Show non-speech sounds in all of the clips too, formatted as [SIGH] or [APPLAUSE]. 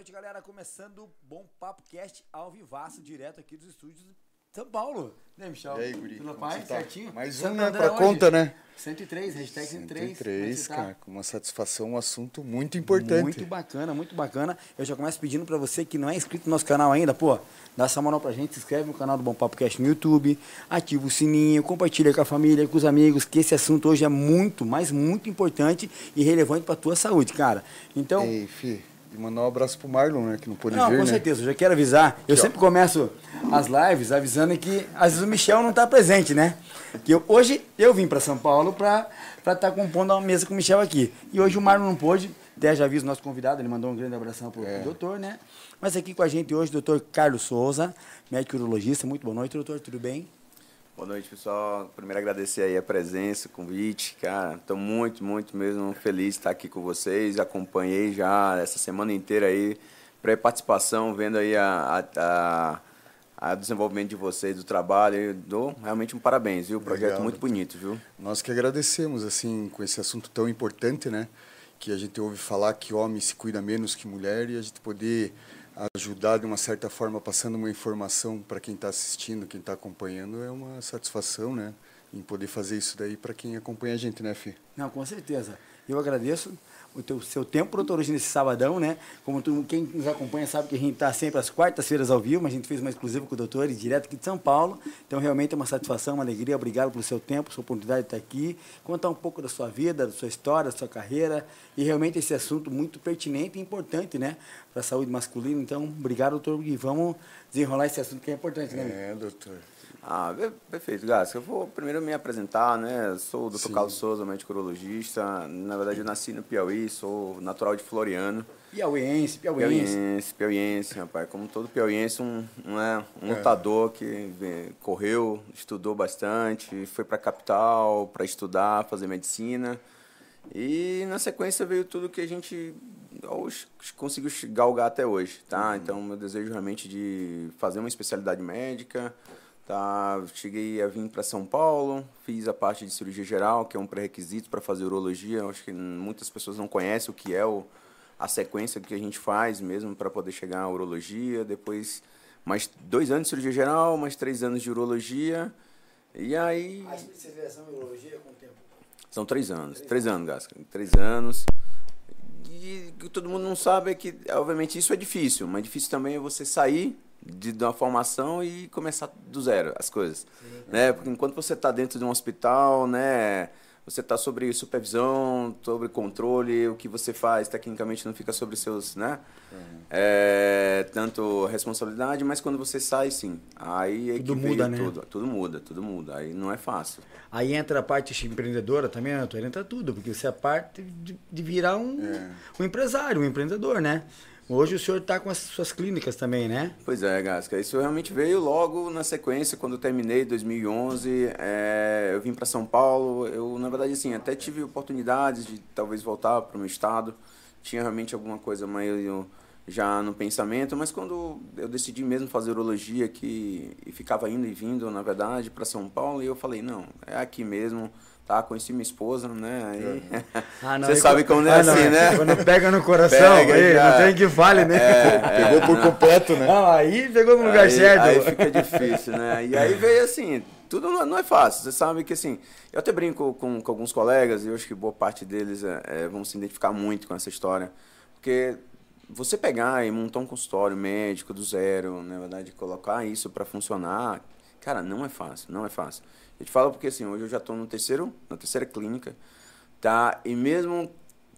noite, galera. Começando o Bom Papo Cast ao vivaço, direto aqui dos estúdios de São Paulo. Né, Michel? E aí, guri? Tudo paz? tá? Certinho? Mais um, Santo né? Pra hoje. conta, né? 103, hashtag 103. 103, Como é tá? cara. Com uma satisfação, um assunto muito importante. Muito bacana, muito bacana. Eu já começo pedindo pra você que não é inscrito no nosso canal ainda, pô, dá essa moral pra gente, se inscreve no canal do Bom Papo Cast no YouTube, ativa o sininho, compartilha com a família, com os amigos, que esse assunto hoje é muito, mas muito importante e relevante pra tua saúde, cara. Então, Ei, fi. E mandar um abraço pro Marlon, né? Que não pôde Não, vir, com né? certeza. Eu já quero avisar. Eu sempre começo as lives avisando que às vezes o Michel não está presente, né? Que eu- hoje eu vim para São Paulo para estar compondo uma mesa com o Michel aqui. E hoje o Marlon não pôde. Até já aviso o nosso convidado, ele mandou um grande abração pro É. doutor, né? Mas aqui com a gente hoje, o doutor Carlos Souza, médico urologista. Muito boa noite, doutor. Tudo bem? Boa noite, pessoal. Primeiro agradecer aí a presença, o convite, cara. Estou muito, muito mesmo feliz de estar aqui com vocês. Acompanhei já essa semana inteira aí, pré-participação, vendo aí a, a, a, a desenvolvimento de vocês, do trabalho. Eu dou realmente um parabéns, viu? Projeto Legal, muito bonito, viu? Nós que agradecemos, assim, com esse assunto tão importante, né? Que a gente ouve falar que homem se cuida menos que mulher e a gente poder ajudar de uma certa forma, passando uma informação para quem está assistindo, quem está acompanhando, é uma satisfação, né? Em poder fazer isso daí para quem acompanha a gente, né, Fih? Não, com certeza. Eu agradeço o teu, seu tempo, doutor, hoje nesse sabadão, né? Como tu, quem nos acompanha sabe que a gente está sempre às quartas-feiras ao vivo, mas a gente fez uma exclusiva com o doutor, direto aqui de São Paulo. Então, realmente é uma satisfação, uma alegria. Obrigado pelo seu tempo, sua oportunidade de estar aqui, contar um pouco da sua vida, da sua história, da sua carreira, e realmente esse assunto muito pertinente e importante, né? Para a saúde masculina. Então, obrigado, doutor, e vamos desenrolar esse assunto que é importante, né? É, doutor. Ah, per- perfeito, Gás. Eu vou primeiro me apresentar, né? Sou o Dr. Sim. Carlos Souza, médico urologista. Na verdade, eu nasci no Piauí, sou natural de Floriano. Piauiense, piauiense. Piauiense, piauiense, rapaz. Como todo piauiense, um, um, é, um É. lutador que correu, estudou bastante, foi para a capital para estudar, fazer medicina. E na sequência veio tudo que a gente conseguiu galgar até hoje, tá? Então, meu desejo realmente de fazer uma especialidade médica, tá? Cheguei a vir para São Paulo, fiz a parte de cirurgia geral, que é um pré-requisito para fazer urologia. Eu acho que muitas pessoas não conhecem o que é o, a sequência que a gente faz mesmo para poder chegar à urologia. Depois, mais dois anos de cirurgia geral, mais três anos de urologia. E aí. A especialização em urologia com o tempo? São três anos. Três anos, Gasca. Três anos. E o que todo mundo não sabe é que, obviamente, isso é difícil. Mas difícil também é você sair de, de uma formação e começar do zero as coisas. Né? Porque enquanto você está dentro de um hospital, né? Você está sobre supervisão, sobre controle, o que você faz tecnicamente não fica sobre seus, né? É, tanto responsabilidade, mas quando você sai, sim. Aí é Tudo muda, né? tudo. Tudo muda, tudo muda. Aí não é fácil. Aí entra a parte empreendedora também, doutor? Entra tudo, porque você é parte de, de virar um, um empresário, um empreendedor, né? Hoje o senhor está com as suas clínicas também, né? Pois é, Gasca. Isso realmente veio logo na sequência, quando eu terminei em 2011. é, eu vim para São Paulo. Eu, na verdade, assim, até tive oportunidades de talvez voltar para o meu estado. Tinha realmente alguma coisa meio já no pensamento, mas quando eu decidi mesmo fazer urologia que e ficava indo e vindo, na verdade, para São Paulo, e eu falei, não, é aqui mesmo. Tá, conheci minha esposa, né? Aí, [LAUGHS] Ah, não, Você aí sabe quando- como é Ah, assim, não, né? Quando pega no coração, Pega, aí, já. não tem que fale, né? É, Pegou por completo, né? Ah, aí pegou no lugar aí, certo. Aí fica difícil, né? E aí veio assim, tudo não, não é fácil. Você sabe que assim, eu até brinco com, com alguns colegas, e eu acho que boa parte deles é, é, vão se identificar muito com essa história. Porque você pegar e montar um consultório médico do zero, na verdade, colocar isso para funcionar, cara, não é fácil, não é fácil. Eu te falo porque assim, hoje eu já estou no terceiro, na terceira clínica, tá? E mesmo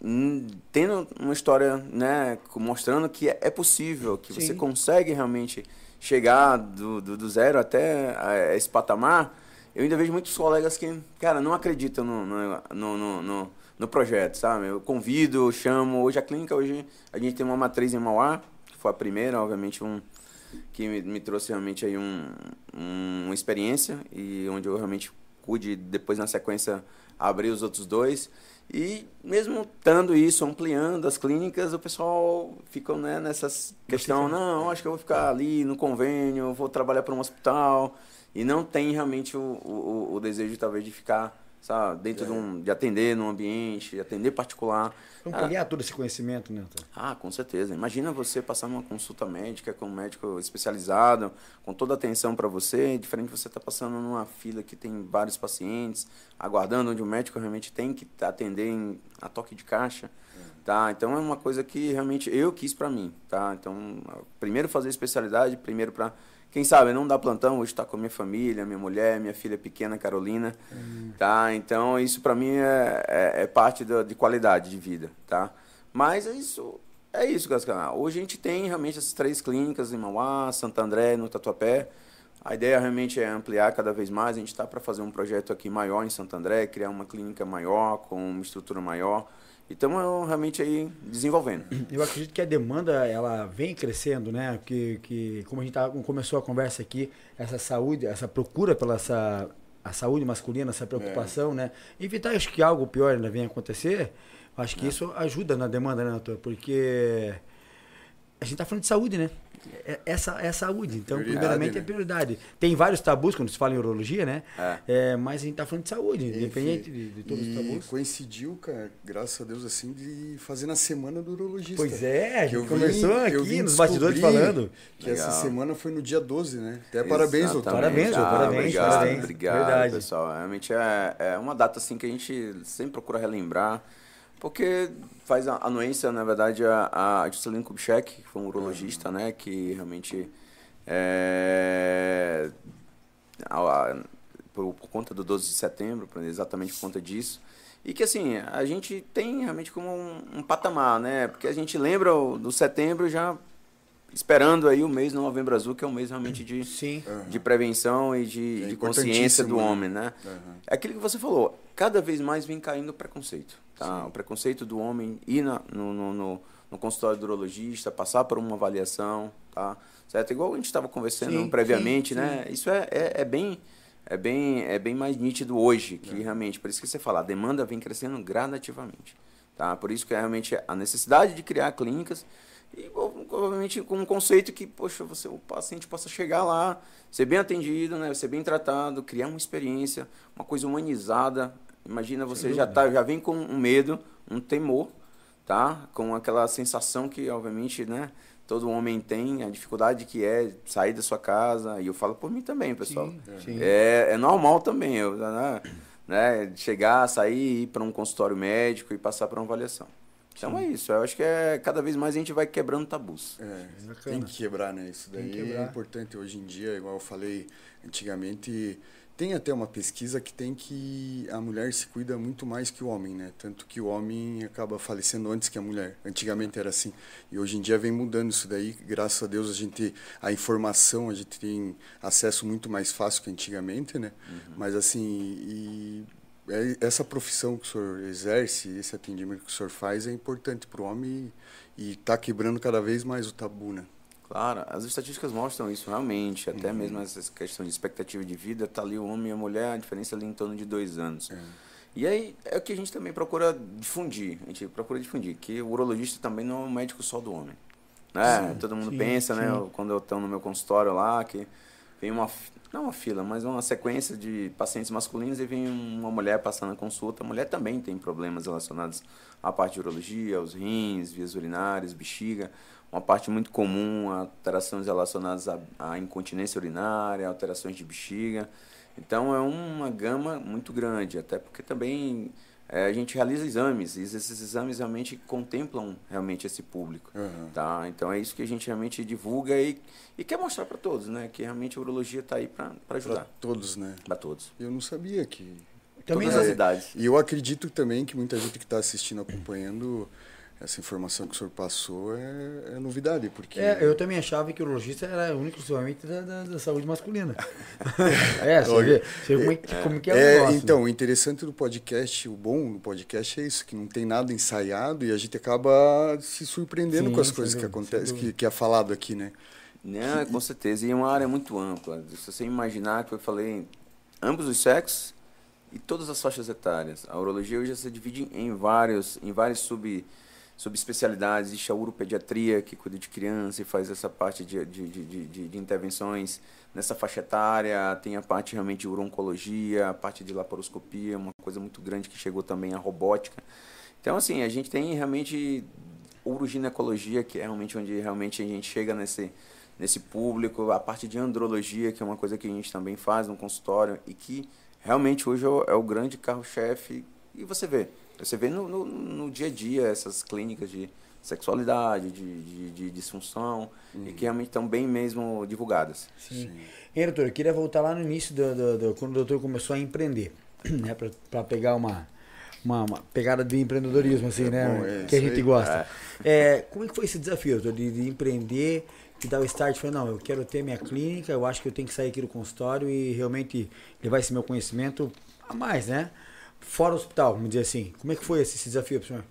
hum, tendo uma história, né, mostrando que é é possível, que você Sim. consegue realmente chegar do, do, do zero até esse patamar, eu ainda vejo muitos colegas que, cara, não acreditam no, no, no, no, no- no projeto, sabe? Eu convido, eu chamo. Hoje a clínica, hoje a gente tem uma matriz em Mauá, que foi a primeira, obviamente um, que me, me trouxe realmente aí um, um, uma experiência e onde eu realmente pude depois na sequência abrir os outros dois. E mesmo estando isso, ampliando as clínicas, o pessoal fica né, nessa questão, não, acho que eu vou ficar ali no convênio, vou trabalhar para um hospital, e não tem realmente o, o, o desejo, talvez, de ficar sabe, dentro é. de, um, de atender num ambiente, de atender particular. Então, ah, criar todo esse conhecimento, né? Ah, com certeza. Imagina você passar numa consulta médica com um médico especializado, com toda a atenção para você, diferente de você estar tá passando numa fila que tem vários pacientes, aguardando onde o médico realmente tem que atender em, a toque de caixa. É. Tá? Então é uma coisa que realmente eu quis para mim, tá? Então, primeiro fazer especialidade, primeiro para quem sabe, não dá plantão, hoje está com a minha família, minha mulher, minha filha pequena, Carolina, uhum. tá? Então, isso para mim é, é, é parte de qualidade de vida, tá? Mas é isso, é isso, Gascanal. Hoje a gente tem realmente essas três clínicas em Mauá, Santo André, no Tatuapé. A ideia realmente é ampliar cada vez mais. A gente está para fazer um projeto aqui maior em Santo André, criar uma clínica maior, com uma estrutura maior. Então, realmente aí desenvolvendo. Eu acredito que a demanda ela vem crescendo, né? Que, que como a gente tá, começou a conversa aqui, essa saúde, essa procura pela essa, a saúde masculina, essa preocupação, é. né? Evitar acho que algo pior ainda venha acontecer. Acho que é. isso ajuda na demanda, né, doutor? Porque a gente está falando de saúde, né? É, essa é saúde. Então, prioridade, primeiramente, é né? é prioridade. Tem vários tabus quando se fala em urologia, né? É. é mas a gente está falando de saúde, independente de, de, todos os tabus. coincidiu, cara, graças a Deus, assim, de fazer na semana do urologista. Pois é, a gente conversou aqui nos bastidores falando. Que Legal. essa semana foi no dia 12, né? Até Exatamente. parabéns, doutor. Parabéns, ah, parabéns. Obrigado, parabéns. obrigado, Verdade. pessoal. Realmente é, é uma data, assim, que a gente sempre procura relembrar. Porque faz a anuência, na verdade, a, a Juscelino Kubitschek, que foi um urologista, né, que realmente é, a, a, por, por, conta do 12 de setembro, exatamente por conta disso, e que assim, a gente tem realmente como um, um patamar, né, porque a gente lembra do setembro já esperando aí o mês no Novembro Azul, que é um mês realmente de, Sim. de prevenção e de, é de consciência do né? homem, né? Uhum. É aquilo que você falou, cada vez mais vem caindo o preconceito. Tá? O preconceito do homem ir na, no, no, no, no, consultório do urologista, passar por uma avaliação, tá? Certo? Igual a gente estava conversando sim, previamente, sim, né? Sim. Isso é, é, é, bem é bem é bem mais nítido hoje, que é. realmente, por isso que você fala, a demanda vem crescendo gradativamente, tá? Por isso que é realmente a necessidade de criar clínicas e obviamente com um conceito que, poxa, você o paciente possa chegar lá, ser bem atendido, né, ser bem tratado, criar uma experiência, uma coisa humanizada, Imagina você já tá, já vem com um medo, um temor, tá? Com aquela sensação que obviamente, né, todo homem tem, a dificuldade que é sair da sua casa, e eu falo por mim também, pessoal. Sim, sim. É, é normal também, eu, né, né, chegar, sair, ir para um consultório médico e passar por uma avaliação. Então Sim. é isso. Eu acho que é cada vez mais a gente vai quebrando tabus. É, tem que quebrar, né? Isso daí é importante hoje em dia, igual eu falei antigamente tem até uma pesquisa que tem que a mulher se cuida muito mais que o homem, né? Tanto que o homem acaba falecendo antes que a mulher. Antigamente era assim. E hoje em dia vem mudando isso daí. Graças a Deus a gente a informação, a gente tem acesso muito mais fácil que antigamente, né? Uhum. Mas assim, e é, essa profissão que o senhor exerce, esse atendimento que o senhor faz é importante para o homem e está quebrando cada vez mais o tabu, né? Claro, as estatísticas mostram isso realmente, até uhum. mesmo essa questão de expectativa de vida, está ali o homem e a mulher, a diferença ali em torno de dois anos. É. E aí é o que a gente também procura difundir, a gente procura difundir, que o urologista também não é um médico só do homem. Né? Sim, Todo mundo sim, pensa, né, sim. né, quando eu estou no meu consultório lá, que vem uma, não uma fila, mas uma sequência de pacientes masculinos e vem uma mulher passando a consulta. A mulher também tem problemas relacionados à parte de urologia, aos rins, vias urinárias, bexiga uma parte muito comum, alterações relacionadas à, à incontinência urinária, alterações de bexiga. Então é uma gama muito grande, até porque também é, a gente realiza exames e esses exames realmente contemplam realmente esse público, uhum. tá? Então é isso que a gente realmente divulga e, e quer mostrar para todos, né? Que realmente a urologia está aí para ajudar. Para todos, né? Para todos. Eu não sabia que também todas as idades. E eu acredito também que muita gente que está assistindo, acompanhando essa informação que o senhor passou é, é, novidade, porque... É, eu também achava que o urologista era único exclusivamente da, da, da, saúde masculina. [LAUGHS] é, você vê, você vê como, é, como que é, o é, negócio. Então, né? o interessante do podcast, o bom do podcast é isso, que não tem nada ensaiado e a gente acaba se surpreendendo Sim, com as coisas que acontecem, que, que é falado aqui, né? Não, com certeza. E é uma área muito ampla. Se você imaginar que eu falei ambos os sexos e todas as faixas etárias. A urologia hoje se divide em vários, em vários sub subespecialidades. Existe a uropediatria, que cuida de criança e faz essa parte de, de, de, de, de intervenções nessa faixa etária. Tem a parte realmente de urologia, a parte de laparoscopia, uma coisa muito grande que chegou também a robótica. Então, assim, a gente tem realmente uroginecologia, que é realmente onde realmente a gente chega nesse, nesse público, a parte de andrologia, que é uma coisa que a gente também faz no consultório e que realmente hoje é o, é o grande carro-chefe. E você vê, você vê no, no, no, dia a dia essas clínicas de sexualidade, de, de, de disfunção, uhum. e que realmente estão bem mesmo divulgadas. Sim. Sim. E, doutor, eu queria voltar lá no início, do, do, do quando o doutor começou a empreender, [CLEARS THROAT] né, para pegar uma, uma, uma, pegada de empreendedorismo, assim, é né? Bom, é, que a gente aí, gosta. É. é. como é que foi esse desafio, doutor, de, de empreender, de dar o start, falou, não, eu quero ter minha clínica, eu acho que eu tenho que sair aqui do consultório e realmente levar esse meu conhecimento a mais, né? Fora o hospital, vamos dizer assim. Como é que foi esse, esse desafio para o senhor?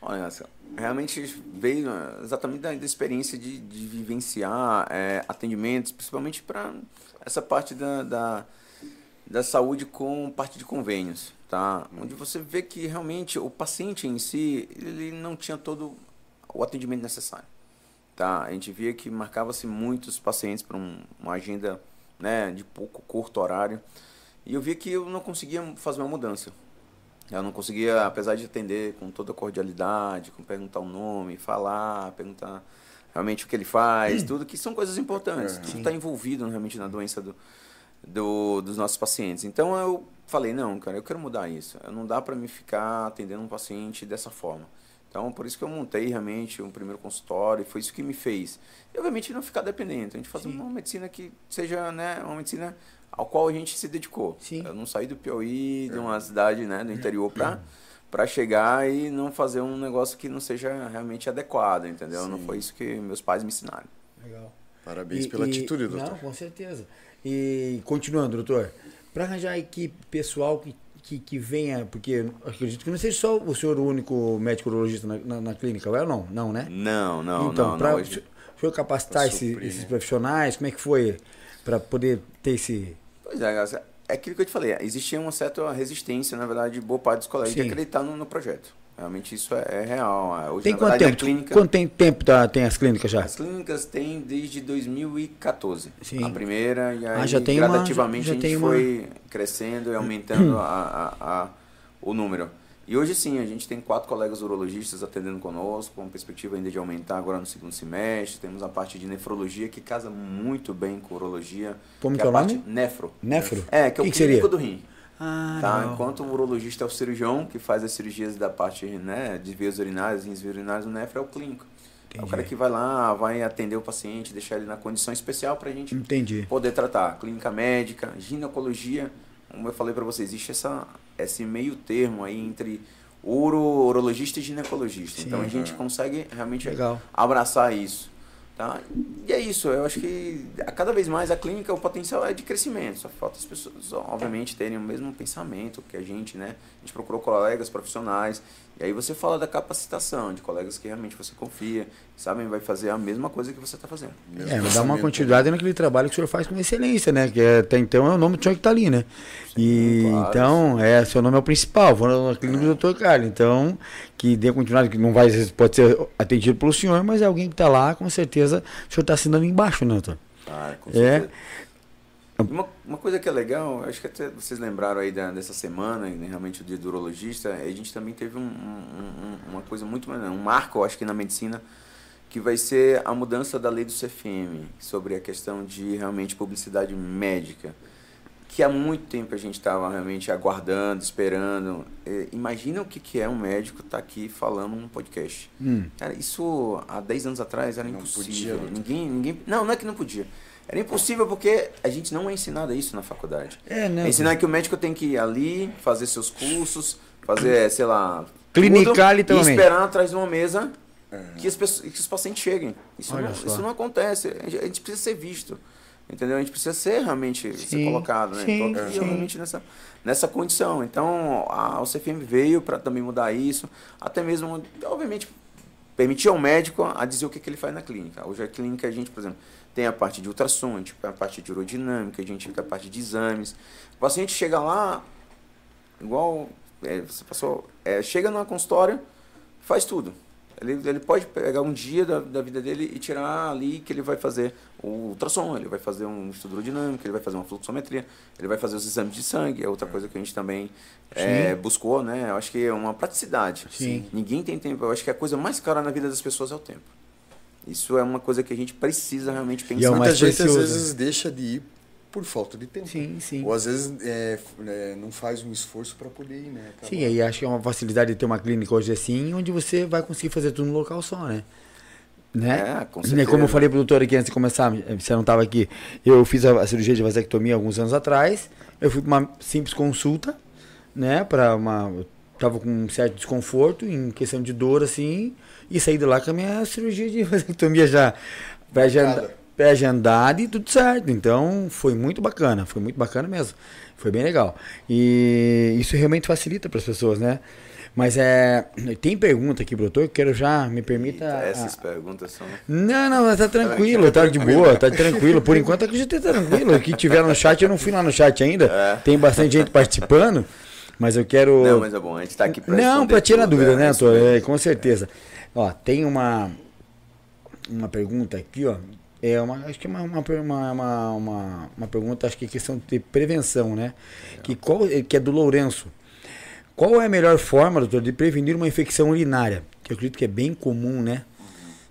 Olha, realmente veio exatamente da, da experiência de, de vivenciar é, atendimentos, principalmente para essa parte da, da, da, saúde com parte de convênios, tá? Onde você vê que realmente o paciente em si, ele não tinha todo o atendimento necessário, tá? A gente via que marcava-se muitos pacientes para um, uma agenda né, de pouco curto horário, e eu via que eu não conseguia fazer uma mudança. Eu não conseguia, apesar de atender com toda a cordialidade, com perguntar o nome, falar, perguntar realmente o que ele faz, tudo, que são coisas importantes. Tudo está envolvido realmente na doença do, do, dos nossos pacientes. Então eu falei, não, cara, eu quero mudar isso. Não dá para me ficar atendendo um paciente dessa forma. Então, por isso que eu montei realmente um primeiro consultório, e foi isso que me fez. E, obviamente, não ficar dependente. A gente fazer Sim. uma medicina que seja né, uma medicina ao qual a gente se dedicou. Sim. Eu não saí do Piauí, de uma cidade né, do interior, para [CLEARS THROAT] para chegar e não fazer um negócio que não seja realmente adequado, entendeu? Sim. Não foi isso que meus pais me ensinaram. Legal. Parabéns e, pela e, atitude, doutor. Não, com certeza. E continuando, doutor, para arranjar a equipe pessoal que, que, que venha, porque acredito que não seja só o senhor o único médico urologista na, na, na clínica, é ou não? Não, né? Não, não, então, não. Para hoje... o senhor capacitar esse, esses profissionais, como é que foi para poder ter esse Pois é, é aquilo que eu te falei, existia uma certa resistência, na verdade, de boa parte dos colegas Sim. de acreditar no, no, projeto. Realmente isso é, é real. Hoje, tem quanto verdade, tempo? Clínica, quanto tem tempo tá, tem as clínicas já? As clínicas têm desde 2014. Sim. A primeira, e aí ah, já tem gradativamente uma, já, já a gente foi uma... crescendo e aumentando a, a, a, o número. E hoje sim, a gente tem quatro colegas urologistas atendendo conosco, com perspectiva ainda de aumentar agora no segundo semestre. Temos a parte de nefrologia, que casa muito bem com urologia. Como que, é, é nome? Nefro. Nefro? É, que é o que clínico do rim. Ah, tá? Enquanto o urologista é o cirurgião, que faz as cirurgias da parte né, de vias urinárias, rins urinários, o nefro é o clínico. Entendi. É o cara que vai lá, vai atender o paciente, deixar ele na condição especial para a gente Entendi. poder tratar. Clínica médica, ginecologia, como eu falei para você, existe essa, esse meio termo aí entre uro, urologista e ginecologista. Sim, então a gente consegue realmente Legal. abraçar isso. Tá? E é isso, eu acho que cada vez mais a clínica, o potencial é de crescimento. Só falta as pessoas, obviamente, terem o mesmo pensamento que a gente, né? A gente procurou colegas profissionais. E aí você fala da capacitação, de colegas que realmente você confia, sabem, vai fazer a mesma coisa que você está fazendo. É, dá uma continuidade naquele trabalho que o senhor faz com excelência, né? Que é, até então é o nome do senhor que está ali, né? Sim, e claro, então, é, seu nome é o principal, vou na clínica é. do doutor Carlos. Então, que dê continuidade, que não vai, pode ser atendido pelo senhor, mas é alguém que está lá, com certeza, o senhor está assinando embaixo, né, doutor? Ah, com é. Uma, uma coisa que é legal, acho que até vocês lembraram aí da, dessa semana, né, realmente o dia do urologista, a gente também teve um, um, uma coisa muito, um marco, acho que na medicina, que vai ser a mudança da lei do CFM, sobre a questão de realmente publicidade médica, que há muito tempo a gente estava realmente aguardando, esperando. É, imagina o que, que é um médico estar tá aqui falando num podcast. Hum. Cara, isso há 10 anos atrás era não impossível. Podia, ninguém, ninguém, não, não é que não podia era impossível porque a gente não é ensinado isso na faculdade. É, né? É ensinar que o médico tem que ir ali, fazer seus cursos, fazer, sei lá. Clinicar literalmente. E esperar atrás de uma mesa é. que, as pessoas, que os pacientes cheguem. Isso, não, isso não acontece. A gente, precisa ser visto. Entendeu? A gente precisa ser realmente sim, ser colocado, né? Sim, então, sim. realmente nessa, nessa condição. Então, a, o CFM veio para também mudar isso. Até mesmo, obviamente, permitir ao médico a dizer o que, que ele faz na clínica. Hoje a clínica, a gente, por exemplo, tem a parte de ultrassom, a parte de urodinâmica, a gente tem a parte de exames. O paciente chega lá, igual é, você passou, é, chega numa consultória, faz tudo. Ele, ele pode pegar um dia da, da vida dele e tirar ali que ele vai fazer o ultrassom, ele vai fazer um estudo aerodinâmico, ele vai fazer uma fluxometria, ele vai fazer os exames de sangue, é outra coisa que a gente também é, buscou, né? Eu acho que é uma praticidade. Sim. Ninguém tem tempo. Eu acho que a coisa mais cara na vida das pessoas é o tempo. Isso é uma coisa que a gente precisa realmente pensar. E é Muita gente às vezes deixa de ir por falta de tempo. Sim, sim. Ou às vezes é, é, não faz um esforço para poder ir, né? Acaba- Sim, aí acho que é uma facilidade de ter uma clínica hoje assim, onde você vai conseguir fazer tudo no local só, né? Né? É, com Né, certeza. Como eu falei pro doutor aqui antes de começar, você não estava aqui, eu fiz a, cirurgia de vasectomia alguns anos atrás, eu fui para uma simples consulta, né, para uma tava com um certo desconforto em questão de dor assim, e saí de lá com a minha cirurgia de [LAUGHS] vasectomia já Marcada. pré-agendada e tudo certo. Então, foi muito bacana, foi muito bacana mesmo. Foi bem legal. E isso realmente facilita para as pessoas, né? Mas é. Tem pergunta aqui, doutor, que eu quero já, me permita. Eita, essas perguntas são. não, não, mas tá tranquilo, tá de boa, tá tranquilo. Por enquanto acredito que tá tranquilo. O que tiver no chat, eu não fui lá no chat ainda. É. Tem bastante gente participando, mas eu quero. Não, mas é bom, a gente tá aqui pra Não, pra tirar tudo, dúvida, é, né, doutor? mesmo. É, com certeza. Ó, tem uma uma pergunta aqui, ó. É uma, acho que é uma, uma, uma, uma, uma, pergunta, acho que é questão de prevenção, né? Que, qual, que é do Lourenço. Qual é a melhor forma, doutor, de prevenir uma infecção urinária? Que eu acredito que é bem comum, né?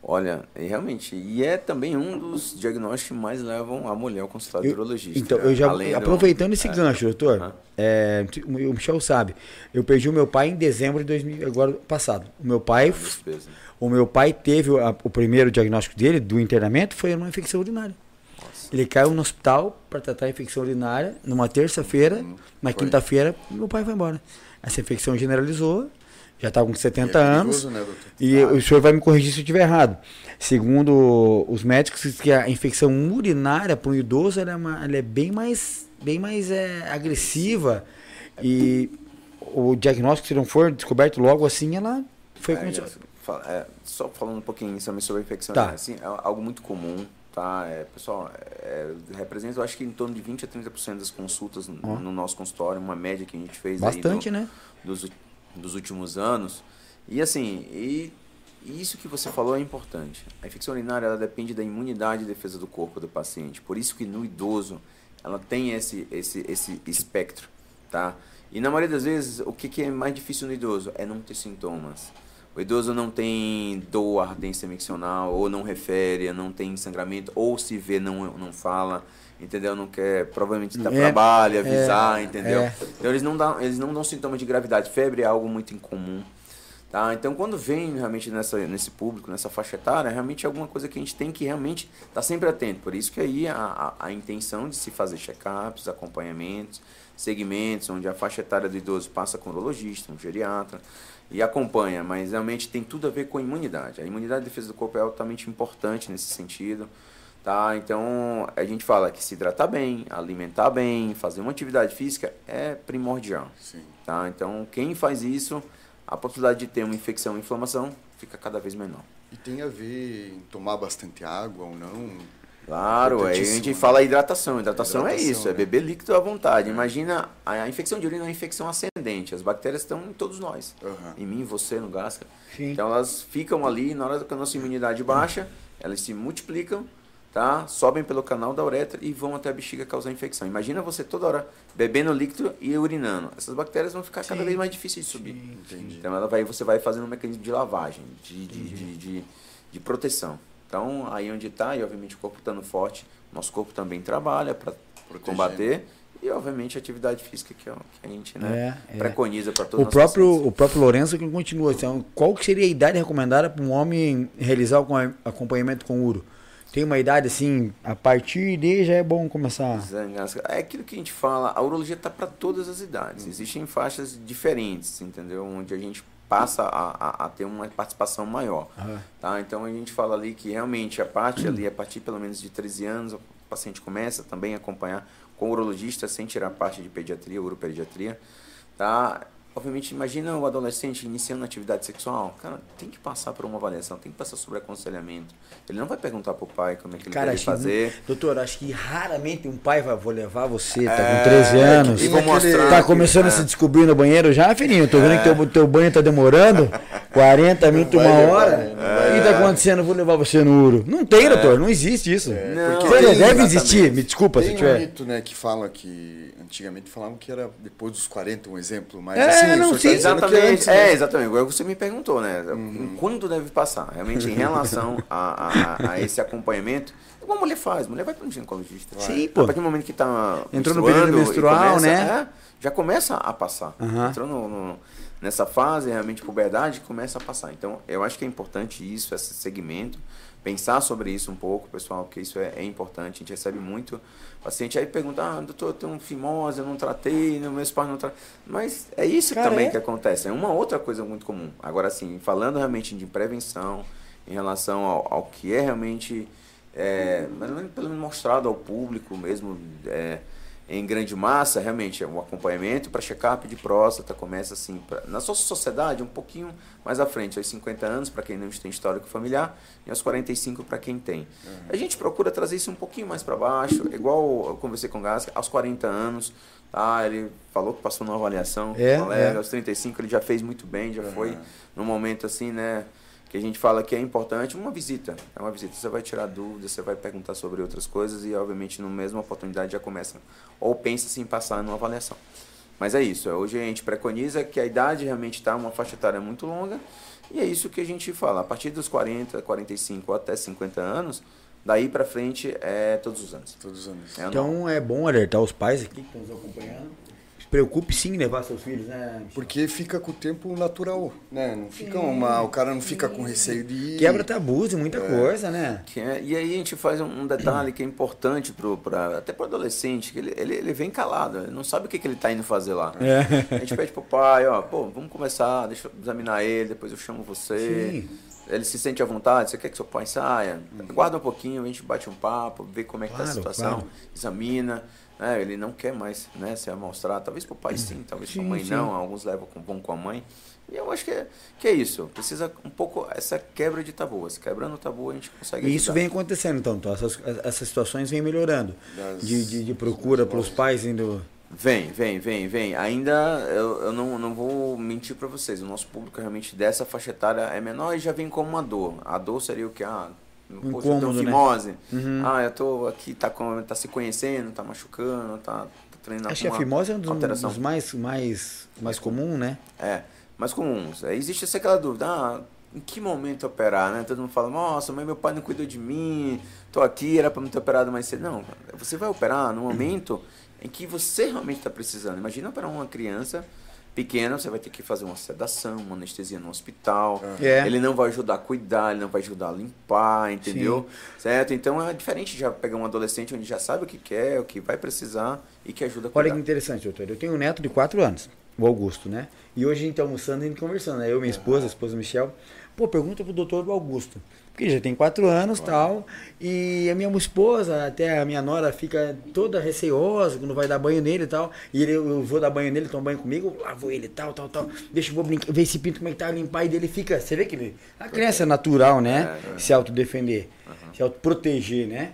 Olha, e realmente, e é também um dos diagnósticos que mais levam a mulher ao consultório Eu- urologista. então, né? eu já Além do- aproveitando esse é. gancho, doutor, Aham. é, o Michel sabe, eu perdi o meu pai em dezembro de 2000, agora passado. O meu pai, Despesa. o meu pai teve o, a- o primeiro diagnóstico dele do internamento foi uma infecção urinária. Ele caiu no hospital para tratar a infecção urinária numa terça-feira, na Foi. quinta-feira, meu pai foi embora. Essa infecção generalizou, já estava com E é 70 anos. perigoso, né, doutor? E o senhor vai me corrigir se eu estiver errado. Segundo os médicos, que a infecção urinária para um idoso ela é, uma- ela é bem mais, bem mais é, agressiva. E o diagnóstico, se não for descoberto logo assim, ela foi É, é, só falando um pouquinho também sobre a infecção, Tá. né, assim, é algo muito comum, tá? É, pessoal, é, representa, eu acho que em torno de 20 a 30% das consultas no, nosso consultório, uma média que a gente fez aí bastante, do- né? dos, dos últimos anos. E assim, e, isso que você falou é importante. A infecção urinária ela depende da imunidade e defesa do corpo do paciente. Por isso que no idoso ela tem esse, esse, esse espectro, tá? E na maioria das vezes, o que, que é mais difícil no idoso? É não ter sintomas. O idoso não tem dor, ardência miccional, ou não refere, não tem sangramento, ou se vê, não, não fala, entendeu? Não quer, provavelmente tá É, trabalho, avisar, é, entendeu? é. Então eles não dão, eles não dão sintomas de gravidade. Febre é algo muito incomum. Tá? Então quando vem realmente nessa, nesse público, nessa faixa etária, realmente é alguma coisa que a gente tem que realmente estar sempre atento. Por isso que aí a, a, a intenção de se fazer check-ups, acompanhamentos, segmentos, onde a faixa etária do idoso passa com um urologista, um geriatra e acompanha, mas realmente tem tudo a ver com a imunidade. A imunidade e defesa do corpo é altamente importante nesse sentido. Tá? Então, a gente fala que se hidratar bem, alimentar bem, fazer uma atividade física é primordial. Sim. Tá? Então, quem faz isso, a possibilidade de ter uma infecção ou inflamação fica cada vez menor. E tem a ver em tomar bastante água ou não? Claro, aí a gente né? fala hidratação. Hidratação, é Hidratação, isso, é né? beber líquido à vontade. Imagina, a, infecção de urina é uma infecção ascendente. As bactérias estão em todos nós. Aham. Em mim, você, no Gasca. Sim. Então elas ficam ali, na hora que a nossa imunidade baixa, elas se multiplicam, tá? Sobem pelo canal da uretra e vão até a bexiga causar infecção. Imagina você toda hora bebendo líquido e urinando. Essas bactérias vão ficar cada Sim. vez mais difíceis de subir. Entendi. Então ela vai, você vai fazendo um mecanismo de lavagem, de, de, de, de, de proteção. Então, aí onde está, e obviamente o corpo estando forte, nosso corpo também trabalha para combater. E obviamente a atividade física que, é que a gente né, É, é. preconiza para todos O os próprio, pacientes. o próprio Lourenço que continua. Então, qual que seria a idade recomendada para um homem realizar o acom- acompanhamento com uro? Tem uma idade assim, a partir de já é bom começar. É aquilo que a gente fala, a urologia está para todas as idades. Existem faixas diferentes, entendeu? Onde a gente passa a, a, a ter uma participação maior. Aham. Tá? Então a gente fala ali que realmente a parte ali, a partir pelo menos de 13 anos, o paciente começa também a acompanhar com o urologista sem tirar parte de pediatria, uropediatria. Tá? Obviamente, imagina o adolescente iniciando atividade sexual. Cara, tem que passar por uma avaliação, tem que passar sobre aconselhamento. Ele não vai perguntar pro pai como é que ele Cara, deve acho que- fazer. doutor, acho que raramente um pai vai, vou levar você, tá É, com 13 anos. e vou mostrar Tá que- começando a é. se descobrir no banheiro já, filhinho? Tô vendo que teu, teu banho tá demorando [LAUGHS] 40 minutos, uma levar, hora. O que tá acontecendo? Vou levar você no Uro. Não tem, doutor, não existe isso. Não, Você não tem, deve exatamente. existir, me desculpa se Tem um tiver. mito, né, que fala que antigamente falavam que era depois dos 40, um exemplo, mas É, assim, não, o senhor sim. tá Exatamente, antes, é, né? exatamente. Agora você me perguntou, né? Uhum. Quando deve passar? Realmente, em [LAUGHS] relação a, a- a esse acompanhamento, o que uma mulher faz? Mulher vai para um ginecologista. Sim, A pô. partir do momento que está Entrou no período menstrual, né? já começa a passar. Aham. Entrou no- no- nessa fase, realmente, puberdade, começa a passar. Então, eu acho que é importante isso, esse segmento, pensar sobre isso um pouco, pessoal, porque isso é, é importante. A gente recebe muito paciente aí pergunta, ah, doutor, eu tenho fimose, eu não tratei, né, meus pais não trataram. Mas é isso Cara, também é. que acontece. É uma outra coisa muito comum. Agora, assim, falando realmente de prevenção, em relação ao, ao que é realmente, é, mas é pelo menos mostrado ao público mesmo, é, em grande massa, realmente, é um acompanhamento para check-up de próstata, começa assim, pra, na sua sociedade, um pouquinho mais à frente, aos 50 anos, para quem não tem histórico familiar, e aos 45 para quem tem. A gente procura trazer isso um pouquinho mais para baixo, igual eu conversei com o Gasca, aos 40 anos, tá, ele falou que passou numa avaliação, É, colega, é. aos 35 ele já fez muito bem, já foi num momento assim, né, que a gente fala que é importante, uma visita. É uma visita, você vai tirar dúvidas, você vai perguntar sobre outras coisas e, obviamente, na mesma oportunidade já começa ou pensa-se em passar numa avaliação. Mas é isso, hoje a gente preconiza que a idade realmente está uma faixa etária muito longa e é isso que a gente fala, a partir dos 40, 45 ou até 50 anos, daí para frente é todos os anos. Todos os anos. É. Então é bom alertar os pais aqui que estão nos acompanhando. Preocupe sim em levar seus filhos, né? Porque fica com o tempo natural, né? Não fica uma, o cara não fica com receio de ir. Quebra tabus e muita coisa, né? Que é- e aí a gente faz um, detalhe que é importante pro, pra, até para o adolescente, que ele, ele, ele vem calado, ele não sabe o que, que ele está indo fazer lá. É. A gente pede pro pai, ó, pô, vamos começar, deixa eu examinar ele, depois eu chamo você. Sim. Ele se sente à vontade, você quer que seu pai saia? Guarda um pouquinho, a gente bate um papo, vê como é que tá a Claro, situação, claro. examina. Né, ele não quer mais né, se amostrar, talvez pro pai sim, talvez Sim, pra mãe sim. não, alguns levam com, vão com a mãe. E eu acho que é, que é isso, precisa um pouco essa quebra de tabu. Se quebrando o tabu, a gente consegue E isso ajudar. vem acontecendo, então. então essas, essas situações vêm melhorando. Das- De, de, de procura pelos pais indo. Vem, vem, vem, vem. Ainda eu, eu não, não vou mentir para vocês. O nosso público realmente dessa faixa etária é menor e já vem como uma dor. A dor seria o que? Ah, eu tenho incômodo, né? fimose. Uhum. Ah, eu tô aqui, tá, com, tá se conhecendo, tá machucando, tá, tá treinando Acho que a fimose é um dos, dos mais, mais, mais comum, né? É, mais comuns. Aí Existe essa aquela dúvida, ah, em que momento operar, né? Todo mundo fala, nossa, mas meu pai não cuidou de mim, tô aqui, era para me ter operado mais cedo. Não, você vai operar no momento em que você realmente está precisando. Imagina operar uma criança pequena, você vai ter que fazer uma sedação, uma anestesia no hospital. É. Ele não vai ajudar a cuidar, ele não vai ajudar a limpar, entendeu? Certo? Então é diferente já pegar um adolescente onde já sabe o que quer, o que vai precisar e que ajuda a Olha cuidar. que interessante, doutor. Eu tenho um neto de 4 anos, o Augusto, né? E hoje a gente tá almoçando e conversando, né? Eu, minha esposa, a esposa do Michel. Pô, pergunta pro doutor do Augusto. Porque já tem 4 anos e tal. E a minha esposa, até a minha nora, fica toda receosa quando vai dar banho nele e tal. E ele, eu vou dar banho nele, toma banho comigo, lavo ele e tal, tal, tal. Deixa eu vou brincar, ver esse pinto como é que tá, limpar. E dele fica. Você vê que ele. A criança é natural, né? É, é. Se autodefender, se autoproteger, né?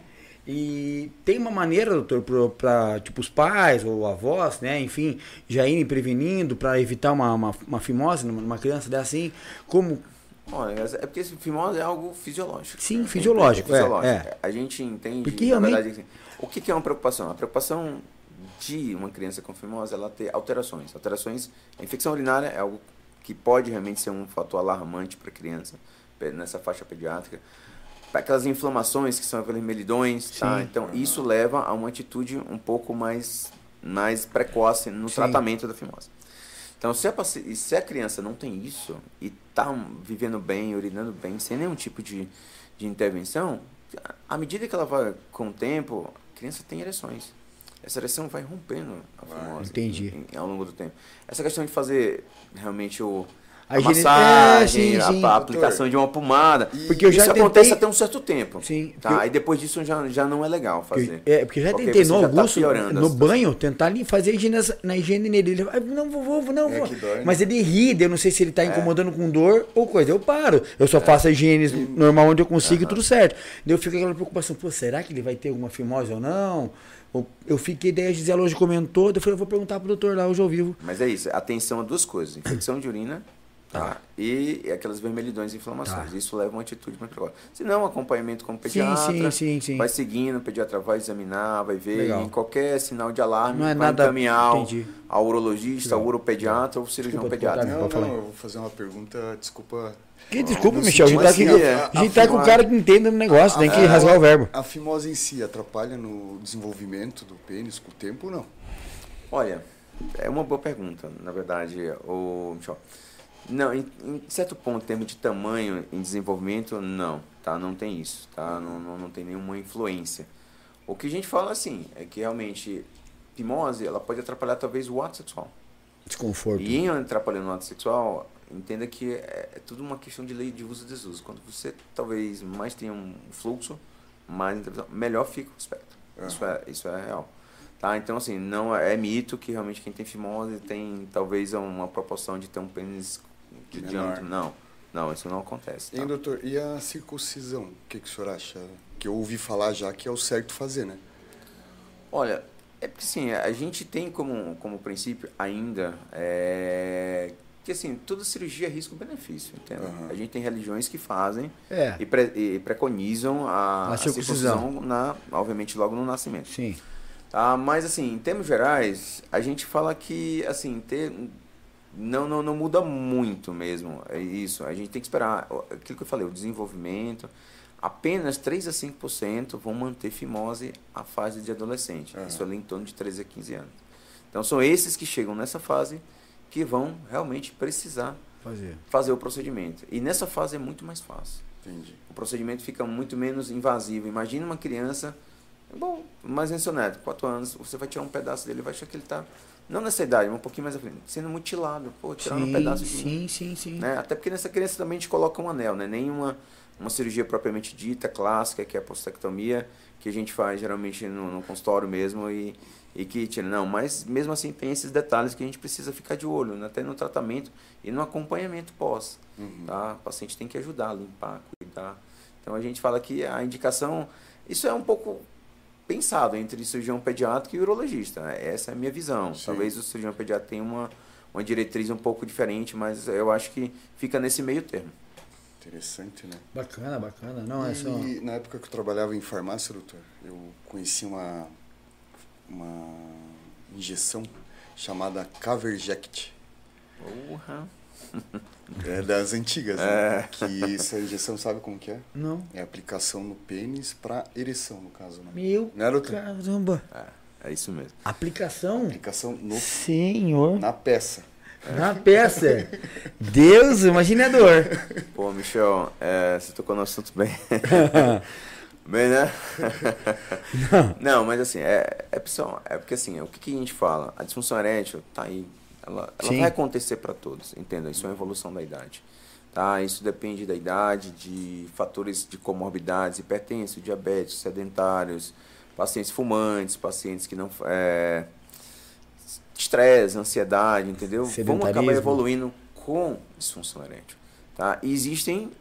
E tem uma maneira, doutor, para tipo os pais ou avós, né, enfim, já irem prevenindo para evitar uma, uma, uma fimose numa numa criança dessa assim, como Olha, é porque fimose é algo fisiológico. Sim, né? fisiológico, é, fisiológico. é. A gente entende, Porque na realmente- verdade, assim, o que que é uma preocupação? A preocupação de uma criança com fimose é ela ter alterações. Alterações, a infecção urinária é algo que pode realmente ser um fator alarmante para a criança nessa faixa pediátrica. Aquelas inflamações que são vermelhidões, tá? Sim. Então, isso leva a uma atitude um pouco mais, mais precoce no Sim. tratamento da fimose. Então, se a, paci- e se a criança não tem isso e está vivendo bem, urinando bem, sem nenhum tipo de, de intervenção, à medida que ela vai com o tempo, a criança tem ereções. Essa ereção vai rompendo a fimose Entendi. em- em- ao longo do tempo. Essa questão de fazer realmente o, A massagem, é, sim, a- a, aplicação de uma pomada. Porque eu já Isso tentei- acontece até um certo tempo. Sim, Tá? porque eu- Aí depois disso já, já não é legal Porque- fazer. É, porque eu já Porque tentei você no tá Augusto, a no banho, tentar ali fazer higiene, na higiene nele. Ele fala, "Ah, não vou, vou, não É vou. que dói, né? Mas ele ri, eu não sei se ele É. tá incomodando com dor ou coisa. Eu paro. Eu só faço a higiene normal onde eu consigo e tudo certo. Daí eu fico com aquela preocupação, pô, será que ele vai ter alguma fimose ou não? Eu fiquei, daí a Gisela hoje comentou, eu falei, eu vou perguntar pro doutor lá hoje ao vivo. Mas é isso, atenção a duas coisas: infecção de urina tá? e aquelas vermelhidões e inflamações. Tá. Isso leva a uma atitude mais precoce. Se não, acompanhamento com o pediatra, sim, sim, sim. vai seguindo, o pediatra vai examinar, vai ver, Legal. em qualquer sinal de alarme, Não é vai nada- encaminhar ao, entendi. ao urologista, ao uropediatra ou cirurgião Desculpa, pediatra. Não, não, eu vou fazer uma pergunta, desculpa. Que desculpa, no Michel, a gente tá, aqui, a a- gente tá com o cara que entende do negócio, tem que a- rasgar o verbo. A fimose em si atrapalha no desenvolvimento do pênis com o tempo ou não? Olha, é uma boa pergunta, na verdade, o Michel. Não, em, em certo ponto, em termos de tamanho em desenvolvimento, não, tá? Não tem isso, tá? Não, não, não tem nenhuma influência. O que a gente fala, assim, é que realmente fimose, ela pode atrapalhar talvez o ato sexual. Desconforto. E em atrapalhando o ato sexual, entenda que é, é tudo uma questão de lei de uso e desuso. Quando você talvez mais tenha um fluxo, mais melhor fica o espectro. Isso, é, isso é real. Tá? Então, assim, não é, é mito que realmente quem tem fimose tem talvez uma proporção de ter um pênis de Menor. diâmetro. Não, não, isso não acontece. Tá? doutor, e a circuncisão? O que, que o senhor acha? Que eu ouvi falar já que é o certo fazer, né? Olha, é porque assim, a gente tem como, como princípio ainda é, que assim, toda cirurgia é risco-benefício, entende? Aham. A gente tem religiões que fazem É. e, pre- e preconizam a, A a circuncisão. circuncisão, na, obviamente, logo no nascimento. Sim. Tá? Mas assim, em termos gerais, a gente fala que assim, ter, não, não, não muda muito mesmo. É isso. A gente tem que esperar aquilo que eu falei, o desenvolvimento. Apenas 3 a 5% vão manter fimose a fase de adolescente. Aham. Isso ali em torno de 13 a 15 anos. Então são esses que chegam nessa fase que vão realmente precisar Fazer. fazer o procedimento. E nessa fase é muito mais fácil Entendi. o procedimento fica muito menos invasivo. Imagina uma criança, bom, mais neto, 4 anos, você vai tirar um pedaço dele, vai achar que ele está, não nessa idade, mas um pouquinho mais à frente, sendo mutilado, pô, tirando um pedaço de sim, sim, sim. Né? Até porque nessa criança também a gente coloca um anel, né? Nem uma, cirurgia propriamente dita, clássica, que é a prostectomia, que a gente faz geralmente no, no consultório mesmo e, e que tira. Não, mas mesmo assim tem esses detalhes que a gente precisa ficar de olho, né? até no tratamento e no acompanhamento pós. Uhum. Tá? O paciente tem que ajudar, limpar, cuidar. Então a gente fala que a indicação, isso é um pouco pensado entre cirurgião pediátrico e urologista. né? Essa é a minha visão. Sim. Talvez o cirurgião pediátrico tenha uma, uma diretriz um pouco diferente, mas eu acho que fica nesse meio termo. Interessante, né? Bacana, bacana. Não, é só. E na época que eu trabalhava em farmácia, doutor, eu conheci uma, uma injeção chamada Caverject. Porra. [LAUGHS] É das antigas, né? Que essa injeção sabe como que é? Não. É aplicação no pênis para ereção, no caso, né? Meu Não é, doutor? caramba. É, é isso mesmo. Aplicação? Aplicação no, Senhor. na peça. Na peça. Deus, imagine a dor. [LAUGHS] Pô, Michel, é, você tocou no assunto bem. [LAUGHS] bem, né? Não, mas assim, é, é, pessoal, é porque assim, o que, que a gente fala? A disfunção erétil tá aí. Ela, ela vai acontecer para todos, entenda? Isso é uma evolução da idade. Tá? Isso depende da idade, de fatores de comorbidades, hipertenso, diabetes, sedentários, pacientes fumantes, pacientes que não. É, estresse, ansiedade, entendeu? Vamos acabar evoluindo com disfunção erétil. Tá? E existem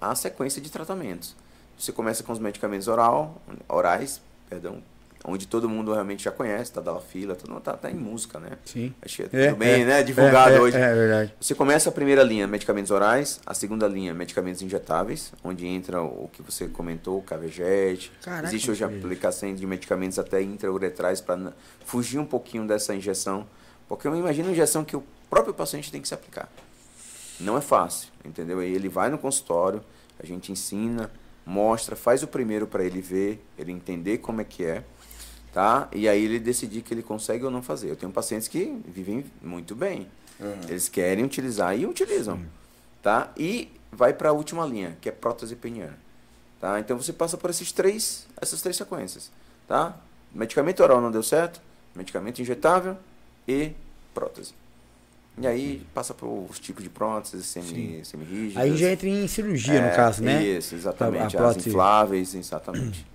a sequência de tratamentos. Você começa com os medicamentos oral, orais, perdão, onde todo mundo realmente já conhece, tá da fila, todo mundo tá, tá em música, né? Sim. Acho que é tudo bem, né? Divulgado é, é, hoje. É, verdade. Você começa a primeira linha, medicamentos orais, a segunda linha, medicamentos injetáveis, onde entra o que você comentou, o Cavejet. Caraca, Existe hoje a aplicação de medicamentos até intrauretrais para fugir um pouquinho dessa injeção. Porque eu imagino uma injeção que o próprio paciente tem que se aplicar. Não é fácil, entendeu? Ele vai no consultório, a gente ensina, mostra, faz o primeiro para ele ver, ele entender como é que é, tá? E aí ele decidir que ele consegue ou não fazer. Eu tenho pacientes que vivem muito bem. Uhum. Eles querem utilizar e utilizam, tá? E vai para a última linha, que é prótese peniana, tá? Então você passa por esses três, essas três sequências, tá? Medicamento oral não deu certo, medicamento injetável e prótese. E aí passa pelos tipos de próteses, semi, semi-rígidas. Aí já entra em cirurgia, É, no caso, né? Isso, exatamente. A- a As prótese- infláveis, exatamente.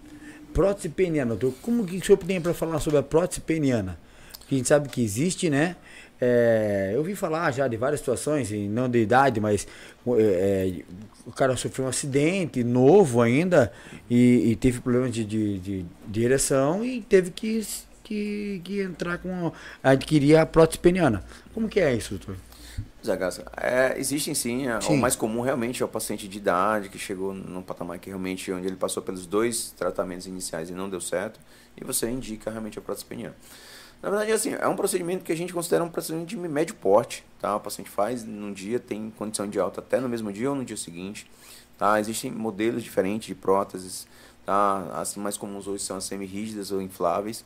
Prótese peniana, doutor. Como que o senhor tem para falar sobre a prótese peniana? Porque a gente sabe que existe, né? É, eu ouvi falar já de várias situações, não de idade, mas é, é, o cara sofreu um acidente novo ainda e, e teve problemas de, de, de, de ereção e teve que, que, que entrar com. adquirir a prótese peniana. Como que é isso, doutor? Zé é, existem sim, é, Sim. o mais comum realmente é o paciente de idade que chegou num patamar que realmente onde ele passou pelos dois tratamentos iniciais e não deu certo, e você indica realmente a prótese peniana. Na verdade, assim, é um procedimento que a gente considera um procedimento de médio porte, tá? O paciente faz num dia, tem condição de alta até no mesmo dia ou no dia seguinte, tá? Existem modelos diferentes de próteses, tá? As mais comuns hoje são as semi-rígidas ou infláveis.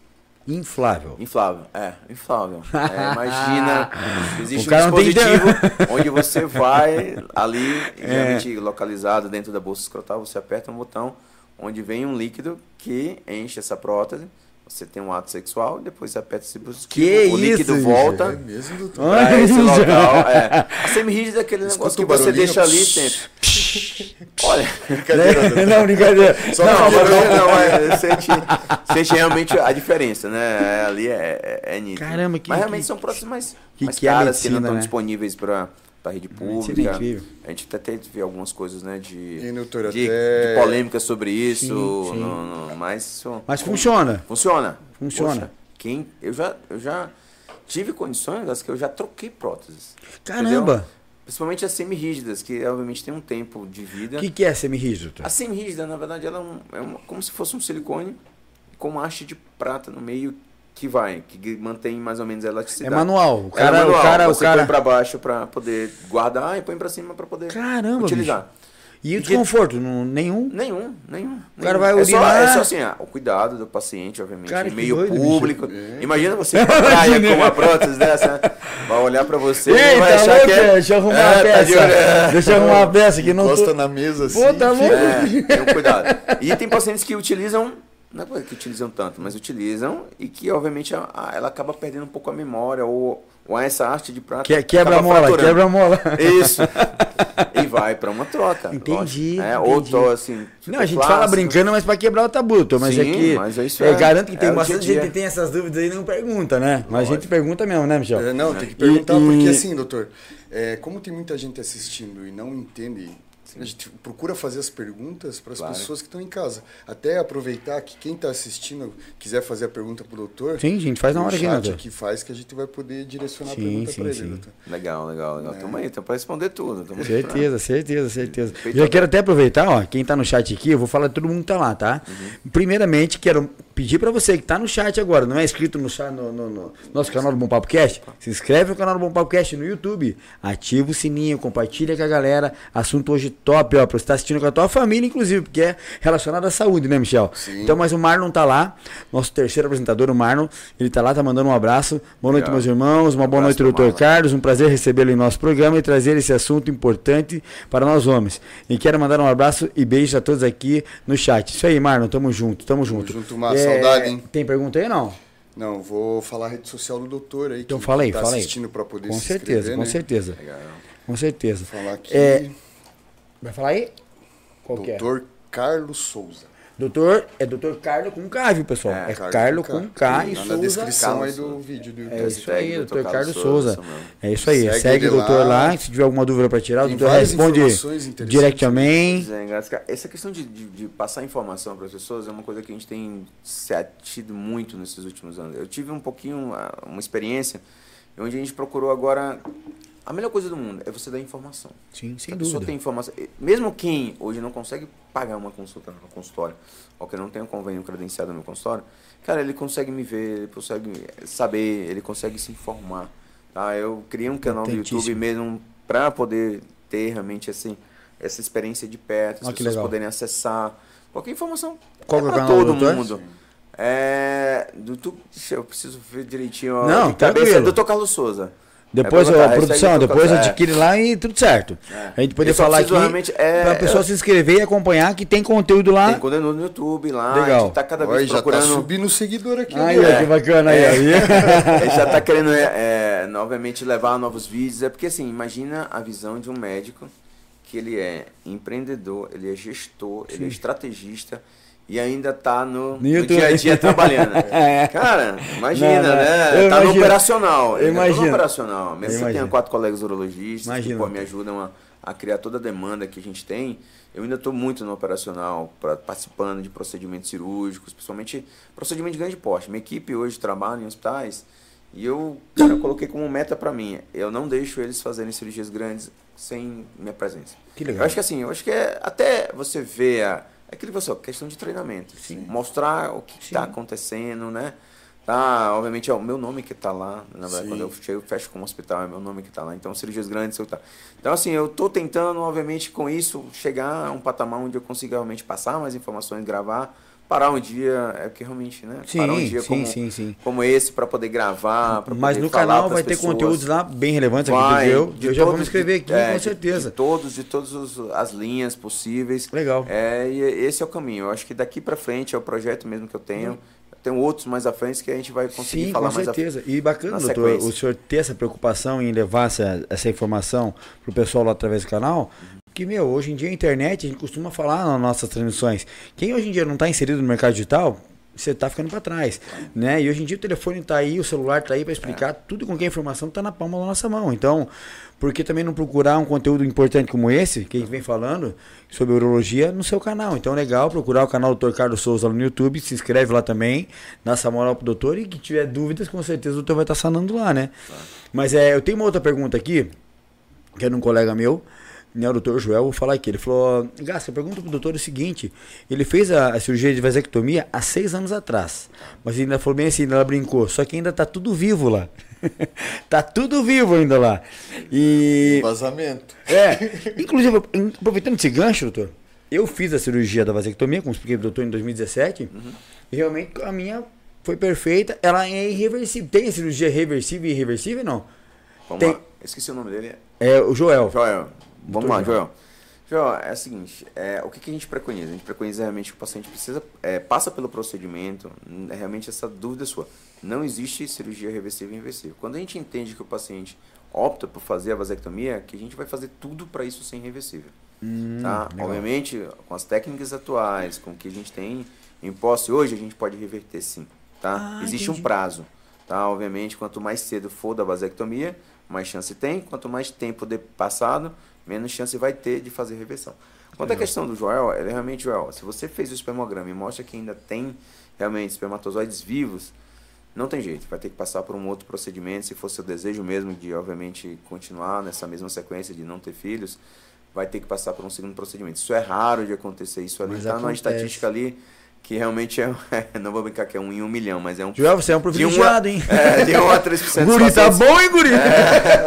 Inflável. Inflável, é, inflável. [LAUGHS] É, imagina, existe O cara um dispositivo [LAUGHS] onde você vai ali, geralmente localizado dentro da bolsa escrotal, você aperta um botão onde vem um líquido que enche essa prótese. Você tem um ato sexual, depois você aperta esse dispositivo, Que o líquido isso, volta É mesmo, doutor? Pra esse local. É. A semi-rígida é aquele Escuta negócio que você deixa ali sempre. Olha, Brincadeira, doutor. não, brincadeira. Só não, porque mas não- não, não, é, sente, sente realmente a diferença, né? É, Ali é, é, é nítido. Caramba, que- Mas realmente que- são próteses mais, que mais que é a caras, que não medicina, estão né? disponíveis para a rede medicina é pública. A gente até teve algumas coisas, né, de, E, doutor, de, até- de polêmica sobre isso, Sim, sim. no- no- mas, Mas funciona. funciona. Funciona. Poxa, quem, eu, já, eu já tive condições das que eu já troquei próteses. Caramba. entendeu? Principalmente as semi-rígidas, que obviamente tem um tempo de vida. O que, que é semi-rígido? doutor? A semi-rígida, na verdade, ela é, um, é uma- como se fosse um silicone com uma haste de prata no meio que vai, que mantém mais ou menos a É elasticidade. manual. O É cara, manual, o cara, o você cara. põe pra baixo pra poder guardar e põe pra cima pra poder Caramba, utilizar. E o desconforto? Não, nenhum? Nenhum, nenhum. O cara vai é só, é só assim, ah, o cuidado do paciente, obviamente, Cara, meio doido, público. Imagina você [LAUGHS] ir pra praia com uma prótese dessa, vai olhar pra você e vai tá achar louco? que é? é... Deixa eu arrumar É, a tá peça. de olho. Deixa eu arrumar a peça que não Encosta tô... na mesa assim. Pô, tá louco? É, tem um cuidado. E tem pacientes que utilizam, não é que utilizam tanto, mas utilizam e que, obviamente, a- a- ela acaba perdendo um pouco a memória ou, ou essa arte de prata. Que, quebra a mola, fraturando. quebra a mola. Isso. E vai pra uma troca. Entendi, lógico. É, ou entendi. tô assim. Não, ficou a gente fala flácido. brincando, mas pra quebrar o tabu, doutor. Mas é Sim, que. mas é isso é, é- garanto que tem é bastante dia a dia. gente que tem essas dúvidas aí e não pergunta, né? Mas a gente pergunta mesmo, né, Michel? É, não, tem que perguntar, E- porque e- assim, doutor, é, como tem muita gente assistindo e não entende, a gente procura fazer as perguntas para as Claro. pessoas que estão em casa. Até aproveitar que quem está assistindo quiser fazer a pergunta para o doutor, Sim, gente, faz na hora aqui, né, aqui faz que a gente vai poder direcionar Sim, a pergunta sim, para sim. ele, doutor. Legal, legal, legal. Tamo aí, tamo pra responder tudo. Tamo Certeza, certeza, certeza. Feito Já a- quero até aproveitar, ó, quem tá no chat aqui, eu vou falar de todo mundo que tá lá, tá? Uhum. Primeiramente, quero pedir pra você que tá no chat agora, não é inscrito no, no, no- no nosso canal do Bom Papo Cast, se inscreve no canal do Bom Papo Cast no YouTube, ativa o sininho, compartilha com a galera. Assunto hoje top, ó, pra você estar assistindo com a tua família, inclusive, porque é relacionado à saúde, né, Michel? Sim. Então, mas o Marlon tá lá, nosso terceiro apresentador, o Marlon, ele tá lá, tá mandando um abraço. Boa noite, Legal. meus irmãos, uma boa Abraço noite, doutor. Carlos, um prazer recebê-lo em nosso programa e trazer esse assunto importante para nós homens. E quero mandar um abraço e beijos a todos aqui no chat. Isso aí, Marlon, tamo junto, tamo junto. junto, Márcio. Saudade, hein? Tem pergunta aí não? Não, vou falar a rede social do doutor aí, Então fala aí, tá fala aí. assistindo para poder Com se certeza, inscrever, com né? certeza. Legal. Com certeza. Falar aqui, É, Vai falar aí? Qual é? doutor Carlos Souza. Doutor, é doutor Carlos com K, viu, pessoal? É, É, Carlos com K e Tá na Souza. descrição aí do vídeo do É YouTube. isso aí, doutor doutor Carlos Souza. Souza. É isso aí, Segue segue, o doutor lá. lá. Se tiver alguma dúvida para tirar, o doutor responde informações interessantes. direct amém. Pois é, Essa questão de, de, de passar informação para as pessoas é uma coisa que a gente tem se atido muito nesses últimos anos. Eu tive um pouquinho, ah, uma experiência onde a gente procurou agora. A melhor coisa do mundo é você dar informação. Sim, Se sem a pessoa dúvida. tem informação. Mesmo quem hoje não consegue pagar uma consulta no consultório, ou que não tem um convênio credenciado no consultório, cara, ele consegue me ver, ele consegue saber, ele consegue se informar. Tá? Eu criei um canal do YouTube mesmo para poder ter realmente assim, essa experiência de perto, as Ah, pessoas poderem acessar. Qualquer informação Qual é é para todo mundo. É, do, tu, eu preciso ver direitinho. Não, tranquilo. Doutor Carlos Souza. Depois, É, hashtag produção, depois adquire lá e tudo certo. É. A gente poder falar aqui é, pra pessoa eu- se inscrever e acompanhar que tem conteúdo lá. Tem conteúdo no YouTube lá. Legal. A gente tá cada Olha, vez já tá procurando. subindo o seguidor aqui. Aí, né? que bacana aí, aí. [LAUGHS] A gente já tá querendo, é, é, novamente, levar novos vídeos. É porque, assim, imagina a visão de um médico que ele é empreendedor, ele é gestor, ele é estrategista e ainda tá no, No dia a dia trabalhando. [LAUGHS] É. Cara, imagina, Não, não. né? Eu tá no imagino. operacional. Eu Eu tô no imagino. operacional. Mesmo que imagino. tenha quatro colegas urologistas Imagino. que pô, me ajudam a, a criar toda a demanda que a gente tem, eu ainda estou muito no operacional, pra, participando de procedimentos cirúrgicos, principalmente procedimentos de grande porte. Minha equipe hoje trabalha em hospitais e eu, cara, eu coloquei como meta para mim, eu não deixo eles fazerem cirurgias grandes sem minha presença. Que legal. Eu acho que assim, eu acho que é até você ver a, é aquilo que você falou, questão de treinamento. Mostrar o que está acontecendo, né? Tá, obviamente é o meu nome que está lá. Na verdade, Sim. quando eu chego, fecho como hospital, é meu nome que está lá. Então, cirurgias grandes, eu tá. Então, assim, eu estou tentando, obviamente, com isso, chegar a um patamar onde eu consiga realmente passar mais informações, gravar, parar um dia, é porque realmente, né? Sim, parar um dia sim, como, sim, sim. como esse para poder gravar, para Mas no canal vai ter pessoas. conteúdos lá bem relevantes Vai, eu. de Eu já vou me inscrever de- aqui, é, com de- certeza. De, todos, de todas as linhas possíveis. Legal. É, e esse é o caminho. Eu acho que daqui para frente é o projeto mesmo que eu tenho. Eu tenho outros mais à frente que a gente vai conseguir Sim, falar com mais à certeza. E bacana, na doutor, sequência. o senhor ter essa preocupação em levar essa, essa informação pro pessoal lá através do canal. Que, meu, hoje em dia a internet, a gente costuma falar nas nossas transmissões. Quem hoje em dia não está inserido no mercado digital, você está ficando para trás. Né? E hoje em dia o telefone está aí, o celular está aí para explicar tudo com que a informação está na palma da nossa mão. Então, por que também não procurar um conteúdo importante como esse, que a gente vem falando, sobre urologia, no seu canal? Então, legal procurar o canal do Dr. Carlos Souza lá no YouTube, se inscreve lá também, dá essa moral pro doutor e que tiver dúvidas, com certeza o doutor vai estar sanando lá, né? Mas é, eu tenho uma outra pergunta aqui, que é de um colega meu, né, o doutor Joel, vou falar aqui. Ele falou: Gasta, pergunta pro doutor o seguinte: ele fez a, a cirurgia de vasectomia há seis anos atrás. Mas ele ainda falou bem assim, ela brincou, só que ainda tá tudo vivo lá. [LAUGHS] tá tudo vivo ainda lá. E. Vazamento. É, [LAUGHS] inclusive, aproveitando esse gancho, doutor, eu fiz a cirurgia da vasectomia, como expliquei pro doutor em 2017, e realmente a minha foi perfeita, ela é irreversível. Tem a cirurgia reversível e irreversível não? Vamos Tem- lá. Esqueci o nome dele. É o Joel. Joel. Vamos lá, Joel. Joel. É o seguinte, é, o que, que a gente preconiza? A gente preconiza realmente que o paciente precisa, é, passa pelo procedimento, é realmente essa dúvida sua. Não existe cirurgia reversível e irreversível. Quando a gente entende que o paciente opta por fazer a vasectomia, que a gente vai fazer tudo para isso ser irreversível. tá? legal. Obviamente, com as técnicas atuais, com o que a gente tem em posse hoje, a gente pode reverter sim. Tá? Ah, existe entendi. um prazo. Tá? Obviamente, quanto mais cedo for da vasectomia, mais chance tem. Quanto mais tempo de passado, menos chance vai ter de fazer reversão. Quanto à questão do Joel, ele é realmente, Joel, se você fez o espermograma e mostra que ainda tem realmente espermatozoides vivos, não tem jeito, vai ter que passar por um outro procedimento. Se for seu desejo mesmo de, obviamente, continuar nessa mesma sequência de não ter filhos, vai ter que passar por um segundo procedimento. Isso é raro de acontecer, isso ali está acontece. estatística ali que realmente [LAUGHS] é, não vou brincar que é um em um milhão, mas é um Joel, você é um de uma, privilegiado, hein? [LAUGHS] é, de 1 a 3% [LAUGHS] dos Guri, tá pacientes- bom, hein, guri?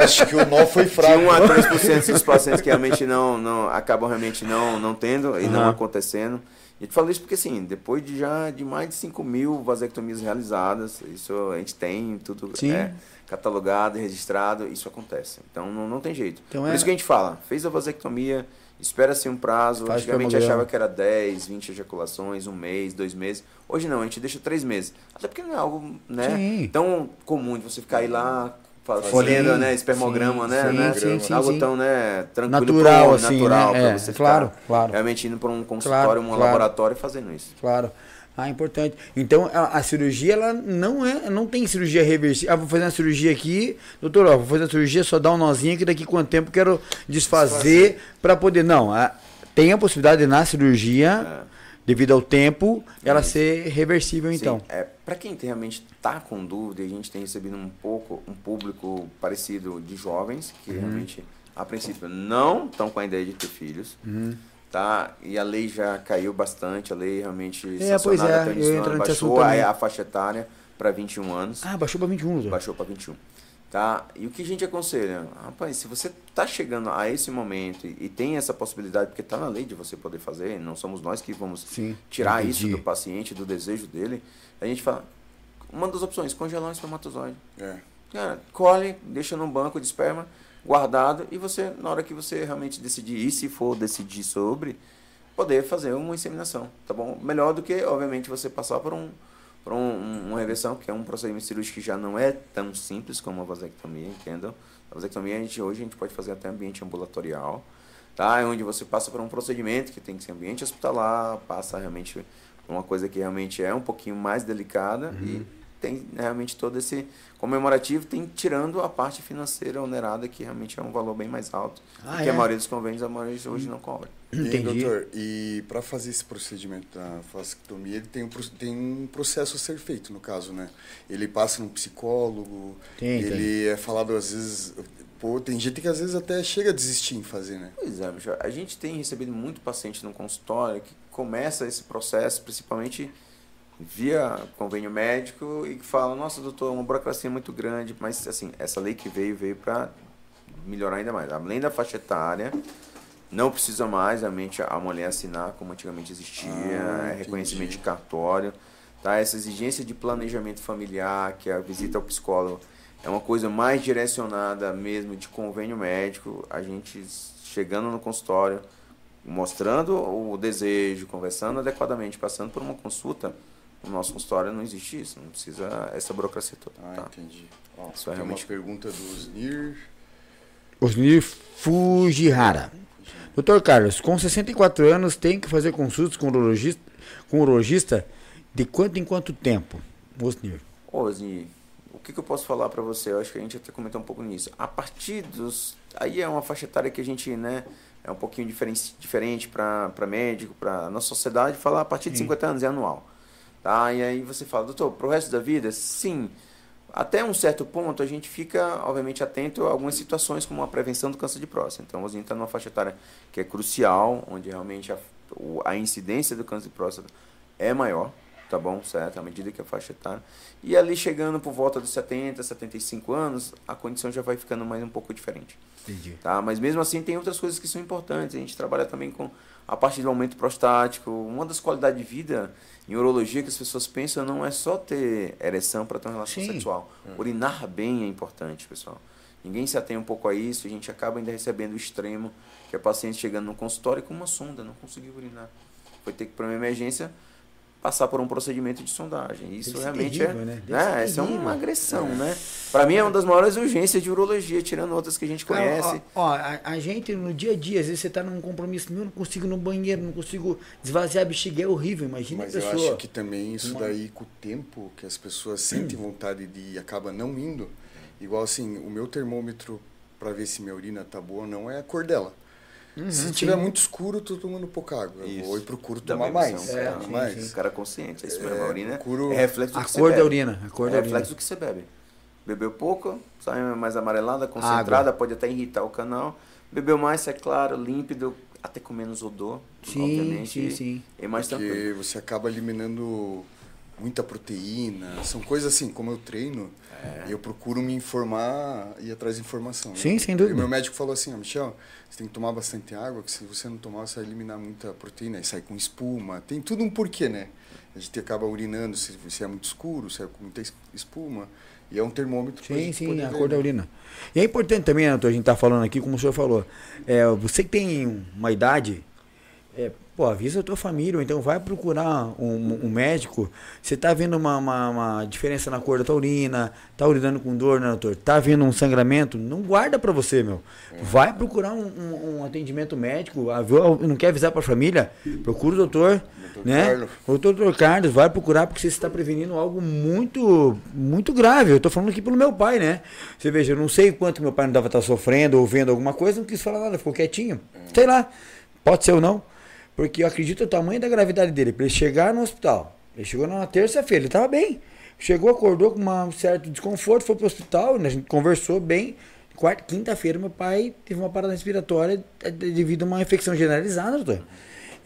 Acho que o nó foi de fraco. 1 a 3% dos pacientes que realmente não, não acabam realmente não, não tendo e não Aham. acontecendo. E te falo isso porque assim, depois de já de mais de 5 mil vasectomias realizadas, isso a gente tem tudo Sim. é, catalogado e registrado, isso acontece. Então não, não tem jeito. Então Por é- isso que a gente fala, fez a vasectomia, espera-se um prazo. Faz Antigamente achava que era 10, 20 ejaculações, um mês, dois meses. Hoje não, a gente deixa três meses. Até porque não é algo né, Sim. tão comum de você ficar aí lá folhando, né, espermograma, sim, né, sim, né, sim, sim, algo sim. tão, né, tranquilo, Natural, pro- assim, natural né? pra É, você claro, ficar claro. realmente indo para um consultório, Claro, um claro. laboratório e fazendo isso. Claro. Ah, importante. Então, a, a cirurgia, ela não é, não tem cirurgia reversível. Ah, vou fazer uma cirurgia aqui, doutor, ó, vou fazer uma cirurgia, só dar um nozinho que daqui quanto tempo quero desfazer para poder. Não, a- tem a possibilidade de, na cirurgia, devido ao tempo, ela ser reversível, então. Sim, é, para quem realmente está com dúvida, a gente tem recebido um pouco um público parecido de jovens Uhum. que realmente, a princípio, não estão com a ideia de ter filhos. Uhum. Tá? E a lei já caiu bastante, a lei realmente É, pois sancionada é, até o eu início ano, baixou a, a faixa etária para 21 anos. Ah, baixou para 21, doutor. Baixou para 21. Tá? E o que a gente aconselha? Rapaz, se você está chegando a esse momento e, e tem essa possibilidade, porque está na lei de você poder fazer, não somos nós que vamos Sim, tirar impedir. isso do paciente, do desejo dele, a gente fala, uma das opções, congelar o espermatozoide. É. Cara, colhe, deixa num banco de esperma guardado e você, na hora que você realmente decidir, e se for decidir sobre, poder fazer uma inseminação, tá bom? Melhor do que, obviamente, você passar por um por um, uma reversão, que é um procedimento cirúrgico que já não é tão simples como a vasectomia, entendeu? A vasectomia a gente, hoje a gente pode fazer até ambiente ambulatorial, tá? É onde você passa por um procedimento que tem que ser ambiente hospitalar, passa realmente uma coisa que realmente é um pouquinho mais delicada uhum. e tem realmente todo esse comemorativo, tem tirando a parte financeira onerada, que realmente é um valor bem mais alto. Ah, que é? a maioria dos convênios, a maioria hoje não cobra. Entendi. E, doutor, e para fazer esse procedimento da vasectomia, ele tem um, tem um processo a ser feito, no caso, né? Ele passa num psicólogo, tem, ele tem. é falado às vezes... Pô, tem gente que às vezes até chega a desistir em fazer, né? Pois é, a gente tem recebido muito paciente no consultório que começa esse processo, principalmente via convênio médico e que fala, nossa, doutor, é uma burocracia muito grande, mas assim, essa lei que veio, veio para melhorar ainda mais. Além da faixa etária, não precisa mais realmente a mulher assinar como antigamente existia, ah, é reconhecimento de cartório, tá? Essa exigência de planejamento familiar, que a visita ao psicólogo é uma coisa mais direcionada mesmo de convênio médico, a gente chegando no consultório, mostrando o desejo, conversando adequadamente, passando por uma consulta, no nosso consultório não existe isso, não precisa essa burocracia toda. Ah, tá? entendi. Ó, isso é realmente... uma pergunta do Osnir. Osnir Fujihara. Doutor Carlos, com 64 anos, tem que fazer consultas com o urologista, com urologista de quanto em quanto tempo? Osnir. Osnir, o que, que eu posso falar para você? Eu acho que a gente até comentou um pouco nisso. A partir dos... Aí é uma faixa etária que a gente, né é um pouquinho diferente, diferente para médico, para nossa sociedade, falar a partir de Sim. 50 anos é anual. Tá? E aí você fala, doutor, para o resto da vida? Sim. Até um certo ponto, a gente fica, obviamente, atento a algumas situações, como a prevenção do câncer de próstata. Então, a gente está numa faixa etária que é crucial, onde realmente a, a incidência do câncer de próstata é maior, tá bom? Certo? À medida que a faixa etária. E ali, chegando por volta dos 70, 75 anos, a condição já vai ficando mais um pouco diferente. Entendi. Tá? Mas mesmo assim, tem outras coisas que são importantes. A gente trabalha também com a parte do aumento prostático. Uma das qualidades de vida em urologia que as pessoas pensam não é só ter ereção para ter uma relação Sim. sexual. Hum. Urinar bem é importante, pessoal. Ninguém se atém um pouco a isso, a gente acaba ainda recebendo o extremo, que é paciente chegando no consultório com uma sonda, não conseguiu urinar. Foi ter que ir para uma emergência passar por um procedimento de sondagem. Isso realmente terrível, é, né? né? Essa é uma agressão, é. né? Para mim é uma das maiores urgências de urologia, tirando outras que a gente conhece. Ó, ó a, a, gente no dia a dia, às vezes você está num compromisso, meu, não consigo ir no banheiro, não consigo esvaziar a bexiga, é horrível, imagina Mas a pessoa. eu acho que também isso daí com o tempo que as pessoas sentem vontade de ir e acaba não indo, igual assim, o meu termômetro para ver se minha urina tá boa não é a cor dela. Uhum, Se sim. tiver muito escuro, tô tomando pouca água. Isso. Eu vou e procuro tomar mais. É, sim, mais. Sim. Cara consciente. É isso mesmo. É, a urina procuro... é reflexo do a que cor da urina. A cor é da reflexo urina. do que você bebe. Bebeu pouco, sai mais amarelada, concentrada, água. pode até irritar o canal. Bebeu mais, é claro, límpido, até com menos odor. Sim, obviamente, sim, sim. É mais Porque tranquilo. você acaba eliminando muita proteína. São coisas assim, como eu treino, é. eu procuro me informar e ir atrás de informação. Sim, né? sem dúvida. E meu médico falou assim, Michel, você tem que tomar bastante água, que se você não tomar, você vai eliminar muita proteína, e sai com espuma. Tem tudo um porquê, né? A gente acaba urinando se, se é muito escuro, se é com muita espuma. E é um termômetro. Sim, sim, a cor da urina. E é importante também, né, a gente está falando aqui, como o senhor falou, é, você que tem uma idade, é, pô, avisa a tua família, ou então vai procurar um, um médico. Você tá vendo uma, uma, uma, diferença na cor da tua urina, tá urinando com dor, né, doutor? Tá vendo um sangramento? Não guarda para você, meu. Vai procurar um, um, um atendimento médico. Não quer avisar para a família? Procura o doutor, doutor né? Carlos. O doutor Carlos, vai procurar porque você está prevenindo algo muito, muito grave. Eu tô falando aqui pelo meu pai, né? Você veja, eu não sei quanto meu pai não dava estar sofrendo ou vendo alguma coisa, não quis falar nada, ficou quietinho. Sei lá, pode ser ou não. Porque eu acredito o tamanho da gravidade dele. Para ele chegar no hospital. Ele chegou na terça-feira, ele estava bem. Chegou, acordou com um certo desconforto, foi para o hospital, a gente conversou bem. Quarta, quinta-feira, meu pai teve uma parada respiratória devido a uma infecção generalizada, doutor.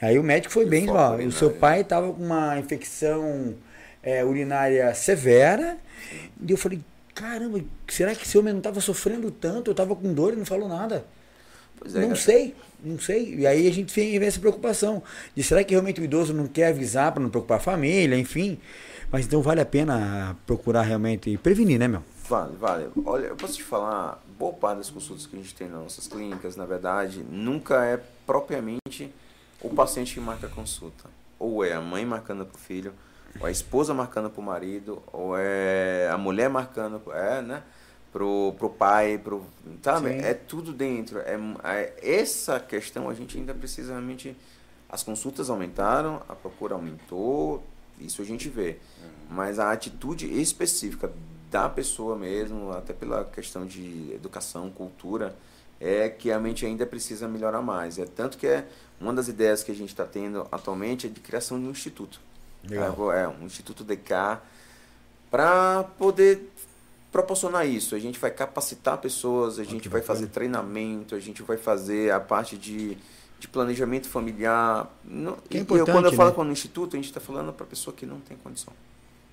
Aí o médico foi que bem, ó, o seu pai estava com uma infecção é, urinária severa. E eu falei, caramba, será que esse homem não estava sofrendo tanto? Eu estava com dor e não falou nada. É, não sei. Não sei. E aí a gente vem essa preocupação de será que realmente o idoso não quer avisar para não preocupar a família, enfim. Mas então vale a pena procurar realmente prevenir, né, meu? Vale, vale. Olha, eu posso te falar, boa parte das consultas que a gente tem nas nossas clínicas, na verdade, nunca é propriamente o paciente que marca a consulta. Ou é a mãe marcando para o filho, ou é a esposa marcando para o marido, ou é a mulher marcando, é, né? Pro, pro pai, pro, sabe? Sim. É tudo dentro. É, é, essa questão a gente ainda precisa realmente. As consultas aumentaram, a procura aumentou, isso a gente vê. Mas a atitude específica da pessoa mesmo, até pela questão de educação, cultura, é que a mente ainda precisa melhorar mais. É tanto que é uma das ideias que a gente está tendo atualmente é de criação de um instituto. Legal. É, um Instituto DK para poder proporcionar isso. A gente vai capacitar pessoas, a gente que vai bacana. fazer treinamento, a gente vai fazer a parte de, de planejamento familiar. Não, Que é e eu, importante, quando eu falo né? com o instituto, a gente está falando para pessoa que não tem condição.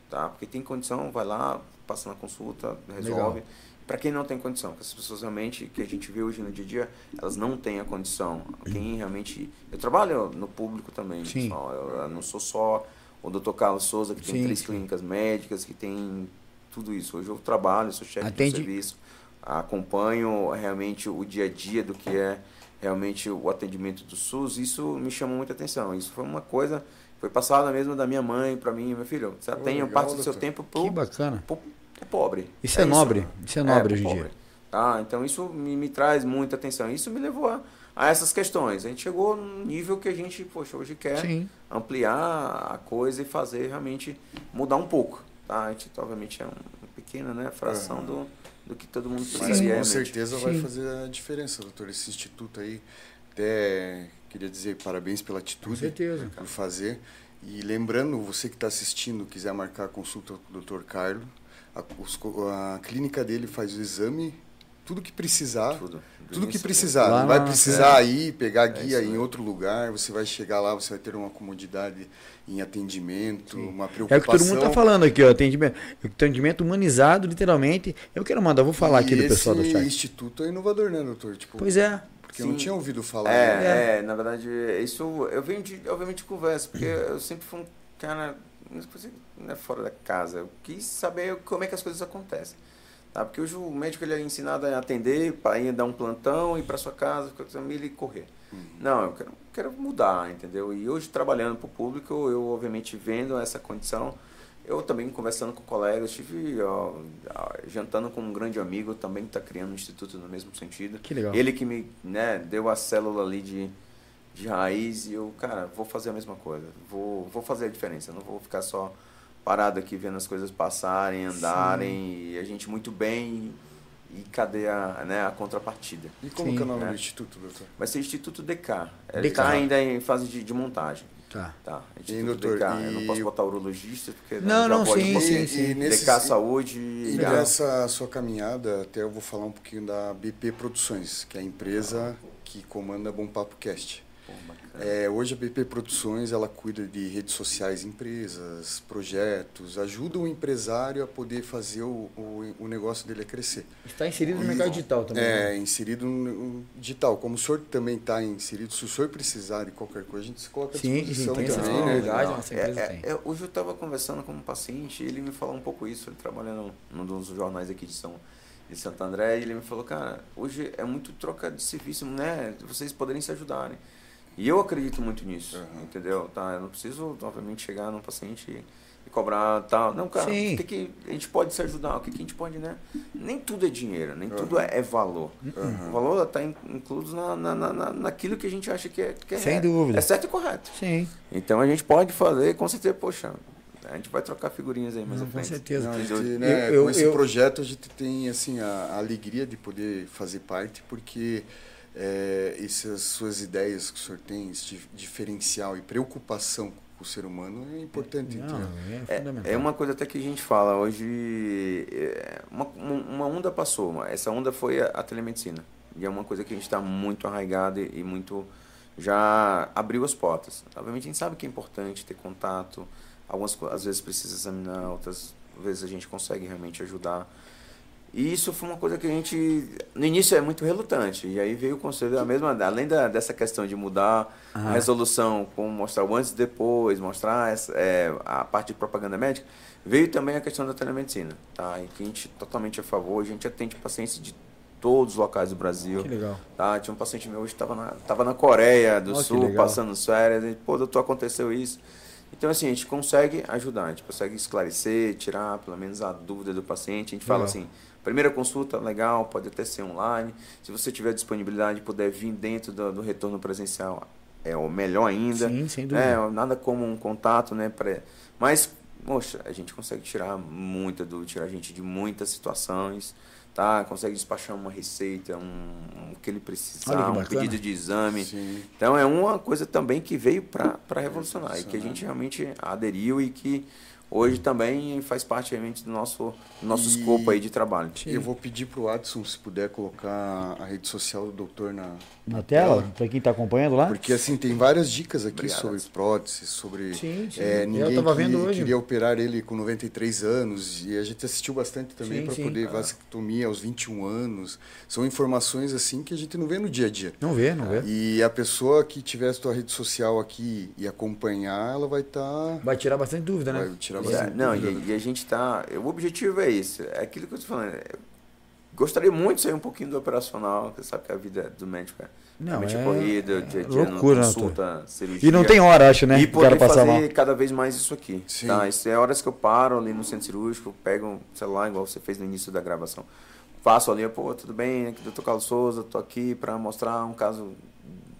Tá? Porque tem condição, vai lá, passa na consulta, resolve. Legal. Para quem não tem condição, porque as pessoas realmente que a gente vê hoje no dia a dia, elas não têm a condição. Quem realmente. Eu trabalho no público também, Sim. pessoal. Eu, eu não sou só o Dr. Carlos Souza, que tem Sim, três sim. clínicas médicas, que tem tudo isso. Hoje eu trabalho, sou chefe Atende- de serviço, acompanho realmente o dia a dia do que é realmente o atendimento do SUS. Isso me chamou muita atenção. Isso foi uma coisa, foi passada mesmo da minha mãe para mim, meu filho. Você tem parte do seu tempo Que pro, bacana. pro, pro pobre. Isso é nobre, isso é nobre pro hoje em dia. Tá? Então isso me, me traz muita atenção. Isso me levou a, a essas questões. A gente chegou num nível que a gente, poxa, hoje quer Sim. ampliar a coisa e fazer realmente mudar um pouco. Tá? A gente, obviamente, é uma pequena né, fração Aham. do, do que todo mundo Mas precisaria com realmente. certeza vai Sim. fazer a diferença, doutor. Esse instituto aí, até queria dizer parabéns pela Com atitude certeza. por fazer. E lembrando, você que está assistindo, quiser marcar a consulta com o Dr. Carlos, a, a clínica dele faz o exame, tudo que precisar. Tudo. Tudo que precisar. Lá não vai precisar ir pegar É guia isso em outro lugar, você vai chegar lá, você vai ter uma comodidade em atendimento, uma É preocupação. o que todo mundo está falando aqui, ó. Atendimento, atendimento humanizado, literalmente. Eu quero mandar, vou falar aqui E do pessoal do esse chat. instituto é inovador, né, doutor? Tipo, Pois é. porque eu não Sim. tinha ouvido falar. né? É, é, na verdade, isso eu venho de, obviamente, de conversa, porque eu sempre fui um cara né, fora da casa. Eu quis saber como é que as coisas acontecem. Tá? Porque hoje o médico ele é ensinado a atender, para ir dar um plantão, ir para sua casa, com a família e correr. Não, eu quero, quero mudar, entendeu? E hoje trabalhando para o público, eu obviamente vendo essa condição, eu também conversando com colegas, estive ó, jantando com um grande amigo também que está criando um instituto no mesmo sentido. Que legal. Ele que me né, deu a célula ali de, de raiz e eu, cara, vou fazer a mesma coisa. Vou, vou fazer a diferença. Não vou ficar só parado aqui vendo as coisas passarem, andarem e a gente muito bem e cadê a, né, a contrapartida. E como Sim. que é o nome É. do instituto, doutor? Vai ser Instituto DK. Ele DK. está ainda em fase de, de montagem. Tá. Tá, E, Instituto doutor, DK. Eu não e- posso botar urologista porque Não, já não, pode sim, sim, sim. nesses- DK Saúde E e nessa sua caminhada, até eu vou falar um pouquinho da BP Produções, que é a empresa que comanda Bom Papo Cast. Pô. É, hoje a BP Produções ela cuida de redes sociais, empresas, projetos, ajuda o empresário a poder fazer o, o, o negócio dele a crescer. Está inserido no mercado digital também. né? É, inserido no, no digital. Como o senhor também está inserido, se o senhor precisar de qualquer coisa, a gente se coloca à Sim, disposição sim, tem essa também, né? disponibilidade. Não, nossa é- empresa é- tem. é- hoje eu estava conversando com um paciente e ele me falou um pouco isso. Ele trabalha no, num dos jornais aqui de São de Santo André e ele me falou, cara, hoje é muito troca de serviço, né? Vocês poderem se ajudarem. E eu acredito muito nisso, Uhum. entendeu? Tá, eu não preciso, obviamente, chegar num paciente e, e cobrar tal. Não, cara, Sim. o que, que a gente pode se ajudar? O que, que a gente pode, né? Nem tudo é dinheiro, nem tudo é, é valor. Uhum. O valor está incluso na, na, na, naquilo que a gente acha que é, que é, Sem dúvida. é certo e correto. Sim, Então a gente pode fazer, com certeza, poxa, a gente vai trocar figurinhas aí mais Não, à com certeza. Não, gente, Eu- né, eu- com esse eu- projeto a gente tem assim a, a alegria de poder fazer parte, porque é, essas suas ideias que o senhor tem, esse dif- diferencial e preocupação com o ser humano é importante. Não, entendeu? é fundamental. É, é uma coisa até que a gente fala hoje, é, uma, uma onda passou, essa onda foi a, a telemedicina. E é uma coisa que a gente está muito arraigado e, e muito já abriu as portas. Obviamente a gente sabe que é importante ter contato, algumas às vezes precisa examinar, outras vezes a gente consegue realmente ajudar. E isso foi uma coisa que a gente, no início, é muito relutante. E aí veio o conselho, a mesma, além da, dessa questão de mudar a resolução, como mostrar o antes e depois, mostrar essa, é, a parte de propaganda médica, veio também a questão da telemedicina. Tá? E que a gente totalmente a favor, a gente atende pacientes de todos os locais do Brasil. Que legal. Tá? Tinha um paciente meu hoje que estava na, tava na Coreia do que Sul, passando férias. E, Pô, doutor, aconteceu isso. Então, assim, a gente consegue ajudar, a gente consegue esclarecer, tirar pelo menos a dúvida do paciente. A gente fala Legal. assim, primeira consulta, legal, pode até ser online. Se você tiver disponibilidade, puder vir dentro do, do retorno presencial, é o melhor ainda. Sim, sem dúvida. É, nada como um contato, né? Pré... Mas, poxa, a gente consegue tirar muita dúvida, tirar a gente de muitas situações, tá? Consegue despachar uma receita, um, um o que ele precisar, que um pedido de exame. Sim. Então é uma coisa também que veio para revolucionar e que a gente realmente aderiu e que hoje também faz parte realmente do nosso, do nosso E- escopo aí de trabalho. Eu vou pedir pro Adson, se puder, colocar a rede social do doutor na, Na tela, pra quem tá acompanhando lá. Porque assim, tem várias dicas aqui Obrigado, sobre Adson. prótese, sobre. Sim, sim. é, Eu ninguém tava que- vendo hoje. queria operar ele com 93 anos. E a gente assistiu bastante também para poder vasectomia aos 21 anos. São informações assim que a gente não vê no dia a dia. Não vê, não vê. E a pessoa que tiver a sua rede social aqui e acompanhar, ela vai estar. Vai tirar bastante dúvida, né? vai tirar É, bastante. não, dúvida. e, e a gente tá. O objetivo é isso. É aquilo que eu tô falando. Eu gostaria muito de sair um pouquinho do operacional, você sabe que a vida do médico é Não, realmente é corrida, dia a dia, loucura, né, consulta, cirurgia. E não tem hora, acho, né? E poder fazer mal. cada vez mais isso aqui. Sim. Tá? Isso é horas que eu paro ali no centro cirúrgico, pego um celular, igual você fez no início da gravação. Faço ali, pô, tudo bem, aqui doutor Carlos Souza, tô aqui para mostrar um caso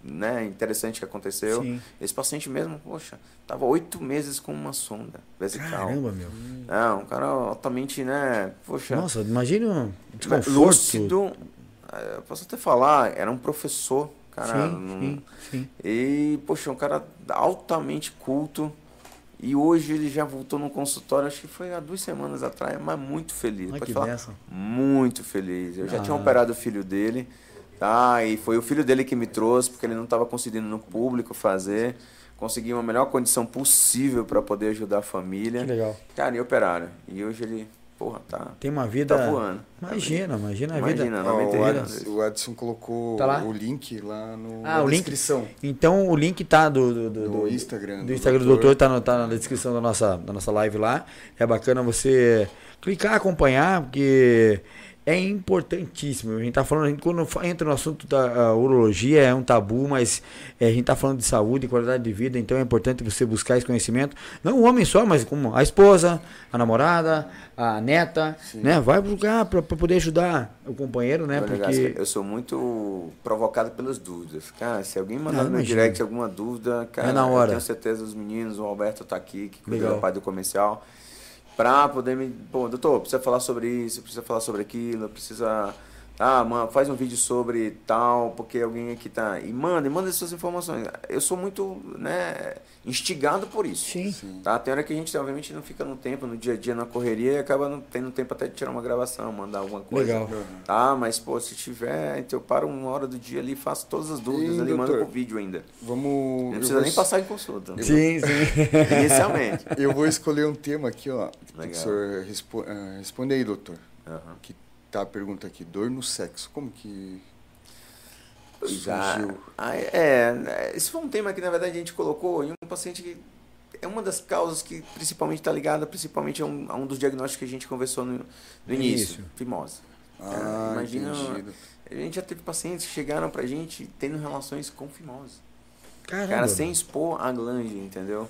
né, interessante que aconteceu. Sim. Esse paciente mesmo, poxa, tava oito meses com uma sonda vesical. Caramba, meu. Não, um cara altamente, né, poxa, Nossa, imagina um desconforto. lúcido. eh, Posso até falar, era um professor, cara. sim, num- sim, sim. e, poxa, um cara altamente culto. E hoje ele já voltou no consultório, acho que foi há duas semanas atrás, mas muito feliz. Ai, Pode falar? Muito feliz. Eu já tinha Ah. operado o filho dele, tá? E foi o filho dele que me trouxe, porque ele não estava conseguindo no público fazer. Consegui uma melhor condição possível para poder ajudar a família. Que legal. Cara, e operaram. E hoje ele, porra, tá, Tem uma vida. tá voando. Imagina, imagina a vida. Imagina, 90 o, o Adson colocou Tá o link lá no, Ah, na o link. descrição. Então o link tá do, do, do, Do Instagram Do do Instagram do doutor, tá, no- tá na descrição da nossa, da nossa live lá. É bacana você clicar, acompanhar, porque é importantíssimo. A gente tá falando, a gente, quando entra no assunto da urologia, é um tabu, mas é, a gente tá falando de saúde e qualidade de vida, então é importante você buscar esse conhecimento. Não o homem só, mas como a esposa, a namorada, a neta, né? Vai buscar para poder ajudar o companheiro, né? Porque eu sou muito provocado pelas dúvidas. Cara, se alguém mandar no direct alguma dúvida, cara, É na hora. eu tenho certeza os meninos, o Alberto tá aqui, que cuida da parte do comercial, pra poder me. Pô, doutor, precisa falar sobre isso, precisa falar sobre aquilo, precisa. Ah, mano, faz um vídeo sobre tal, porque alguém aqui tá. E manda, e manda essas informações. Eu sou muito, né, instigado por isso. Sim. Tá? Tem hora que a gente, obviamente, não fica no tempo, no dia a dia, na correria, e acaba não tendo tempo até de tirar uma gravação, mandar alguma coisa. Legal. Tá? Mas, pô, se tiver, então eu paro uma hora do dia ali, faço todas as dúvidas Sim, ali, mando por vídeo ainda. Vamos. Não eu precisa vou nem passar em consulta. Sim, sim. [LAUGHS] Inicialmente. Eu vou escolher um tema aqui, ó. que Legal. O senhor respo ah, responde aí, doutor. Aham. Que tá a pergunta aqui, dor no sexo. Como que surgiu? Ah, é, é, esse foi um tema que, na verdade, a gente colocou em um paciente que é uma das causas que principalmente está ligada principalmente a um, a um dos diagnósticos que a gente conversou no, no início, Início. fimose. Ah, imagina- entendido. A gente já teve pacientes que chegaram pra gente tendo relações com fimose. Caramba. Cara, sem expor a glande, entendeu?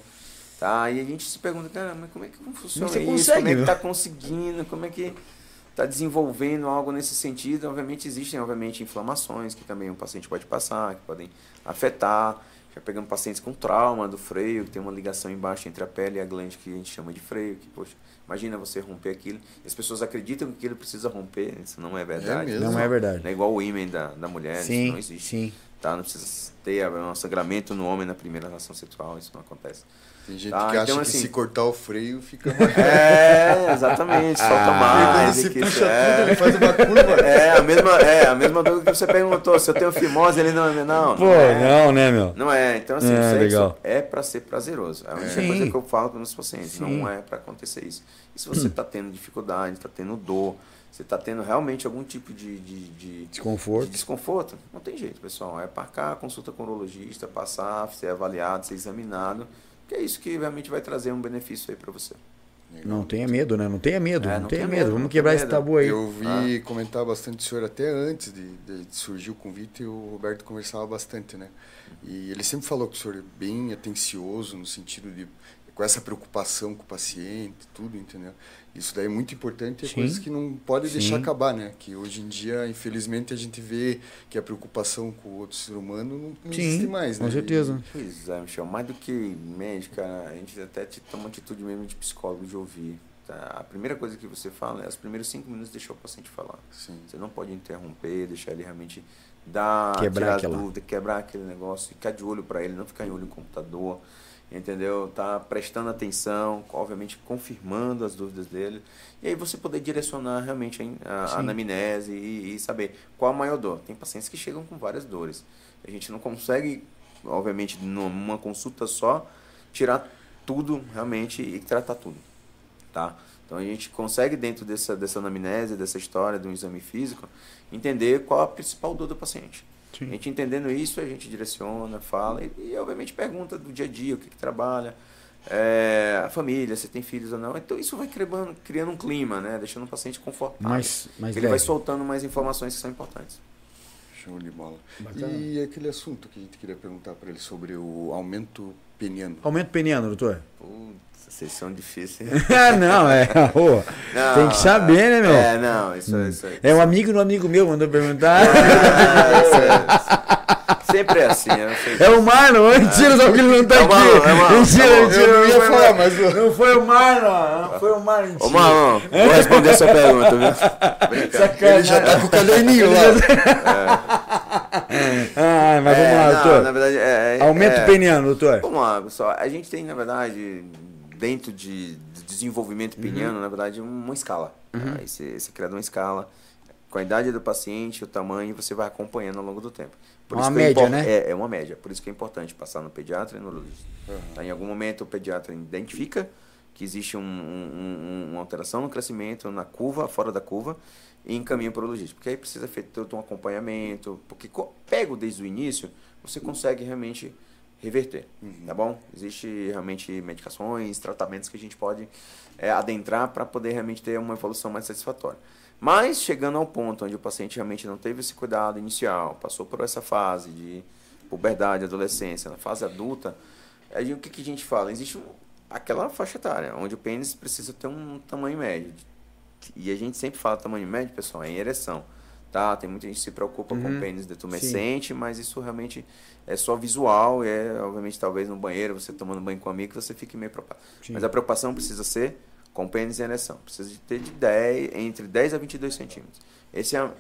Tá? E a gente se pergunta, cara, mas como é que funciona você isso? consegue, como é que tá conseguindo? Como é que tá desenvolvendo algo nesse sentido? Obviamente existem, obviamente, inflamações que também o paciente pode passar, que podem afetar. Já pegamos pacientes com trauma do freio, que tem uma ligação embaixo entre a pele e a glande que a gente chama de freio, que, poxa, imagina você romper aquilo. E as pessoas acreditam que aquilo precisa romper, isso não é verdade. mesmo? Não é verdade. Não é igual o ímã da, da mulher, isso Sim, não existe sim. tá? Não precisa ter um sangramento no homem na primeira relação sexual, isso não acontece. Tem gente Tá, que acha então, que assim- se cortar o freio fica [LAUGHS] mais. É, exatamente, solta Quando mais. se e que puxa tudo, é, ele faz uma curva. [LAUGHS] é, a mesma, é, a mesma dúvida que você perguntou, se eu tenho fimose, ele não, não, Pô, não é. não, né, meu? Não é, então assim, É, legal. é para ser prazeroso. É a única coisa que eu falo para os meus pacientes. Sim. Não é para acontecer isso. E se você está tendo dificuldade, está tendo dor, você está tendo realmente algum tipo de, de, de, Desconforto. de desconforto, não tem jeito, pessoal. É marcar consulta com o urologista, passar, ser avaliado, ser examinado, que é isso que realmente vai trazer um benefício aí para você. Não tenha medo, né? Não tenha medo, É, não, não tenha tenha medo. medo, Vamos quebrar esse tabu aí. Eu vi comentar bastante o senhor até antes de, de surgir o convite e o Roberto conversava bastante, né? E ele sempre falou que o senhor é bem atencioso no sentido de com essa preocupação com o paciente, tudo, entendeu? Isso daí é muito importante, é Sim. coisa que não pode deixar Sim. acabar, né? Que hoje em dia, infelizmente, a gente vê que a preocupação com o outro ser humano não, não Sim, existe mais, né? com certeza. Pois é, Michel, mais do que médica, a gente até te- toma uma atitude mesmo de psicólogo de ouvir. tá? A primeira coisa que você fala é os primeiros cinco minutos deixar o paciente falar. E, sim. Você não pode interromper, deixar ele realmente dar, Quebrar tirar aquela- dúvida, quebrar aquele negócio, ficar de olho para ele, não ficar em olho no computador, entendeu? Tá prestando atenção, obviamente confirmando as dúvidas dele, e aí você poder direcionar realmente a, a anamnese e, e saber qual a maior dor. Tem pacientes que chegam com várias dores. A gente não consegue, obviamente, numa consulta só, tirar tudo realmente e tratar tudo tá? Então a gente consegue dentro dessa dessa anamnese, dessa história de um exame físico, entender qual a principal dor do paciente. Sim. A gente entendendo isso, a gente direciona, fala e, e, obviamente pergunta do dia a dia, o que, que trabalha, é, a família, se tem filhos ou não. Então isso vai criando, criando um clima, né? Deixando o paciente confortável. Mais, mais Ele vai soltando mais informações que são importantes. Show de bola. Bacana. E aquele assunto que a gente queria perguntar para ele sobre o aumento peniano. Aumento peniano, doutor. Putz, vocês são difíceis. [LAUGHS] ah, não, é. [LAUGHS] Ô, Não, tem que saber, né, meu? É, não, isso, isso, É um amigo do amigo meu mandou perguntar. Ah, isso é- Sempre é assim, eu não sei. É o Marlon, mentira, só que ele não tá É o aqui. É o Marlon, mentira, tá mentira. Eu não ia foi falar, o- mas- Não foi o Marlon, não foi o Marlon. mentira. Ô, Marlon, vou responder a sua pergunta, viu? Sacanagem. Ele já tá com o caderninho lá. [LAUGHS] Ah, mas vamos É, lá, não, doutor. na verdade, é, é- Aumento é, peniano, doutor. Vamos lá, pessoal. A gente tem, na verdade, dentro de, de desenvolvimento peniano, na verdade, uma escala. Tá? Aí você, você cria uma escala. Com a idade do paciente, o tamanho, você vai acompanhando ao longo do tempo. Por Uma é média, impor- né? É, é uma média. Por isso que é importante passar no pediatra e no urologista. Tá? Em algum momento, o pediatra identifica que existe um- um- um- uma alteração no crescimento, na curva, fora da curva, e encaminha para o urologista. Porque aí precisa feito todo um acompanhamento. Porque pego desde o início, você consegue realmente reverter, tá bom? Existe realmente medicações, tratamentos que a gente pode é, adentrar para poder realmente ter uma evolução mais satisfatória. Mas chegando ao ponto onde o paciente realmente não teve esse cuidado inicial, passou por essa fase de puberdade, adolescência, na fase adulta, aí o que, que a gente fala? Existe aquela faixa etária, onde o pênis precisa ter um tamanho médio. E a gente sempre fala tamanho médio, pessoal, é em ereção. Tá? Tem muita gente que se preocupa com o pênis detumescente, mas isso realmente é só visual, é obviamente talvez no banheiro, você tomando banho com um amigo, você fique meio preocupado. Mas a preocupação precisa ser com pênis e ereção. Precisa de ter de 10, entre 10 a 22 centímetros. Esse é,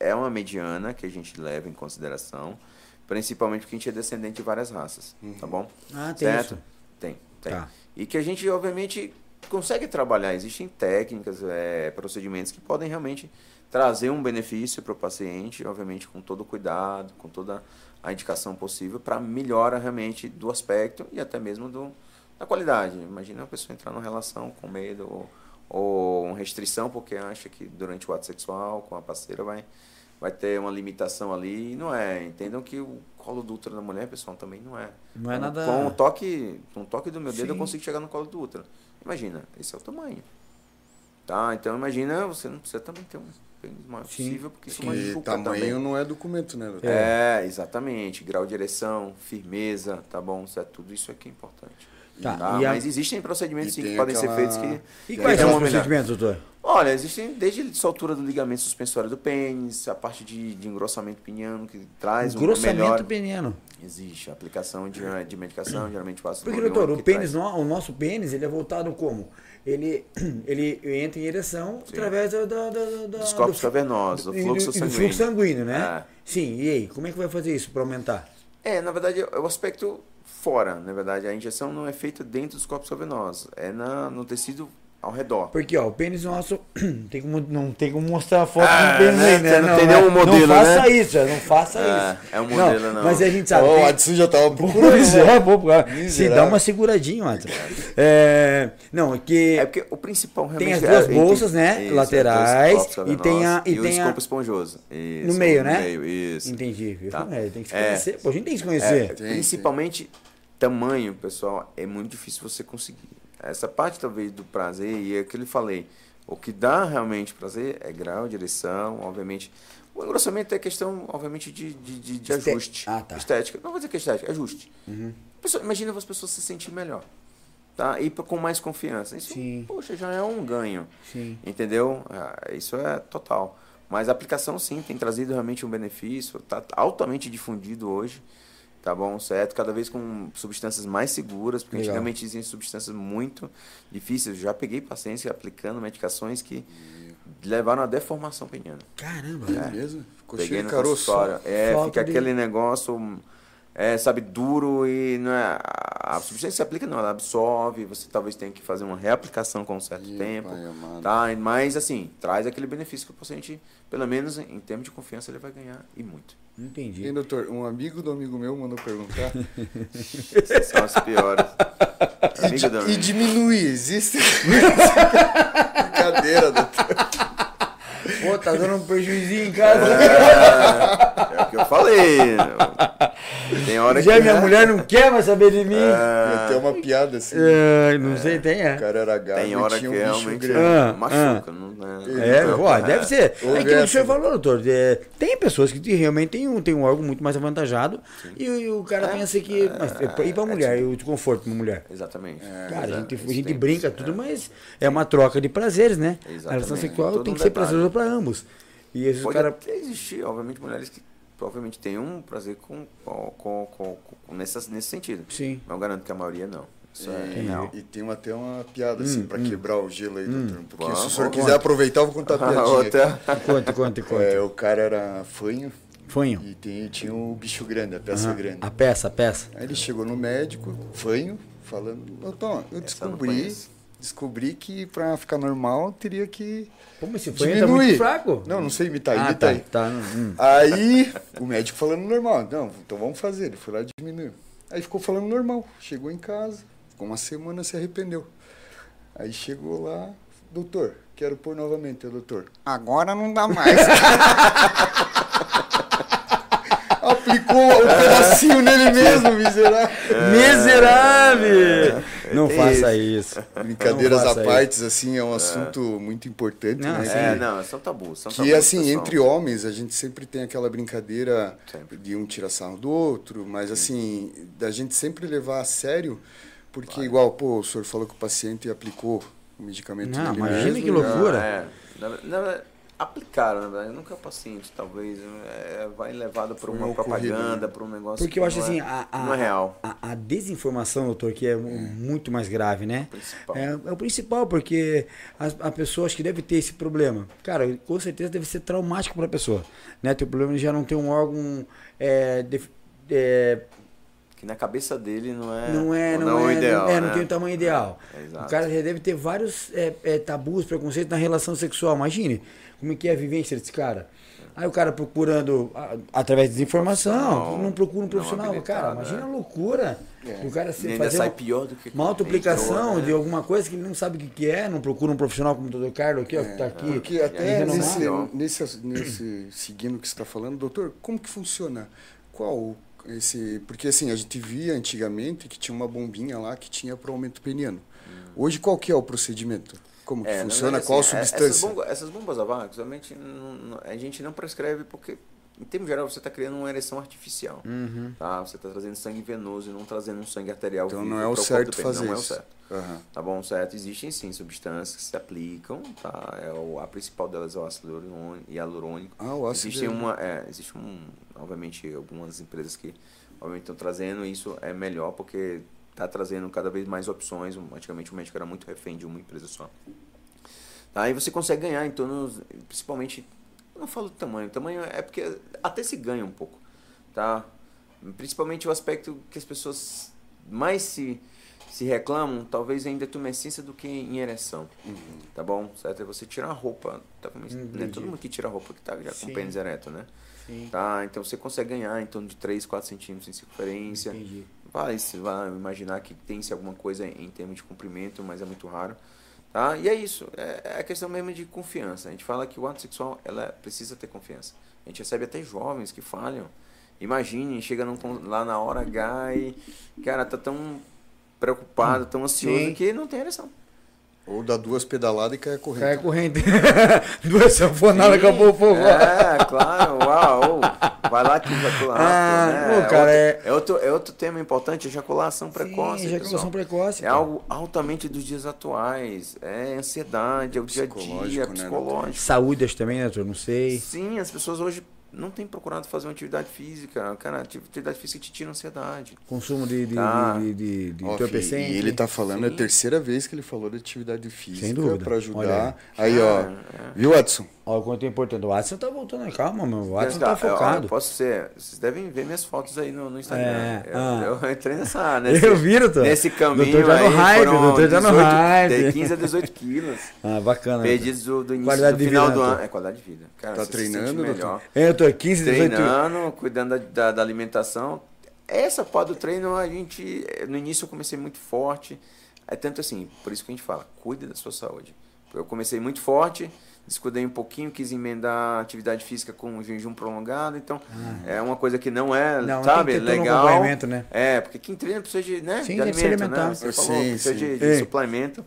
é uma mediana que a gente leva em consideração, principalmente porque a gente é descendente de várias raças, tá bom? Ah, tem certo? isso. Tem, tem. Tá. E que a gente, obviamente, consegue trabalhar. Existem técnicas, é, procedimentos que podem realmente trazer um benefício para o paciente, obviamente, com todo o cuidado, com toda a indicação possível, para melhora realmente do aspecto e até mesmo do, da qualidade. Imagina uma pessoa entrar numa relação com medo ou, ou uma restrição porque acha que durante o ato sexual com a parceira vai, vai ter uma limitação ali. E não é. Entendam que o colo do útero da mulher, pessoal, também não é. Não é nada- Com o toque, com o toque do meu dedo eu Sim. consigo chegar no colo do útero. Imagina, esse é o tamanho. Tá? Então imagina, você não precisa também ter um pênis maior Sim. possível, porque isso E machuca tamanho também. não é documento, né, doutor? É, exatamente. Grau de ereção, firmeza, tá bom? Isso é tudo isso aqui é importante. Tá, Tá? e a- Mas existem procedimentos sim, que podem ser aquela- feitos que. E que quais são os procedimentos, doutor? Olha, existem desde a soltura do ligamento suspensório do pênis, a parte de, de engrossamento peniano, que traz um Grossamento melhor. peniano. Existe a aplicação de, de medicação, geralmente ácido Porque, doutor, o pênis, traz- no- o nosso pênis, ele é voltado como? Ele, [CLEARS THROAT] ele entra em ereção através da, da, da- da- Dos corpos do- cavernosos, do e fluxo e do sanguíneo. fluxo sanguíneo, né? É. Sim, e aí, como é que vai fazer isso para aumentar? É, na verdade, é o aspecto fora. Na verdade, a injeção não é feita dentro dos corpos cavernosos. É na, no tecido ao redor. Porque, ó, o pênis nosso [CLEARS THROAT] tem como, não tem como mostrar a foto Ah, do pênis né? aí, né? Não tem nenhum modelo, Não faça né? isso, já, não faça É, isso. é um modelo, não. Mas a gente sabe. Ó, tem- o Adson já tava procurando. Pois né? [LAUGHS] é. Se dá uma seguradinha, Adson. É, não, é que É porque o principal Tem realmente as duas é- bolsas, né, Isso, laterais, copos e tem a- e o tem a- escopo esponjoso. Isso, no meio, no né? meio, isso. Entendi. Tá. É, tem que se É. conhecer. Pô, a gente tem que se É, conhecer. Tem, principalmente tamanho, pessoal, é muito difícil você conseguir. Essa parte talvez do prazer, e é que eu falei, o que dá realmente prazer é grau, direção, obviamente. O engrossamento é questão, obviamente, de, de, de, de Este- ajuste. Ah, tá. Estética. Não vou dizer que é estética, é ajuste. Pessoa- imagina as pessoas se sentir melhor. Tá? E com mais confiança. Isso, Sim. poxa, já é um ganho. Sim. Entendeu? Ah, Isso é total. Mas a aplicação, sim, tem trazido realmente um benefício. Está altamente difundido hoje. Tá bom? Certo? Cada vez com substâncias mais seguras, porque Legal. antigamente existiam substâncias muito difíceis. Eu já peguei pacientes aplicando medicações que levaram à deformação peniana. Caramba. É mesmo? Ficou Peguei no de caroço. É, Falta fica de- aquele negócio, é, sabe, duro e não é, a substância que se aplica não, ela absorve, você talvez tenha que fazer uma reaplicação com um certo Ih, tempo. pai. Tá? Mas assim, traz aquele benefício que o paciente, pelo menos em termos de confiança, ele vai ganhar e muito. Entendi. Hein, doutor? Um amigo do amigo meu mandou perguntar. [LAUGHS] Essas são as piores. e, Amigo da e diminuir, existe? Brincadeira, doutor. Pô, tá dando um prejuízinho em casa. É, é que eu falei. Tem hora Já que. minha mulher não quer mais saber de mim. Eu tenho uma piada assim. É, não sei, tem, é. O cara era gago Tem e hora que tinha um bicho realmente grande. Ah, machuca. Não, né? É, ó, deve ser. É aquilo que o senhor falou, doutor. é, tem pessoas que realmente têm um, têm um órgão muito mais avantajado e, o- o cara pensa que. Mas, é, e pra mulher, e o conforto pra mulher? Exatamente. Cara, a gente, a gente tem- brinca tudo, mas é uma troca de prazeres, né? A relação Exatamente. sexual tem que ser prazerosa pra ambos. E esses Pode caras. até existir, obviamente, mulheres que provavelmente têm um prazer com, com, com, com, com- nessa, nesse sentido. Sim. Mas eu garanto que a maioria não. Isso é E, real. e tem até uma piada assim, pra quebrar o gelo aí, doutor. Porque se o senhor quiser aproveitar, eu vou contar a [LAUGHS] piadinha. Outra. Conte, conte, conte. É, o cara era fanho Fanho. e tem- tinha o bicho grande, a peça grande. A peça, a peça. Aí ele chegou no médico, fanho, falando, doutor, eu não descobri. Descobri que pra ficar normal teria que Pô, mas esse fanho tá diminuir. muito fraco. Não, não sei imitar, Ah, imita tá. aí. tá hum. Aí o médico falando normal, não, então vamos fazer. Ele foi lá e diminuiu. Aí ficou falando normal. Chegou em casa, ficou uma semana, se arrependeu. Aí chegou lá, doutor, quero pôr novamente, doutor. Agora não dá mais. [LAUGHS] Aplicou o pedacinho nele mesmo, miserável. Miserável! Não tem faça isso. Brincadeiras Não à parte, assim, é um assunto muito importante, Não, né? sim. É, não, são tabus. São Que tabus, assim, pessoal. entre homens, a gente sempre tem aquela brincadeira Sempre. de um tirar sarro do outro, mas assim, da gente sempre levar a sério, porque igual, pô, o senhor falou que o paciente aplicou o medicamento Não, imagina mesmo, que loucura. Não, é. Na, na, verdade, aplicaram, na verdade. Nunca é o paciente, talvez. É, vai levado por Foi uma um propaganda, né? por um negócio Porque eu acho assim, é, a, a, não é real. A, a desinformação, doutor, que é mu- muito mais grave, né? Principal. É, é o principal, porque a, a pessoa acho que deve ter esse problema. Cara, com certeza deve ser traumático para a pessoa. Né? O problema de já não ter um órgão. é, def- é, Que na cabeça dele não é, não é, não, o é, ideal. é, não né? tem o tamanho ideal. É, exato. o cara já deve ter vários é, é, tabus, preconceitos na relação sexual. Imagine como é que é a vivência desse cara. Aí o cara procurando através de desinformação, Profissional, não procura um não profissional. cara, imagina né? a loucura. É. O cara se fazer sai pior do que uma autoaplicação entrou, né? de alguma coisa que ele não sabe o que, que é, não procura um profissional como o doutor Carlos aqui, ó, que tá aqui. É, Porque até nesse, nesse, nesse seguindo o que você está falando, doutor, como que funciona? Qual esse. Porque assim, a gente via antigamente que tinha uma bombinha lá que tinha para aumento peniano. Hoje qual que é o procedimento? Como que É, na funciona? verdade, Qual assim, é- substância? Essas, bomba- essas bombas a vácuo, a gente não prescreve porque, em termos geral, você está criando uma ereção artificial. Tá? Você está trazendo sangue venoso e não trazendo um sangue arterial. Então não é o certo corpo do pênis, fazer Não é o isso. certo. Aham. Tá bom, certo? Existem sim substâncias que se aplicam, tá? É o, a principal delas é o ácido hialurônico-. Ah, o ácido Existe uma, é, existe um, obviamente, algumas empresas que obviamente estão trazendo isso é melhor porque está trazendo cada vez mais opções. Antigamente o médico era muito refém de uma empresa só. Tá? Aí você consegue ganhar em torno, principalmente, não falo do tamanho, o tamanho é porque até se ganha um pouco, tá? Principalmente o aspecto que as pessoas mais se se reclamam, talvez ainda uma essência do que em ereção. Tá bom? Certo? É você tirar a roupa. Tá, não é Entendi. todo mundo que tira a roupa que tá já com Sim. o pênis ereto, né? Sim. Tá? Então você consegue ganhar em torno de 3, 4 centímetros em circunferência. Entendi. Vai, se vai imaginar que tem-se alguma coisa em termos de comprimento, mas é muito raro. Tá? E é isso, é, é a questão mesmo de confiança. A gente fala que o ato sexual ela precisa ter confiança. A gente recebe até jovens que falham. Imagine, chega num lá na hora H e, cara, tá tão preocupado, tão ansioso Sim. que não tem ereção. Ou dá duas pedaladas e cai a corrente. Cai a corrente. [LAUGHS] Duas sanfonadas, Sim, acabou o fogo. É, claro, uau. Vai lá que ejacula Ah, né? pô, cara, outro, é... outro, é outro tema importante, ejaculação precoce. Sim, ejaculação pessoal. precoce. É cara. algo altamente dos dias atuais. É ansiedade, é o dia a dia, Psicológico, né, psicológico. Saúde também, né, doutor? Não sei. Sim, as pessoas hoje não têm procurado fazer uma atividade física. Cara, atividade física te tira ansiedade. Consumo de, de, Tá. de, de, de entorpecente. e ele tá falando, é a Sim. terceira vez que ele falou de atividade física dúvida. para Olha ajudar. Aí, ó. É, Viu, Edson? Olha o quanto é importante. O Watson tá voltando. Calma, meu. O Watson tá focado. Eu, posso ser. Vocês devem ver minhas fotos aí no, no Instagram. É, eu, ah. eu entrei nessa. [LAUGHS] Nesse, Eu vi, doutor. Nesse caminho. Doutor tá no aí, hype, doutor tá no 18 hype. De 15 a 18 [LAUGHS] quilos. Ah, bacana. Perdidos do, do início Qualidade do de final vida, do ano. É qualidade de vida. Cara, Tá se treinando, doutor? melhor. É, doutor, 15, 18 Treinando, cuidando da, da, da alimentação. Essa parte do treino, a gente. No início eu comecei muito forte. É tanto assim, por isso que a gente fala, cuide da sua saúde. Eu comecei muito forte, descuidei um pouquinho, quis emendar atividade física com um jejum prolongado, então é uma coisa que não é. Não, sabe, tem que ter todo um legal. acompanhamento, né? É, porque quem treina precisa de, né, Sim, de alimento, alimentar. né? Você Sim, falou, precisa sim. de, de suplemento.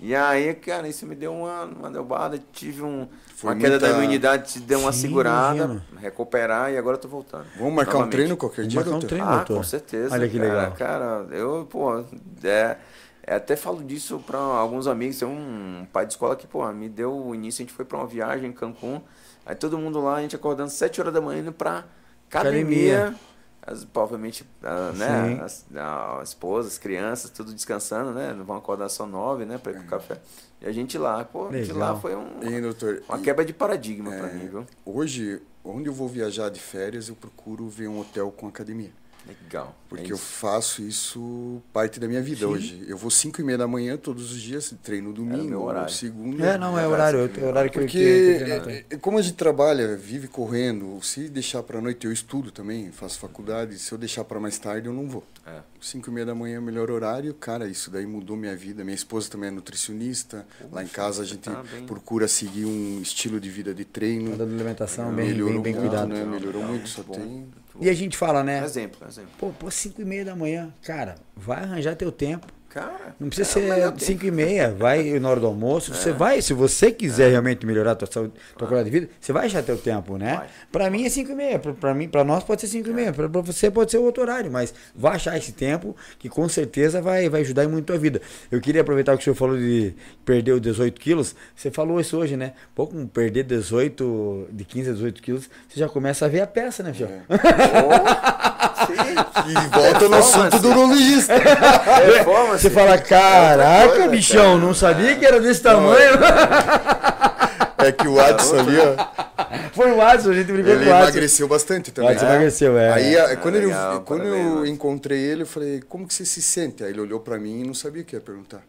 E aí, cara, isso me deu uma, uma derrubada, tive um, Foi uma queda da muita- imunidade, deu uma Sim, segurada, imagino. recuperar e agora eu tô voltando. Vamos marcar um Novamente. treino qualquer dia, marcar um treino. Ah, doutor? com certeza. Olha que cara. legal. Cara, eu, pô, é, é, até falo disso para alguns amigos. Tem um pai de escola que, pô, me deu o início. A gente foi para uma viagem em Cancún. Aí todo mundo lá, a gente acordando 7 horas da manhã indo pra academia. Academia. As, obviamente, a, né, as, a, esposa, as crianças, tudo descansando, né? Não vão acordar só 9, né? Pra ir pro café. E a gente lá, pô, de Legal. lá foi um, Hein, doutor? uma E- quebra de paradigma é, pra mim, viu? Hoje, onde eu vou viajar de férias, eu procuro ver um hotel com academia. Legal. Porque é eu faço isso parte da minha vida hoje. Eu vou 5 e meia da manhã todos os dias, treino domingo, segunda. É, não, é horário. É horário que eu Porque que- que- que- é, é, como a gente trabalha, vive correndo, se deixar para noite eu estudo também, faço faculdade, se eu deixar para mais tarde eu não vou. É. 5 e meia da manhã é o melhor horário, cara, isso daí mudou minha vida. Minha esposa também é nutricionista, lá em casa a gente tá bem. procura seguir um estilo de vida de treino. Cuidado da alimentação, bem, Melhorou bem, bem muito, cuidado. né? Melhorou muito, só bom. tem... E a gente fala, né? Exemplo, exemplo. Pô, pô, 5 e meia da manhã. Cara, vai arranjar teu tempo. Cara, Não precisa é ser tempo. 5 e meia, vai na hora do almoço. É. Você vai, se você quiser realmente melhorar a tua saúde, tua qualidade de vida, você vai achar teu tempo, né? Vai. Pra mim é 5 e meia, pra, pra mim, para nós pode ser 5 e meia, pra, pra você pode ser outro horário, mas vai achar esse tempo que com certeza vai, vai ajudar muito a tua vida. Eu queria aproveitar que o senhor falou de perder os 18 quilos, você falou isso hoje, né? Pô, com perder 18, de 15 a 18 quilos, você já começa a ver a peça, né, senhor? [LAUGHS] E volta no assunto do urologista. [LAUGHS] Você fala, É caraca, coisa, bichão, cara. não sabia que era desse tamanho. É que o Adson ali, ó, Foi o Adson, a gente brigou ele com o Adson. emagreceu bastante O também. Adson emagreceu, é. Aí, a- quando, ele, legal, quando parabéns, eu encontrei ele, eu falei, como que você se sente? Aí ele olhou pra mim e não sabia o que ia perguntar.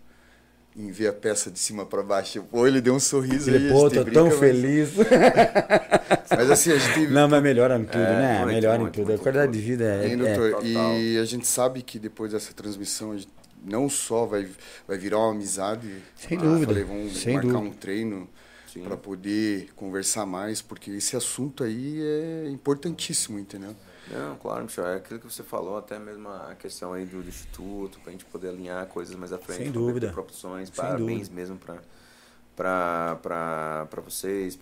Em ver a peça de cima pra baixo. Pô, ele deu um sorriso. Ele, a pô, tô brinca, tão mas- feliz. [LAUGHS] Mas assim, a gente... Não, mas melhora em tudo, É, né? muito, melhora em muito, tudo. muito, a qualidade muito. de vida é. Hein, é- doutor? total. E a gente sabe que depois dessa transmissão, a gente não só vai, vai virar uma amizade. Sem ah, dúvida, Falei, vamos sem marcar dúvida. um treino Sim. para poder conversar mais, porque esse assunto aí é importantíssimo, entendeu? Não, claro, Michel, é aquilo que você falou, até mesmo a questão aí do, do instituto, pra gente poder alinhar coisas mais à frente. Sem dúvida. Proporções, Sem parabéns dúvida. mesmo pra vocês,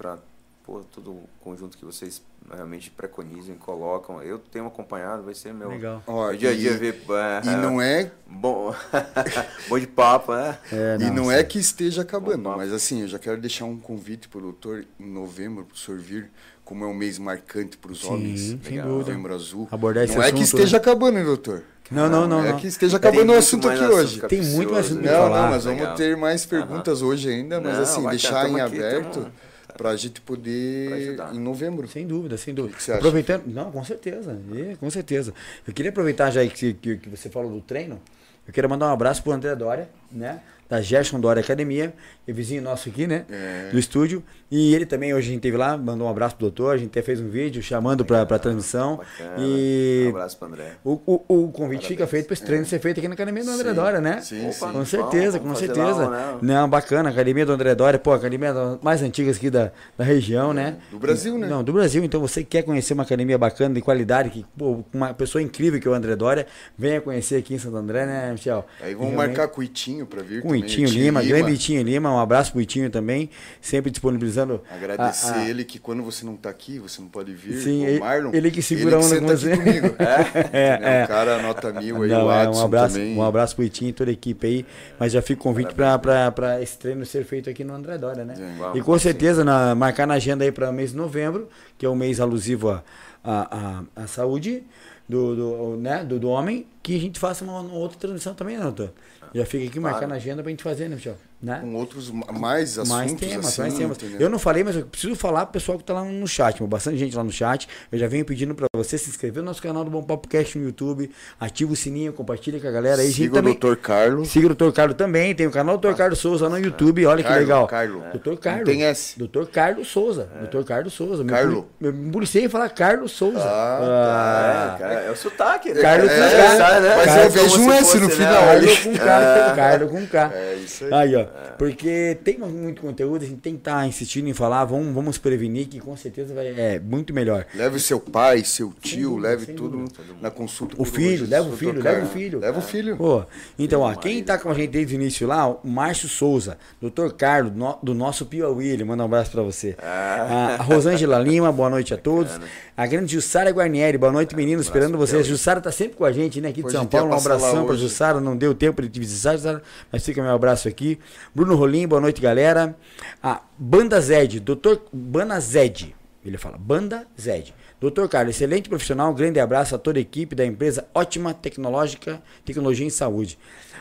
pô, todo o conjunto que vocês realmente preconizam e colocam. Eu tenho acompanhado, vai ser meu, Legal. Ó, meu dia a dia e- ver. é, E não é [LAUGHS] Bom, [LAUGHS] bom de papo, né? É, e não sim. é que esteja acabando, mas assim, eu já quero deixar um convite para o doutor em novembro, para o senhor vir, como é um mês marcante para os homens. sem. Novembro azul. Abordar esse não é que assunto, esteja acabando, hein, doutor? Não, não, não. é não. que esteja acabando o assunto aqui assunto hoje. Tem muito mais assunto Não, falar. não, mas Legal. vamos ter mais perguntas hoje ainda, mas Não, assim, deixar em aqui, aberto tamo- para a gente Pra poder ajudar. em novembro. Sem dúvida, sem dúvida. que você acha? Aproveitando. Não, com certeza. é, com certeza. Eu queria aproveitar já que, que, que você falou do treino. Eu quero mandar um abraço pro André Dória, né? Da Gerson Dória Academia, é vizinho nosso aqui, né? É. Do estúdio. E ele também, hoje a gente teve lá, mandou um abraço pro doutor, a gente até fez um vídeo chamando pra, pra transmissão. Bacana. E Um abraço pro André. o, o, o convite fica feito para esse treino ser feito aqui na Academia do André Sim. Dória, né? Sim, Opa, sim. Com certeza, com vamos fazer certeza. lá, né? Não, bacana, Academia do André Dória, pô, academia das mais antigas aqui da, da região, né? Do Brasil, né? Não, do Brasil. Então você que quer conhecer uma academia bacana, de qualidade, que, pô, uma pessoa incrível que é o André Dória, venha conhecer aqui em Santo André, né, Michel? Aí vamos marcar com o Itinho pra vir com o também, Itinho Itinho Lima, grande Itinho Lima, um abraço pro Itinho também, sempre disponibilizando. Agradecer a- a- ele que quando você não tá aqui, você não pode vir. Sim, o ele- Marlon, ele que segura a onda senta com você. comigo. É, [LAUGHS] Né, é. O cara nota mil aí, Não, o é, Adson um abraço, também. um abraço pro Itinho e toda a equipe aí. Mas já fica o convite para esse treino ser feito aqui no André Dória, né? É. Vamos, e com certeza na, marcar na agenda aí para mês de novembro, que é o mês alusivo à, à, à, à saúde do, do, né, do, do homem, que a gente faça uma, uma outra transmissão também, né, doutor? Já fica aqui marcar Claro. na agenda pra gente fazer, né, Michel? Né? Com outros ma- mais assuntos, mais temas, assim, mais temas. entendeu? Eu não falei, mas eu preciso falar pro pessoal que tá lá no chat. Bastante gente lá no chat. Eu já venho pedindo para você se inscrever no nosso canal do Bom Papo Cast no YouTube. Ativa o sininho, compartilha com a galera aí. Siga o também- Dr. Carlos. Siga o Dr. Carlos também, tem o canal do Dr. Carlos Souza no YouTube, olha que Carlo, legal. Carlo. Dr. Carlos. Tem S. Dr. Carlos Souza. Dr. Carlos Souza. Carlo. me policiei em falar Carlos Souza. Ah, É, cara, é o sotaque, né? Carlos é, com é, K. sabe, né? Mas Carlos eu vejo um S no final. Carlos com K, Carlos com K. É isso aí. Aí, ó. Porque tem muito conteúdo, a gente tem que estar insistindo em falar, vamos, vamos prevenir, que com certeza vai, é muito melhor. Leve seu pai, seu tio, dúvida, leve tudo dúvida. na consulta. O filho, leva o filho, leva o filho. Leva o filho. Pô, então, ó, quem tá com a gente desde o início lá, o Márcio Souza, Dr. Carlos, no- do nosso Piauí, ele manda um abraço pra você. A, a Rosângela Lima, boa noite a todos. A grande Jussara Guarnieri, boa noite, meninos, esperando vocês. Jussara tá sempre com a gente, né, aqui de São Paulo. Um abração hoje. Jussara, não deu tempo de te visitar, Jussara, mas fica meu abraço aqui. Bruno Rolim, boa noite, galera. A Banda Zed, Dr. Banda Zed, ele fala, Banda Zed. Doutor Carlos, excelente profissional, grande abraço a toda a equipe da empresa Ótima Tecnológica, Tecnologia em Saúde.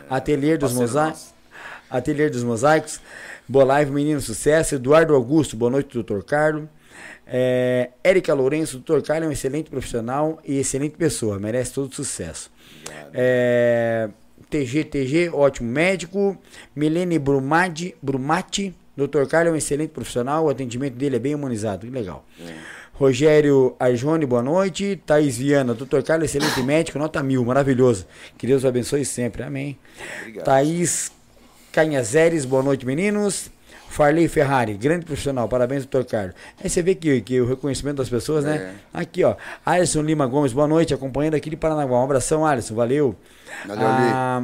Ateliê dos Mosaicos. Ateliê dos Mosaicos. Boa live, menino, sucesso. Eduardo Augusto, boa noite, doutor Carlos. É, Érica Lourenço, doutor Carlos é um excelente profissional e excelente pessoa, merece todo sucesso. É, TG, TG, ótimo médico. Milene Brumadi, Brumati, doutor Carlos é um excelente profissional, o atendimento dele é bem humanizado, que legal. Rogério Arjone, boa noite. Thaís Viana, doutor Carlos, excelente médico, nota mil, maravilhoso. Que Deus o abençoe sempre, amém. Obrigado. Thaís Canhazeres, boa noite, meninos. Farley Ferrari, grande profissional, parabéns, doutor Carlos. Aí você vê que, que o reconhecimento das pessoas, né? Aqui, ó. Alisson Lima Gomes, boa noite, acompanhando aqui de Paranaguá. Um abração, Alisson, valeu. Valeu, Ah,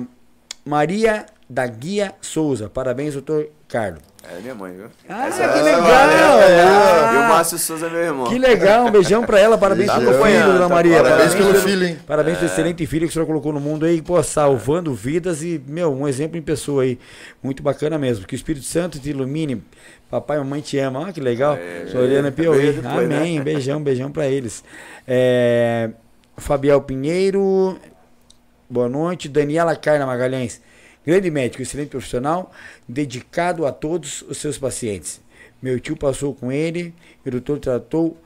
Maria da Guia Souza, parabéns, doutor Carlos. É minha mãe, viu? Ah, Essa- que essa legal! valeu. Ah. E o Márcio Souza é meu irmão. Que legal, um beijão pra ela, parabéns Tá pelo filho, dona tá Maria. Parabéns pelo filho, hein? Parabéns pelo excelente filho que o senhor colocou no mundo aí, pô, salvando vidas e, meu, um exemplo em pessoa aí. Muito bacana mesmo. Que o Espírito Santo te ilumine. Papai e mamãe te amam. Olha que legal. É, Soriana Piauí. veio depois, né? Amém. Beijão, beijão pra eles. É, Fabiel Pinheiro. Boa noite. Daniela Carna Magalhães. Grande médico, excelente profissional, dedicado a todos os seus pacientes. Meu tio passou com ele, e o doutor tratou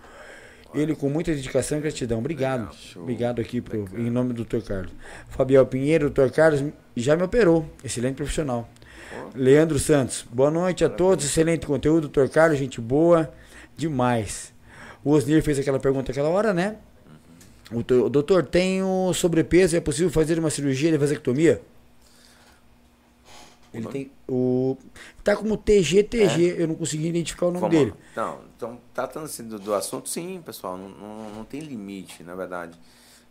ele com muita dedicação e gratidão. Obrigado. show. Obrigado aqui pro, em nome do Dr. Carlos. Fabiel Pinheiro, Dr. Carlos já me operou. Excelente profissional. Leandro Santos, boa noite a todos. Excelente conteúdo, Dr. Carlos, gente boa demais. O Osnir fez aquela pergunta aquela hora, né? O do- doutor, tenho sobrepeso, é possível fazer uma cirurgia de vasectomia? Ele tem o tá como TGTG, eu não consegui identificar o nome Vamos dele. lá. Não, então, tratando assim do, do assunto, sim, pessoal, não, não, não tem limite, na verdade.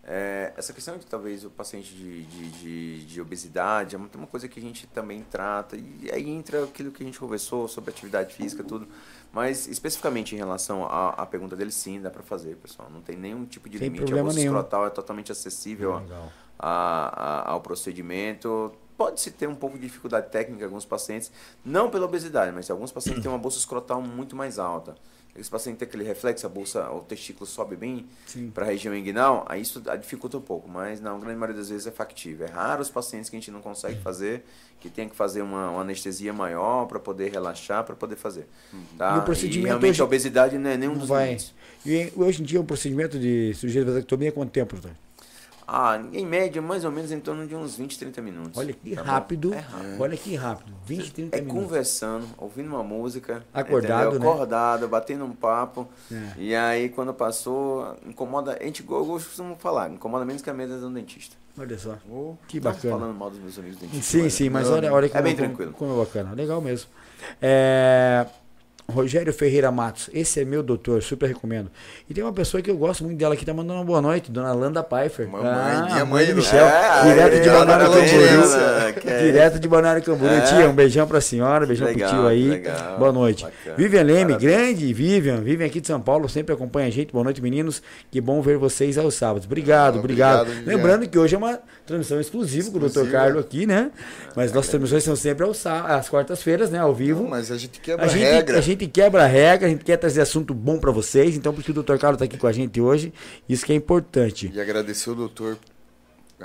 É, essa questão de talvez o paciente de, de, de, de obesidade é uma, uma coisa que a gente também trata, e aí entra aquilo que a gente conversou sobre atividade física, tudo. Mas especificamente em relação à, à pergunta dele, sim, dá para fazer, pessoal. Não tem nenhum tipo de Sem limite. Bolsa nenhum. escrotal é totalmente acessível a- a- ao procedimento. Pode-se ter um pouco de dificuldade técnica em alguns pacientes, não pela obesidade, mas alguns pacientes têm uma bolsa escrotal muito mais alta. Esse paciente tem aquele reflexo, a bolsa, o testículo sobe bem para a região inguinal, aí isso dificulta um pouco, mas na grande maioria das vezes é factível. É raro os pacientes que a gente não consegue fazer, que tem que fazer uma, uma anestesia maior para poder relaxar, para poder fazer. Tá? E o procedimento realmente hoje a obesidade não é nenhum dos vai. E hoje em dia o procedimento de cirurgia de vasectomia é quanto tempo, doutor? Ah, em média, mais ou menos em torno de uns 20, 30 minutos. Olha que tá rápido. É rápido. Olha que rápido. 20, 30 É minutos. conversando, ouvindo uma música. Acordado, entendeu? né? Acordado, batendo um papo. É. E aí, quando passou, incomoda. A gente, eu costumo falar, incomoda menos que a mesa do dentista. Olha só. Oh, Que Não bacana. falando mal dos meus amigos dentistas. Sim, sim, mas olha, olha como, É bem como- tranquilo. como é bacana. Legal mesmo. É, Rogério Ferreira Matos, esse é meu doutor, super recomendo. E tem uma pessoa que eu gosto muito dela que tá mandando uma boa noite, dona Landa Pfeiffer. Mamãe, ah, minha mãe do Michel, É, direto aí, de Balneário tá Camboriú. que é- Direto de Balneário Camboriú. É. Tia, um beijão pra senhora, beijão Legal, pro tio aí. legal, boa noite. bacana. Vivian Leme, Parabéns. grande Vivian, Vivian aqui de São Paulo, sempre acompanha a gente. Boa noite, meninos. Que bom ver vocês aos sábados. Obrigado, Ah, obrigado. obrigado. Lembrando que hoje é uma transmissão exclusiva com o Dr. Carlos aqui, né? Mas nossas transmissões são sempre aos, às quartas-feiras, né? Ao vivo. Não, mas a gente quebra A a gente, regra. a gente quebra a regra, a gente quer trazer assunto bom pra vocês, então por isso que o Dr. Carlos tá aqui com a gente hoje, isso que é importante. E agradecer o doutor,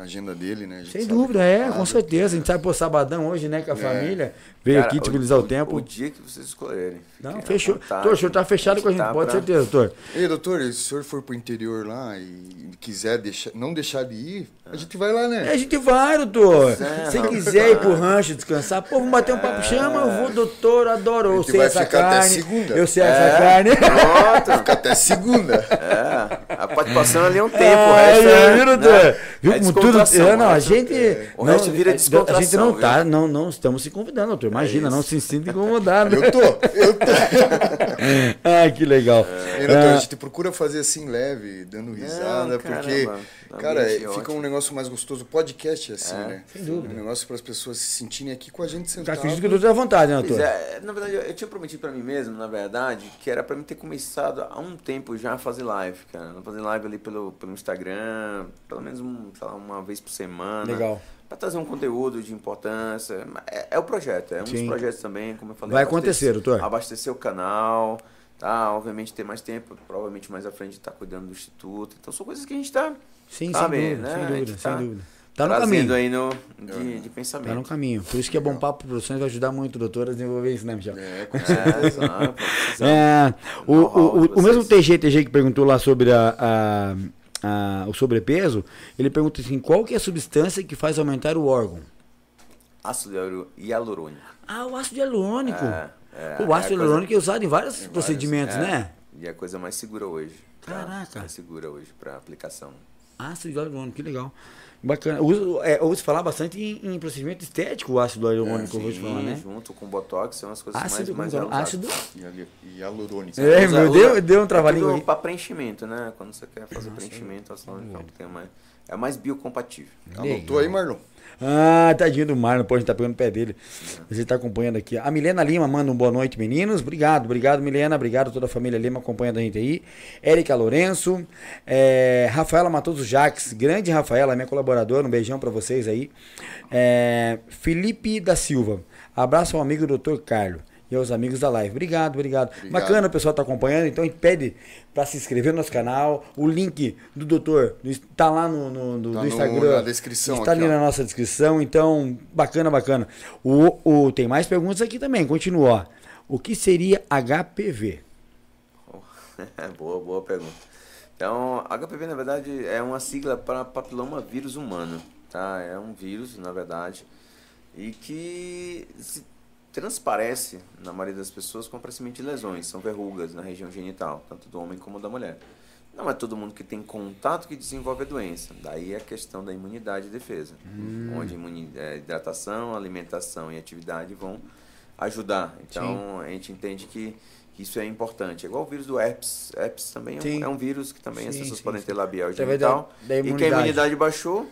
a agenda dele, né? Sem dúvida, é, fala, com certeza. A gente sabe, pô, sabadão hoje, né, com a É. família, veio Cara, aqui disponibilizar o, tempo. O dia que vocês escolherem. Não, fechou. vontade. Doutor, o senhor tá fechado com a gente, Tá pode pra- certeza, doutor. Ei, doutor, se o senhor for pro interior lá e quiser deixar, não deixar de ir, a gente vai lá, É, a né? gente vai, doutor. é, Se quiser ir pro rancho descansar, pô, vamos bater um papo, chama, eu vou, doutor, adoro. Eu sei essa carne. Eu sei É. essa carne. Pronto. Fica [LAUGHS] até segunda. É, a participação ali é um tempo, o Ah, resto é, viu, né, doutor? Viu é como tudo. Descontração, É, não, o a resto- gente. O não, resto vira a- A gente descontração, não tá, viu? É não, não estamos se convidando, doutor. Imagina, não se sinta incomodado. Eu tô, eu tô. [LAUGHS] ah, que legal. Ei, doutor, Ah, a gente procura fazer assim leve, dando risada, porque, caramba, cara, ambiente fica ótimo. um negócio mais gostoso. O podcast é assim, É, né? sem dúvida. Um negócio para as pessoas se sentirem aqui com a gente eu sentado. acredito que o doutor é à vontade, né, doutor? é, na verdade, eu, eu tinha prometido pra mim mesmo, na verdade, que era pra mim ter começado há um tempo já a fazer live, cara. Fazer live ali pelo, pelo Instagram, pelo menos um, sei lá, uma vez por semana. Legal. Pra trazer um conteúdo de importância. É, é o projeto, é um Sim. dos projetos também, como eu falei. Vai acontecer, doutor. Abastecer o canal, tá? Obviamente ter mais tempo, provavelmente mais à frente estar cuidando do instituto. Então são coisas que a gente tá Sim, Sabe, sem dúvida, né? sem dúvida, gente sem tá dúvida. Tá no caminho. aí no, de, de pensamento. Tá no caminho. Por isso que é bom papo produções vai ajudar muito o doutor a desenvolver isso, né, Michel? É, com [LAUGHS] É, certeza. É, o, o, o, o mesmo. TG, TG que perguntou lá sobre a, a- a- o sobrepeso, ele pergunta assim, qual que é a substância que faz aumentar o órgão? Ácido hialu- hialurônico. Ah, o ácido hialurônico. É, é, o é ácido coisa- hialurônico é usado em vários em procedimentos, vários- é, né? E é a coisa mais segura hoje. tá? Caraca. Mais segura hoje para aplicação. Ácido hialurônico, que legal. Bacana. Uso, é, ouço falar bastante em, em procedimento estético o ácido hialurônico, eu vou te falar, né? junto com botox são as coisas Ácido, mais, mais é? ácido. E, hialurônico. É, Usa- meu, usa- deu, deu um trabalhinho é para preenchimento, né? Quando você quer fazer preenchimento, ação, então, tem mais, é mais biocompatível. Anotou aí, Marlon? Ah, tadinho do Marlon, pô, a gente tá pegando o pé dele. Gente tá acompanhando aqui. A Milena Lima manda um boa noite, meninos. Obrigado, obrigado, Milena. Obrigado toda a família Lima acompanhando a gente aí. Érica Lourenço. é, Rafaela Matoso Jaques, grande Rafaela, minha colaboradora. Um beijão pra vocês aí. É, Felipe da Silva. Abraço ao amigo Dr. Carlos. E aos amigos da live. Obrigado, obrigado. Obrigado. Bacana o pessoal tá acompanhando. Então a gente pede pra se inscrever no nosso canal. O link do doutor tá lá no, no, no- Tá no- Instagram. na descrição Está ali ó. na nossa descrição. Então, bacana, bacana. O, o, tem mais perguntas aqui também. Continua. O que seria HPV? [LAUGHS] boa, boa pergunta. Então, HPV, na verdade, é uma sigla para papiloma vírus humano, tá? É um vírus, na verdade, e que se transparece, na maioria das pessoas, com aparecimento de lesões. São verrugas na região genital, tanto do homem como da mulher. Não é todo mundo que tem contato que desenvolve a doença. Daí a questão da imunidade e defesa. Onde imuni- é, hidratação, alimentação e atividade vão ajudar. Então, a gente entende que isso é importante. É igual o vírus do herpes. Herpes também é Sim. um, é um vírus que também as Sim, pessoas sim, podem sim. ter labial genital. da- da E que a imunidade. baixou,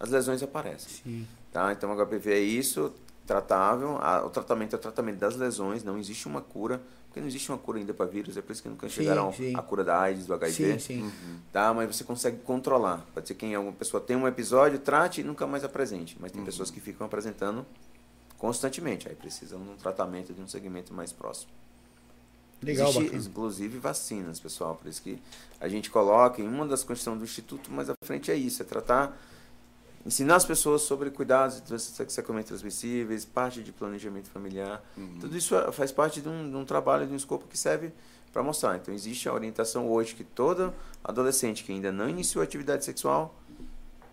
as lesões aparecem. Sim. Tá? Então, o HPV é isso, tratável. A- o tratamento é o tratamento das lesões, não existe uma cura, porque não existe uma cura ainda para vírus, é por isso que nunca chegaram sim. a cura da AIDS, do HIV. Sim, sim. Tá? Mas você consegue controlar. Pode ser que alguma pessoa tenha um episódio, trate e nunca mais apresente. Mas tem pessoas que ficam apresentando constantemente. Aí precisam de um tratamento de um segmento mais próximo. Legal, Existe, bacana. inclusive, vacinas, pessoal. Por isso que a gente coloca em uma das questões do Instituto, mais à frente é isso, é tratar, ensinar as pessoas sobre cuidados de sexualmente transmissíveis, parte de planejamento familiar. Tudo isso é- faz parte de um, de um trabalho, de um escopo que serve para mostrar. Então, existe a orientação hoje que todo adolescente que ainda não iniciou atividade sexual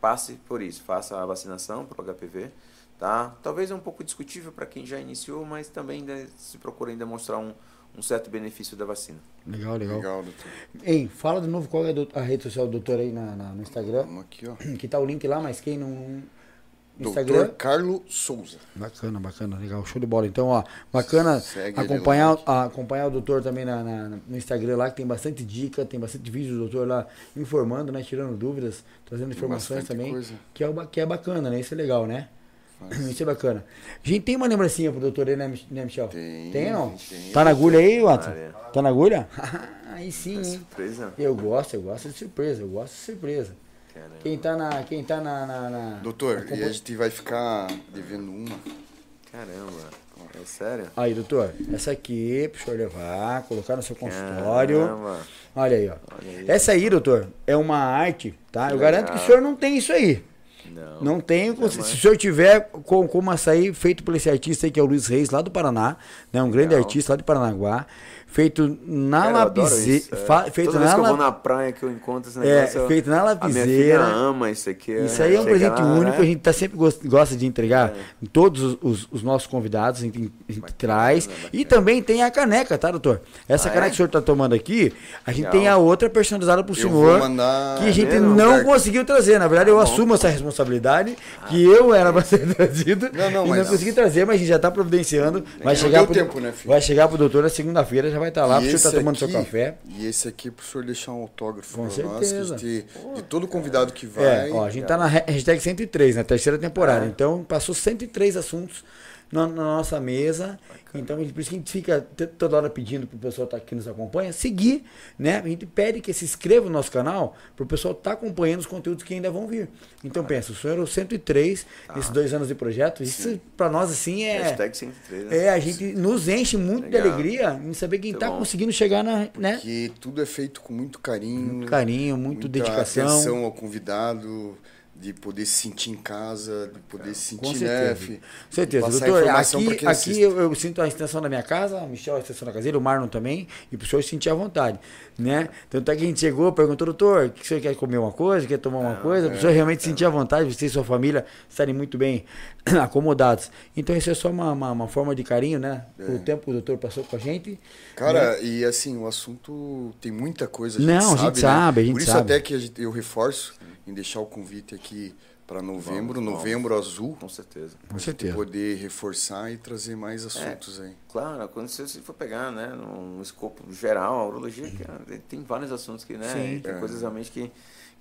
passe por isso, faça a vacinação para o HPV, tá? Talvez é um pouco discutível para quem já iniciou, mas também ainda se procura ainda mostrar um, um certo benefício da vacina. Legal, legal. Legal, doutor. Hein, fala de novo qual é a rede social do doutor aí na, na- no Instagram. Vamos aqui, ó. Que tá o link lá, mas quem não. Instagram. Doutor Carlos Souza. Bacana, bacana, legal, show de bola. Então, ó, bacana Segue acompanhar, a- acompanhar o doutor também na, na- no Instagram lá, que tem bastante dica, tem bastante vídeo do doutor lá informando, né? Tirando dúvidas, trazendo informações bastante também. coisa. Que é, que é bacana, né? Isso é legal, né? Faz. Isso é bacana. A gente tem uma lembrancinha pro doutor aí, né, né, Michel? Tem, Tem não? tem. Tá na agulha aí, Watson? Tá na agulha? [LAUGHS] aí sim, É hein? surpresa. Eu gosto, eu gosto de surpresa, eu gosto de surpresa. Caramba. Quem tá na. Quem tá na. na, na- Doutor, na e a gente vai ficar devendo uma. Caramba, é sério? Aí, doutor, essa aqui pro senhor levar, colocar no seu consultório. Caramba. Olha aí, ó. Olha aí. Essa aí, doutor, é uma arte, tá? Que Eu garanto que o legal. senhor não tem isso aí. Não. Não tem. Jamais. Se o senhor tiver com, com uma açaí feito por esse artista aí, que é o Luiz Reis, lá do Paraná, né? Um grande Legal. artista lá de Paranaguá. Feito na Cara, eu lapiseira. é. Feito Toda na vez que eu vou la- na praia que eu encontro esse É, negócio. eu- feito na A minha lapiseira. filha ama isso aqui. Isso aí é um presente lá, único, né? a gente tá sempre gos- gosta de entregar É. em todos os, os- os nossos convidados, a gente, a gente Bacana, traz. bacana. E também tem a caneca, tá, doutor? Essa Ah, caneca é? que o senhor tá tomando aqui, a gente Legal. tem a outra personalizada pro Eu senhor. vou mandar. Que a gente mesmo? não Roberto. conseguiu trazer. Na verdade, eu Tá bom. assumo essa responsabilidade, que eu era pra ser trazido Não, não, e mas não não. consegui trazer, mas a gente já tá providenciando. Vai chegar, pro, tempo, né, vai chegar pro doutor na segunda-feira, já vai estar lá, E pro senhor tá esse tomando seu aqui- café. E esse aqui pro senhor deixar um autógrafo Com nós, certeza. gente, de todo convidado que vai. É, ó, a gente tá na ha- hashtag 103, na terceira temporada. Então, passou 103 assuntos na, na nossa mesa. Então, por isso que a gente fica toda hora pedindo pro pessoal tá, que nos acompanha seguir, né? A gente pede que se inscreva no nosso canal pro pessoal estar acompanhando os conteúdos que ainda vão vir. Então, pensa, o senhor é o 103 nesses dois anos de projeto. Isso, pra nós, assim, é... Hashtag 103, né? É, a gente nos enche muito de Legal. alegria em saber quem tá bom. conseguindo chegar na, né? Que tudo é feito com muito carinho. Muito carinho, muito muita dedicação. atenção ao convidado, de poder se sentir em casa, de poder se Com sentir, fi? Com certeza. Doutor, aqui, aqui eu, eu sinto a extensão da minha casa, a Michelle a extensão da dele, o Marlon também, e pro senhor sentir à vontade, né? Tanto é que a gente chegou, perguntou, doutor, o que senhor quer comer uma coisa, quer tomar uma coisa? Pro senhor realmente sentir à vontade, você e sua família estarem muito bem [CLEARS THROAT] acomodados. Então isso é só uma, uma, uma forma de carinho, né? O tempo que o doutor passou com a gente. Cara, e assim, o assunto tem muita coisa. A gente Não, a sabe, gente né? sabe, a gente Por isso sabe. até que a gente- eu reforço em deixar o convite aqui para novembro, Vamos, novembro azul, Com certeza. Com certeza. poder reforçar e trazer mais assuntos aí. Claro, quando você se for pegar, né, num escopo geral, a urologia cara, tem vários assuntos que, né, Sim. tem É. coisas realmente que,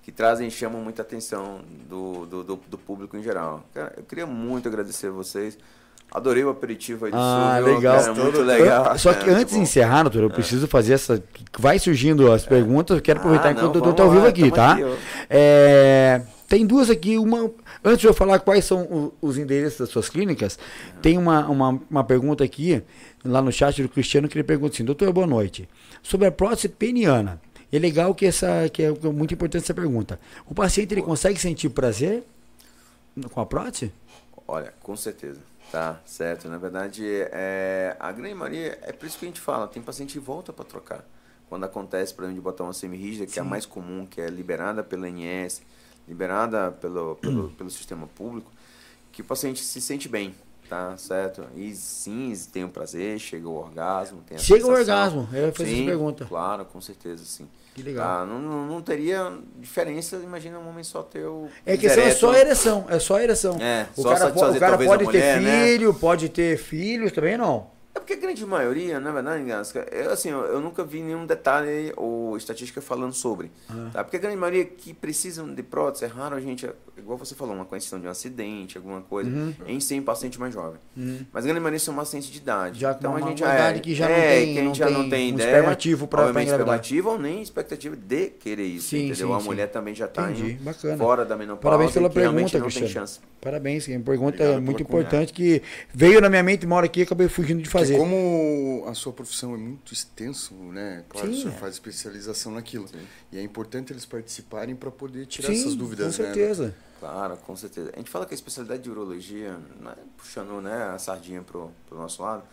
que trazem e chamam muita atenção do, do, do, do público em geral. Cara, eu queria muito agradecer a vocês. Adorei o aperitivo aí do Ah, legal. Cara, muito legal. Eu- só que né, antes de encerrar, doutor, eu preciso fazer essa. Vai surgindo as perguntas, eu quero aproveitar Ah, enquanto não, o doutor tá ao vamos vivo aqui, tá? aqui. É, tem duas aqui, uma. Antes de eu falar quais são o- os endereços das suas clínicas, tem uma, uma, uma pergunta aqui, lá no chat do Cristiano, que ele pergunta assim, doutor, boa noite. Sobre a próstata peniana. É legal que essa. que é muito importante essa pergunta. O paciente ele consegue sentir prazer com a prótese? Olha, com certeza. Tá, certo. Na verdade, é, a grande maioria, é por isso que a gente fala, tem paciente que volta para trocar. Quando acontece, por exemplo, de botar uma semi-rígida, que é a mais comum, que é liberada pela ANS, liberada pelo, [CLEARS THROAT] pelo, pelo sistema público, que o paciente se sente bem, tá, certo? E sim, tem o prazer, chega o orgasmo, tem a Chega o orgasmo, eu ia fazer essa Sim, pergunta. Claro, com certeza, sim. Que legal. Tá, não, não, não teria diferença, imagina um homem só ter o É questão é só ereção, é só ereção. É, o só cara, o cara a pode ter mulher, né? filho, pode ter filhos também não. É porque a grande maioria, na verdade, Gasca, eu, assim, eu, eu nunca vi nenhum detalhe ou estatística falando sobre. Tá? Porque a grande maioria que precisam de prótese, é raro a gente, igual você falou, uma questão de um acidente, alguma coisa, em ser em paciente mais jovem. Mas a grande maioria são pacientes de idade. Já então uma- a gente uma é, idade que já não é, tem- que a gente não já não tem um ideia. espermativo engravidar. espermativo ou nem expectativa de querer isso, Sim, entendeu? sim, a sim. mulher também já está fora da menopausa Parabéns pela pergunta, não Cristiano. Parabéns, é uma pergunta Obrigado muito pela importante que veio na minha mente uma hora aqui e acabei fugindo de Porque fazer. como a sua profissão é muito extenso, né? Claro, Sim, o senhor é. faz especialização naquilo. E é importante eles participarem para poder tirar Sim, essas dúvidas, com né? certeza. Claro, com certeza. A gente fala que a especialidade de urologia, né, puxando né, a sardinha pro, pro nosso lado,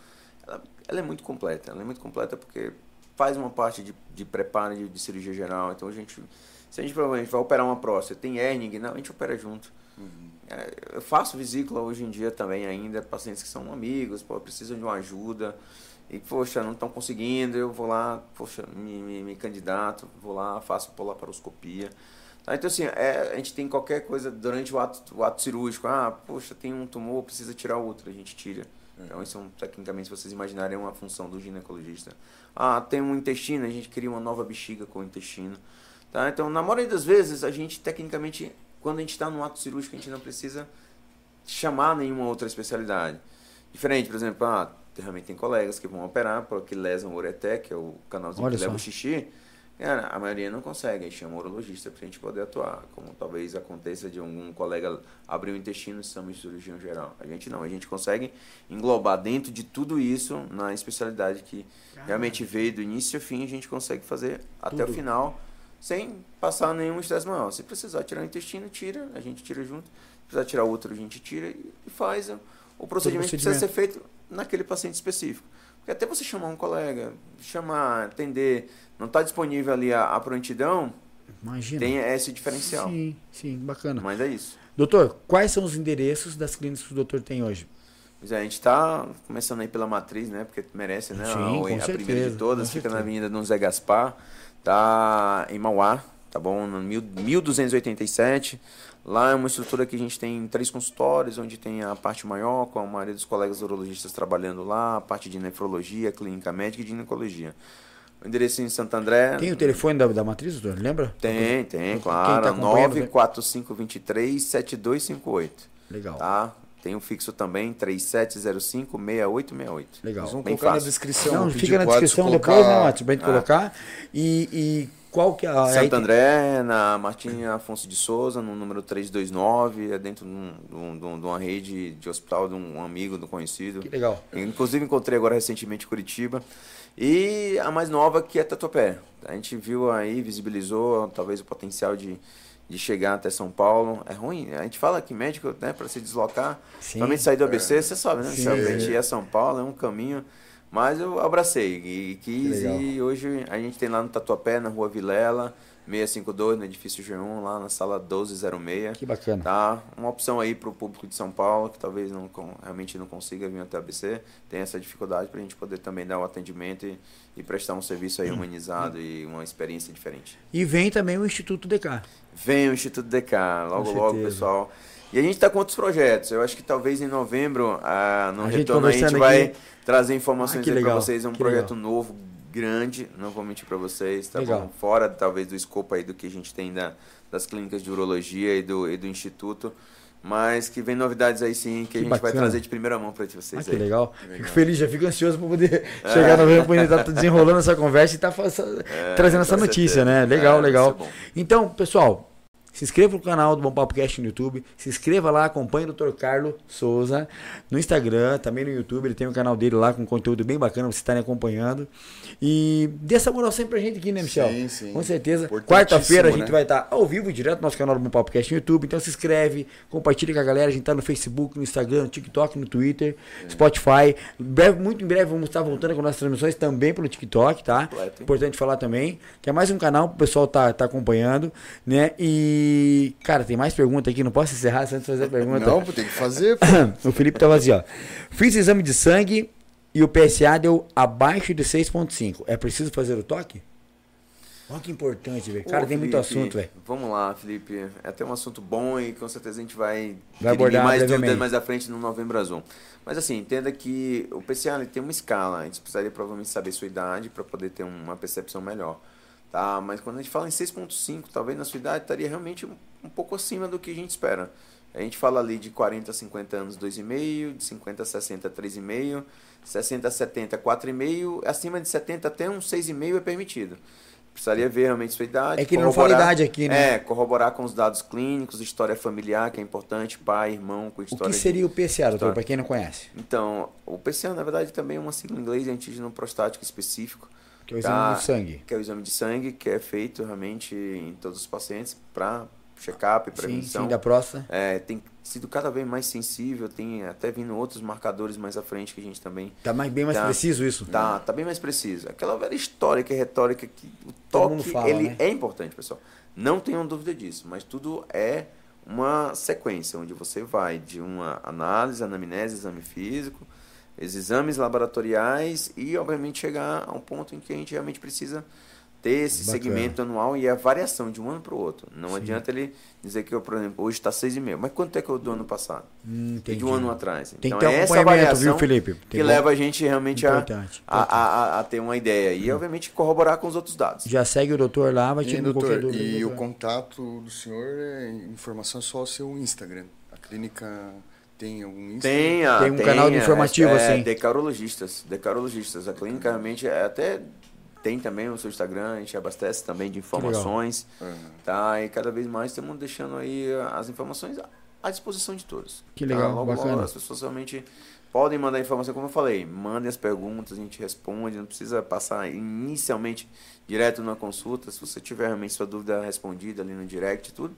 ela, ela é muito completa. Ela é muito completa porque faz uma parte de, de preparo de, de cirurgia geral. Então a gente Se a gente, provavelmente vai operar uma próstata, tem hernia, não, a gente opera junto. É, eu faço vesícula hoje em dia também ainda, pacientes que são amigos, pô, precisam de uma ajuda e, poxa, não estão conseguindo, eu vou lá, poxa, me, me, me candidato, vou lá, faço polaparoscopia. Tá? Então, assim, é, a gente tem qualquer coisa durante o ato, o ato cirúrgico, ah, poxa, tem um tumor, precisa tirar outro, a gente tira. Então, isso, é um, tecnicamente, se vocês imaginarem, é uma função do ginecologista. Ah, tem um intestino, a gente cria uma nova bexiga com o intestino. Tá? Então, na maioria das vezes, a gente, tecnicamente, quando a gente está no ato cirúrgico, a gente não precisa chamar nenhuma outra especialidade. Diferente, por exemplo, ah, realmente tem colegas que vão operar porque lesam o ureté, que é o canalzinho Olha que leva só. o xixi. Cara, a maioria não consegue, aí chama o urologista para a gente poder atuar. Como talvez aconteça de algum colega abrir o intestino e chama de cirurgião geral. A gente não, a gente consegue englobar dentro de tudo isso na especialidade que realmente veio do início ao fim, a gente consegue fazer até o Tudo. final sem passar nenhum estresse maior. Se precisar tirar o intestino, tira, a gente tira junto. Se precisar tirar outro, a gente tira e faz o, procedimento que precisa ser procedimento. feito naquele paciente específico. Porque até você chamar um colega, chamar, atender, não está disponível ali a, a prontidão, Imagina. tem esse diferencial. Sim, sim, bacana. Mas é isso. Doutor, quais são os endereços das clínicas que o doutor tem hoje? Pois é, a gente está começando aí pela matriz, né? Porque merece, né? Sim, a, com a primeira de todas, fica na. Avenida Dom Zé Gaspar, tá em Mauá, tá bom? No mil- 1287. Lá é uma estrutura que a gente tem três consultórios, onde tem a parte maior, com a maioria dos colegas urologistas trabalhando lá, a parte de nefrologia, clínica médica e ginecologia. O endereço em Santo André. Tem o telefone da, da matriz, doutor? Lembra? Tem, tem, Quem claro. tá acompanhando, 94523 7258. Legal. Tá? Tem o fixo também, 3705 6868. Legal. Nós vamos Bem colocar na fácil. descrição. Não, fica na descrição colocar- depois, né, Matos? Pra gente Ah. colocar. E, e qual que é a. Santo tem- André, na Martinha Afonso de Souza, no número 329, é dentro de, um- de um- de um- uma rede de hospital de um amigo, um conhecido. Que legal. Inclusive encontrei agora recentemente em Curitiba. E a mais nova que é Tatuapé. A gente viu aí, visibilizou talvez o potencial de, de chegar até São Paulo. É ruim, a gente fala que médico, né, para se deslocar, Sim. realmente sair do ABC, você sabe, né? Sim. Gente ir a São Paulo, é um caminho. Mas eu abracei e quis e hoje a gente tem lá no Tatuapé, na rua Vilela, 652, no edifício G1, lá na sala 1206. Que bacana. Tá? Uma opção aí para o público de São Paulo, que talvez não, realmente não consiga vir até a ABC, tem essa dificuldade para a gente poder também dar o atendimento e, e prestar um serviço aí humanizado e uma experiência diferente. E vem também o Instituto DK. Vem o Instituto DK, logo logo, pessoal. E a gente está com outros projetos. Eu acho que talvez em novembro, ah, no A retorno, a gente vai aqui- trazer informações Ah, para vocês. É um que projeto legal. novo, grande, não vou mentir para vocês, tá Legal. bom? Fora talvez do escopo aí do que a gente tem da, das clínicas de urologia e do, e do instituto. Mas que vem novidades aí sim, que, Que a gente vai bacana. trazer de primeira mão para vocês Ah, que aí. legal. Fico feliz, já fico ansioso para poder [LAUGHS] chegar no novembro, poder estar desenrolando essa conversa e estar trazendo essa com notícia, certeza. né? Legal, É, vai legal. Então, pessoal, se inscreva no canal do Bom Papo Cast no YouTube, se inscreva lá, acompanhe o Dr. Carlos Souza no Instagram, também no YouTube, ele tem um canal dele lá com conteúdo bem bacana pra vocês estarem acompanhando. E dê essa moral sempre pra gente aqui, né, Michel? Sim, sim. Com certeza. Quarta-feira a gente né? vai estar ao vivo, direto no nosso canal do Bom Papo Cast no YouTube. Então se inscreve, compartilha com a galera. A gente tá no Facebook, no Instagram, no TikTok, no Twitter, Spotify. Em breve, muito em breve vamos estar voltando com nossas transmissões também pelo TikTok, tá? Completo? Importante falar também, que é mais um canal pro pessoal tá, tá acompanhando, né? E, cara, tem mais pergunta aqui, não posso encerrar antes fazer a pergunta. Não, tem que fazer. [LAUGHS] o Felipe tava assim, ó. Fiz exame de sangue e o PSA deu abaixo de 6.5. É preciso fazer o toque? Olha que importante, velho. Cara, Ô, tem muito Felipe, assunto, velho. Vamos lá, Felipe. É até um assunto bom e com certeza a gente vai, Vai abordar mais dúvidas mais à frente no Novembro Azul. Mas assim, entenda que o PCA tem uma escala. A gente precisaria provavelmente saber sua idade para poder ter uma percepção melhor. Tá? Mas quando a gente fala em 6.5, talvez na sua idade estaria realmente um, um pouco acima do que a gente espera. A gente fala ali de 40 a 50 anos, 2,5, de 50 a 60, 3,5, 60 a 70, 4,5, acima de 70 até um 6,5 é permitido. Precisaria ver realmente sua idade. É que não fala idade aqui, né? É, corroborar com os dados clínicos, história familiar, que é importante, pai, irmão, com O história que de- seria o PSA, doutor, pra quem não conhece? Então, o PCA, na verdade, também é uma sigla em inglês, é antígeno prostático específico. Que é o exame tá? do sangue. Que é o exame de sangue, que é feito realmente em todos os pacientes para check-up, Sim, prevenção. sim, da próstata. É, tem sido cada vez mais sensível, tem até vindo outros marcadores mais à frente que a gente também Tá mais, bem mais Tá. preciso isso. Tá, tá bem mais preciso. Aquela velha histórica e retórica que o toque, fala, ele né? é importante, pessoal. Não tenham dúvida disso, mas tudo é uma sequência onde você vai de uma análise, anamnese, exame físico, os exames laboratoriais e, obviamente, chegar a um ponto em que a gente realmente precisa ter esse Bacana. segmento anual e a variação de um ano para o outro. Não adianta ele dizer que, eu, por exemplo, hoje está 6,5, mas quanto é que eu do ano passado? Hum, E de um ano atrás. Tem então, que ter um é essa acompanhamento, avaliação viu, Felipe? Tem que bom- leva a gente realmente a, Importante, a, a, a- a ter uma ideia e, obviamente, corroborar com os outros dados. Já segue o doutor lá, vai E, tirar qualquer doutor, dúvida. e o contato do senhor é informação é só o seu Instagram. A clínica tem algum Instagram? Tem, a- Tem um canal de é, informativo, é, assim. Decarologistas. Decarologistas. A clínica realmente é até tem também o seu Instagram, a gente abastece também de informações. Tá? E cada vez mais estamos deixando aí as informações à- à disposição de todos. Que legal, Tá? Logo, bacana. logo as pessoas realmente podem mandar informação, como eu falei, mandem as perguntas, a gente responde, não precisa passar inicialmente direto na consulta. Se você tiver realmente sua dúvida respondida ali no direct e tudo,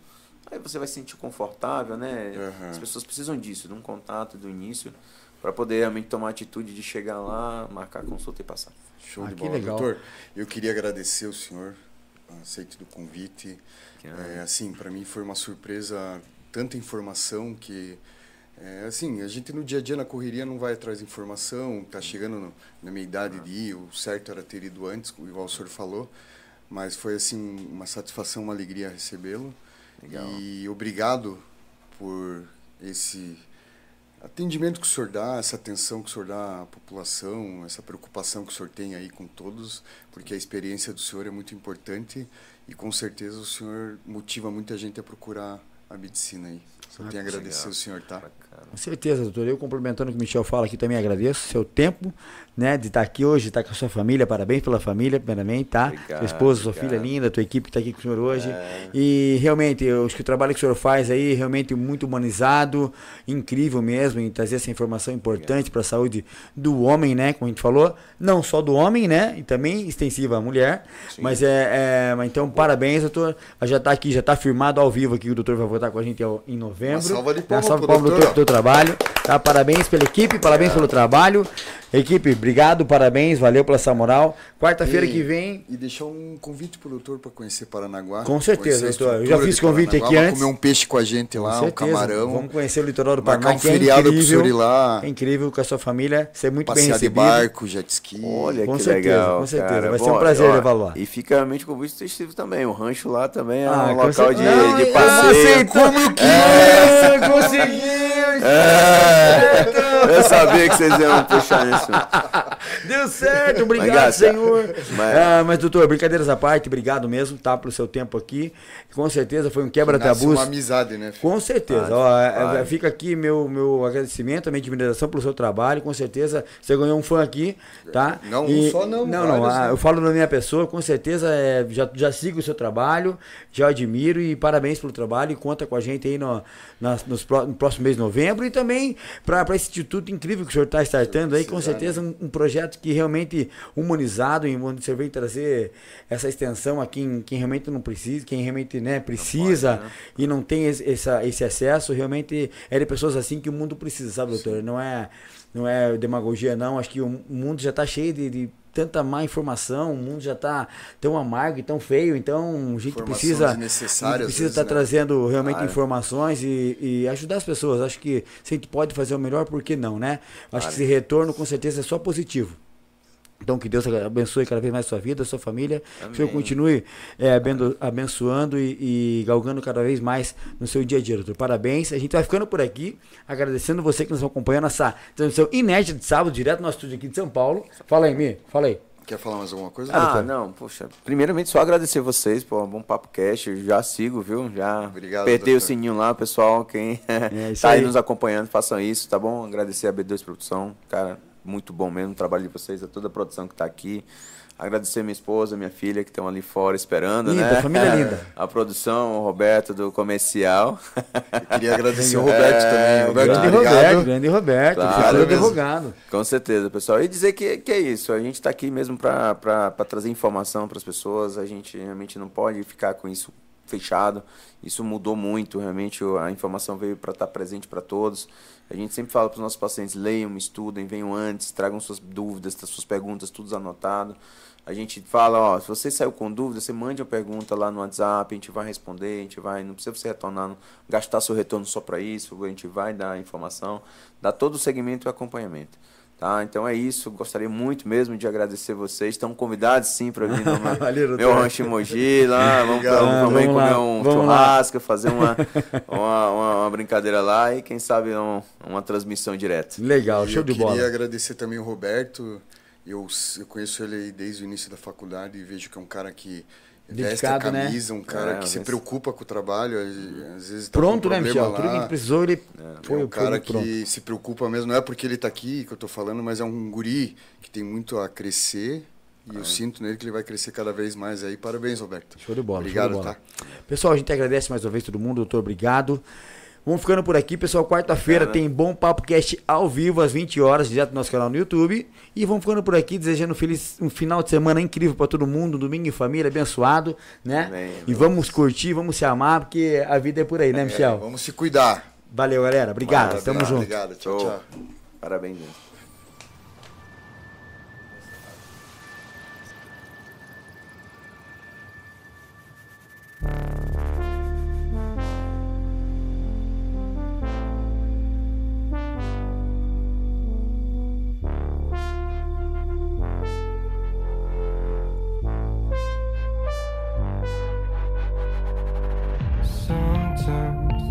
aí você vai se sentir confortável, né? Aham. As pessoas precisam disso, de um contato do início, para poder realmente tomar a atitude de chegar lá, marcar a consulta e passar. Show Ah, de que bola. legal. Doutor, eu queria agradecer o senhor, aceito do convite. É, assim, para mim foi uma surpresa, tanta informação que, é, assim, a gente no dia a dia na correria não vai atrás de informação, tá chegando no- na minha idade de ir, o certo era ter ido antes, igual o senhor falou, mas foi, assim, uma satisfação, uma alegria recebê-lo. Legal. E obrigado por esse atendimento que o senhor dá, essa atenção que o senhor dá à população, essa preocupação que o senhor tem aí com todos, porque a experiência do senhor é muito importante e com certeza o senhor motiva muita gente a procurar a medicina aí. Só Ah, tenho a agradecer legal. ao senhor, tá? Com certeza, doutor. Eu complementando o que o Michel fala aqui também agradeço seu tempo, né, de estar aqui hoje, de estar com a sua família. Parabéns pela família, primeiramente, tá? Obrigado, sua esposa, sua obrigado. filha linda, tua equipe que está aqui com o senhor hoje. É. E realmente, eu acho que o trabalho que o senhor faz aí realmente muito humanizado, incrível mesmo, em trazer essa informação importante para a saúde do homem, né? Como a gente falou, não só do homem, né? E também extensiva à mulher. Sim. Mas é, é, então parabéns, doutor. Já está aqui, já está firmado ao vivo aqui, o doutor vai voltar com a gente em novembro. Uma salva de palmas salva palmas, doutor, doutor, trabalho. Tá? Parabéns pela equipe, parabéns pelo trabalho. Equipe, obrigado, parabéns, valeu pela essa moral. Quarta-feira que vem. E deixar um convite pro doutor para conhecer Paranaguá. Com certeza, doutor. Eu já fiz de convite Paranaguá, aqui antes. comer um peixe com a gente Com lá, um camarão. Vamos conhecer o litoral do Marcar Paraná, um que é feriado pro incrível. senhor ir lá. É incrível com a sua família, ser muito bem passear de recebido. barco, jet ski. Olha Com que certeza, legal. com certeza. cara. Vai ser um prazer levá-lo lá. E fica realmente o convite sugestivo também. O rancho lá também é Ah, um local de, de passeio. Como eu quis! Conseguiu! É, eu sabia que vocês iam puxar isso. Deu certo, obrigado, Mas, senhor. mas- Ah, mas, doutor, brincadeiras à parte, obrigado mesmo, tá, pelo seu tempo aqui. Com certeza foi um quebra-tabus. uma amizade, né? filho? Com certeza. Ah, Ó, é- é- fica aqui meu, meu agradecimento, minha admiração pelo seu trabalho. Com certeza você ganhou um fã aqui, tá? Não, um só não, Não, não. vários, ah, né? Eu falo da minha pessoa, com certeza é, já, já sigo o seu trabalho, já admiro e parabéns pelo trabalho. E conta com a gente aí no, nas- nos no próximo mês de novembro e também para esse instituto incrível que o senhor está startando aí. Com certeza um, um projeto que realmente humanizado, em onde você vem trazer essa extensão a quem, quem realmente não precisa, quem realmente né, precisa né? e não tem esse, essa- esse acesso, realmente é de pessoas assim que o mundo precisa, sabe, doutor? Não é, não é demagogia, não. Acho que o mundo já está cheio de, de tanta má informação, o mundo já está tão amargo e tão feio, então a gente precisa, a gente precisa estar né? trazendo realmente Claro. informações e, e ajudar as pessoas. Acho que se a gente pode fazer o melhor, por que não, né? Acho que esse retorno com certeza é só positivo. Então, que Deus abençoe cada vez mais sua vida, sua família. Que o Senhor Amém. continue é, abendo- abençoando e, e galgando cada vez mais no seu dia a dia, doutor. Parabéns. A gente vai ficando por aqui, agradecendo você que nos acompanha nessa transmissão inédita de sábado, direto no nosso estúdio aqui de São Paulo. Fala aí, Mi. Fala aí. Quer falar mais alguma coisa? Ah, doutor. não, poxa. Primeiramente, só agradecer vocês, pô, bom papo cast. Eu já sigo, viu? Já Obrigado, apertei o sininho lá, pessoal. Quem É [LAUGHS] tá aí aí. nos acompanhando, façam isso, tá bom? Agradecer a B2 Produção, cara, muito bom mesmo o trabalho de vocês, a toda a produção que tá aqui. Agradecer minha esposa, minha filha, que estão ali fora esperando, Linda, né? família [LAUGHS] linda. A produção, o Roberto do comercial. Eu queria agradecer o [LAUGHS] Roberto É, também. Roberto, Grande obrigado. Roberto, grande Roberto, Claro advogado. Com certeza, pessoal. E dizer que, que é isso, a gente está aqui mesmo para trazer informação para as pessoas, a gente realmente não pode ficar com isso fechado. Isso mudou muito, realmente a informação veio para estar presente para todos. A gente sempre fala para os nossos pacientes, leiam, estudem, venham antes, tragam suas dúvidas, suas perguntas, tudo anotado. A gente fala, ó, se você saiu com dúvida, você mande uma pergunta lá no WhatsApp, a gente vai responder, a gente vai, não precisa você retornar, gastar seu retorno só para isso, a gente vai dar informação, dar todo o segmento e acompanhamento. Tá? Então é isso, gostaria muito mesmo de agradecer vocês. Estão convidados sim para vir no [LAUGHS] meu, meu rancho Mogi, lá, [LAUGHS] vamos, vamos, Ah, também vamos comer lá, um vamos churrasco, fazer uma, uma, uma, uma brincadeira lá e quem sabe um, uma transmissão direta. Legal, E show eu de queria bola. agradecer também o Roberto. Eu, eu conheço ele desde o início da faculdade e vejo que é um cara que veste a Dedicado, né? camisa, um cara É, que se mas- preocupa com o trabalho. Às vezes tá com Pronto, né, problema Michel? Tudo lá. que precisou, ele foi, é um cara muito pronto. que se preocupa mesmo, não é porque ele está aqui que eu estou falando, mas é um guri que tem muito a crescer e É. eu sinto nele que ele vai crescer cada vez mais aí. Parabéns, Roberto. Show de bola, Obrigado, de bola. tá? Pessoal, a gente agradece mais uma vez todo mundo, doutor, obrigado. Vamos ficando por aqui, pessoal. Quarta-feira tem Bom Papo Cast ao vivo, às 20 horas, direto do nosso canal no YouTube. E vamos ficando por aqui, desejando um, feliz, um final de semana incrível para todo mundo, um domingo em família, abençoado, né? Amém. E vamos curtir, vamos se amar, porque a vida é por aí, né, É, Michel? vamos se cuidar. Valeu, galera. Obrigado. Maravilha. Tamo junto. Obrigado. Tchau, tchau. Parabéns, gente. time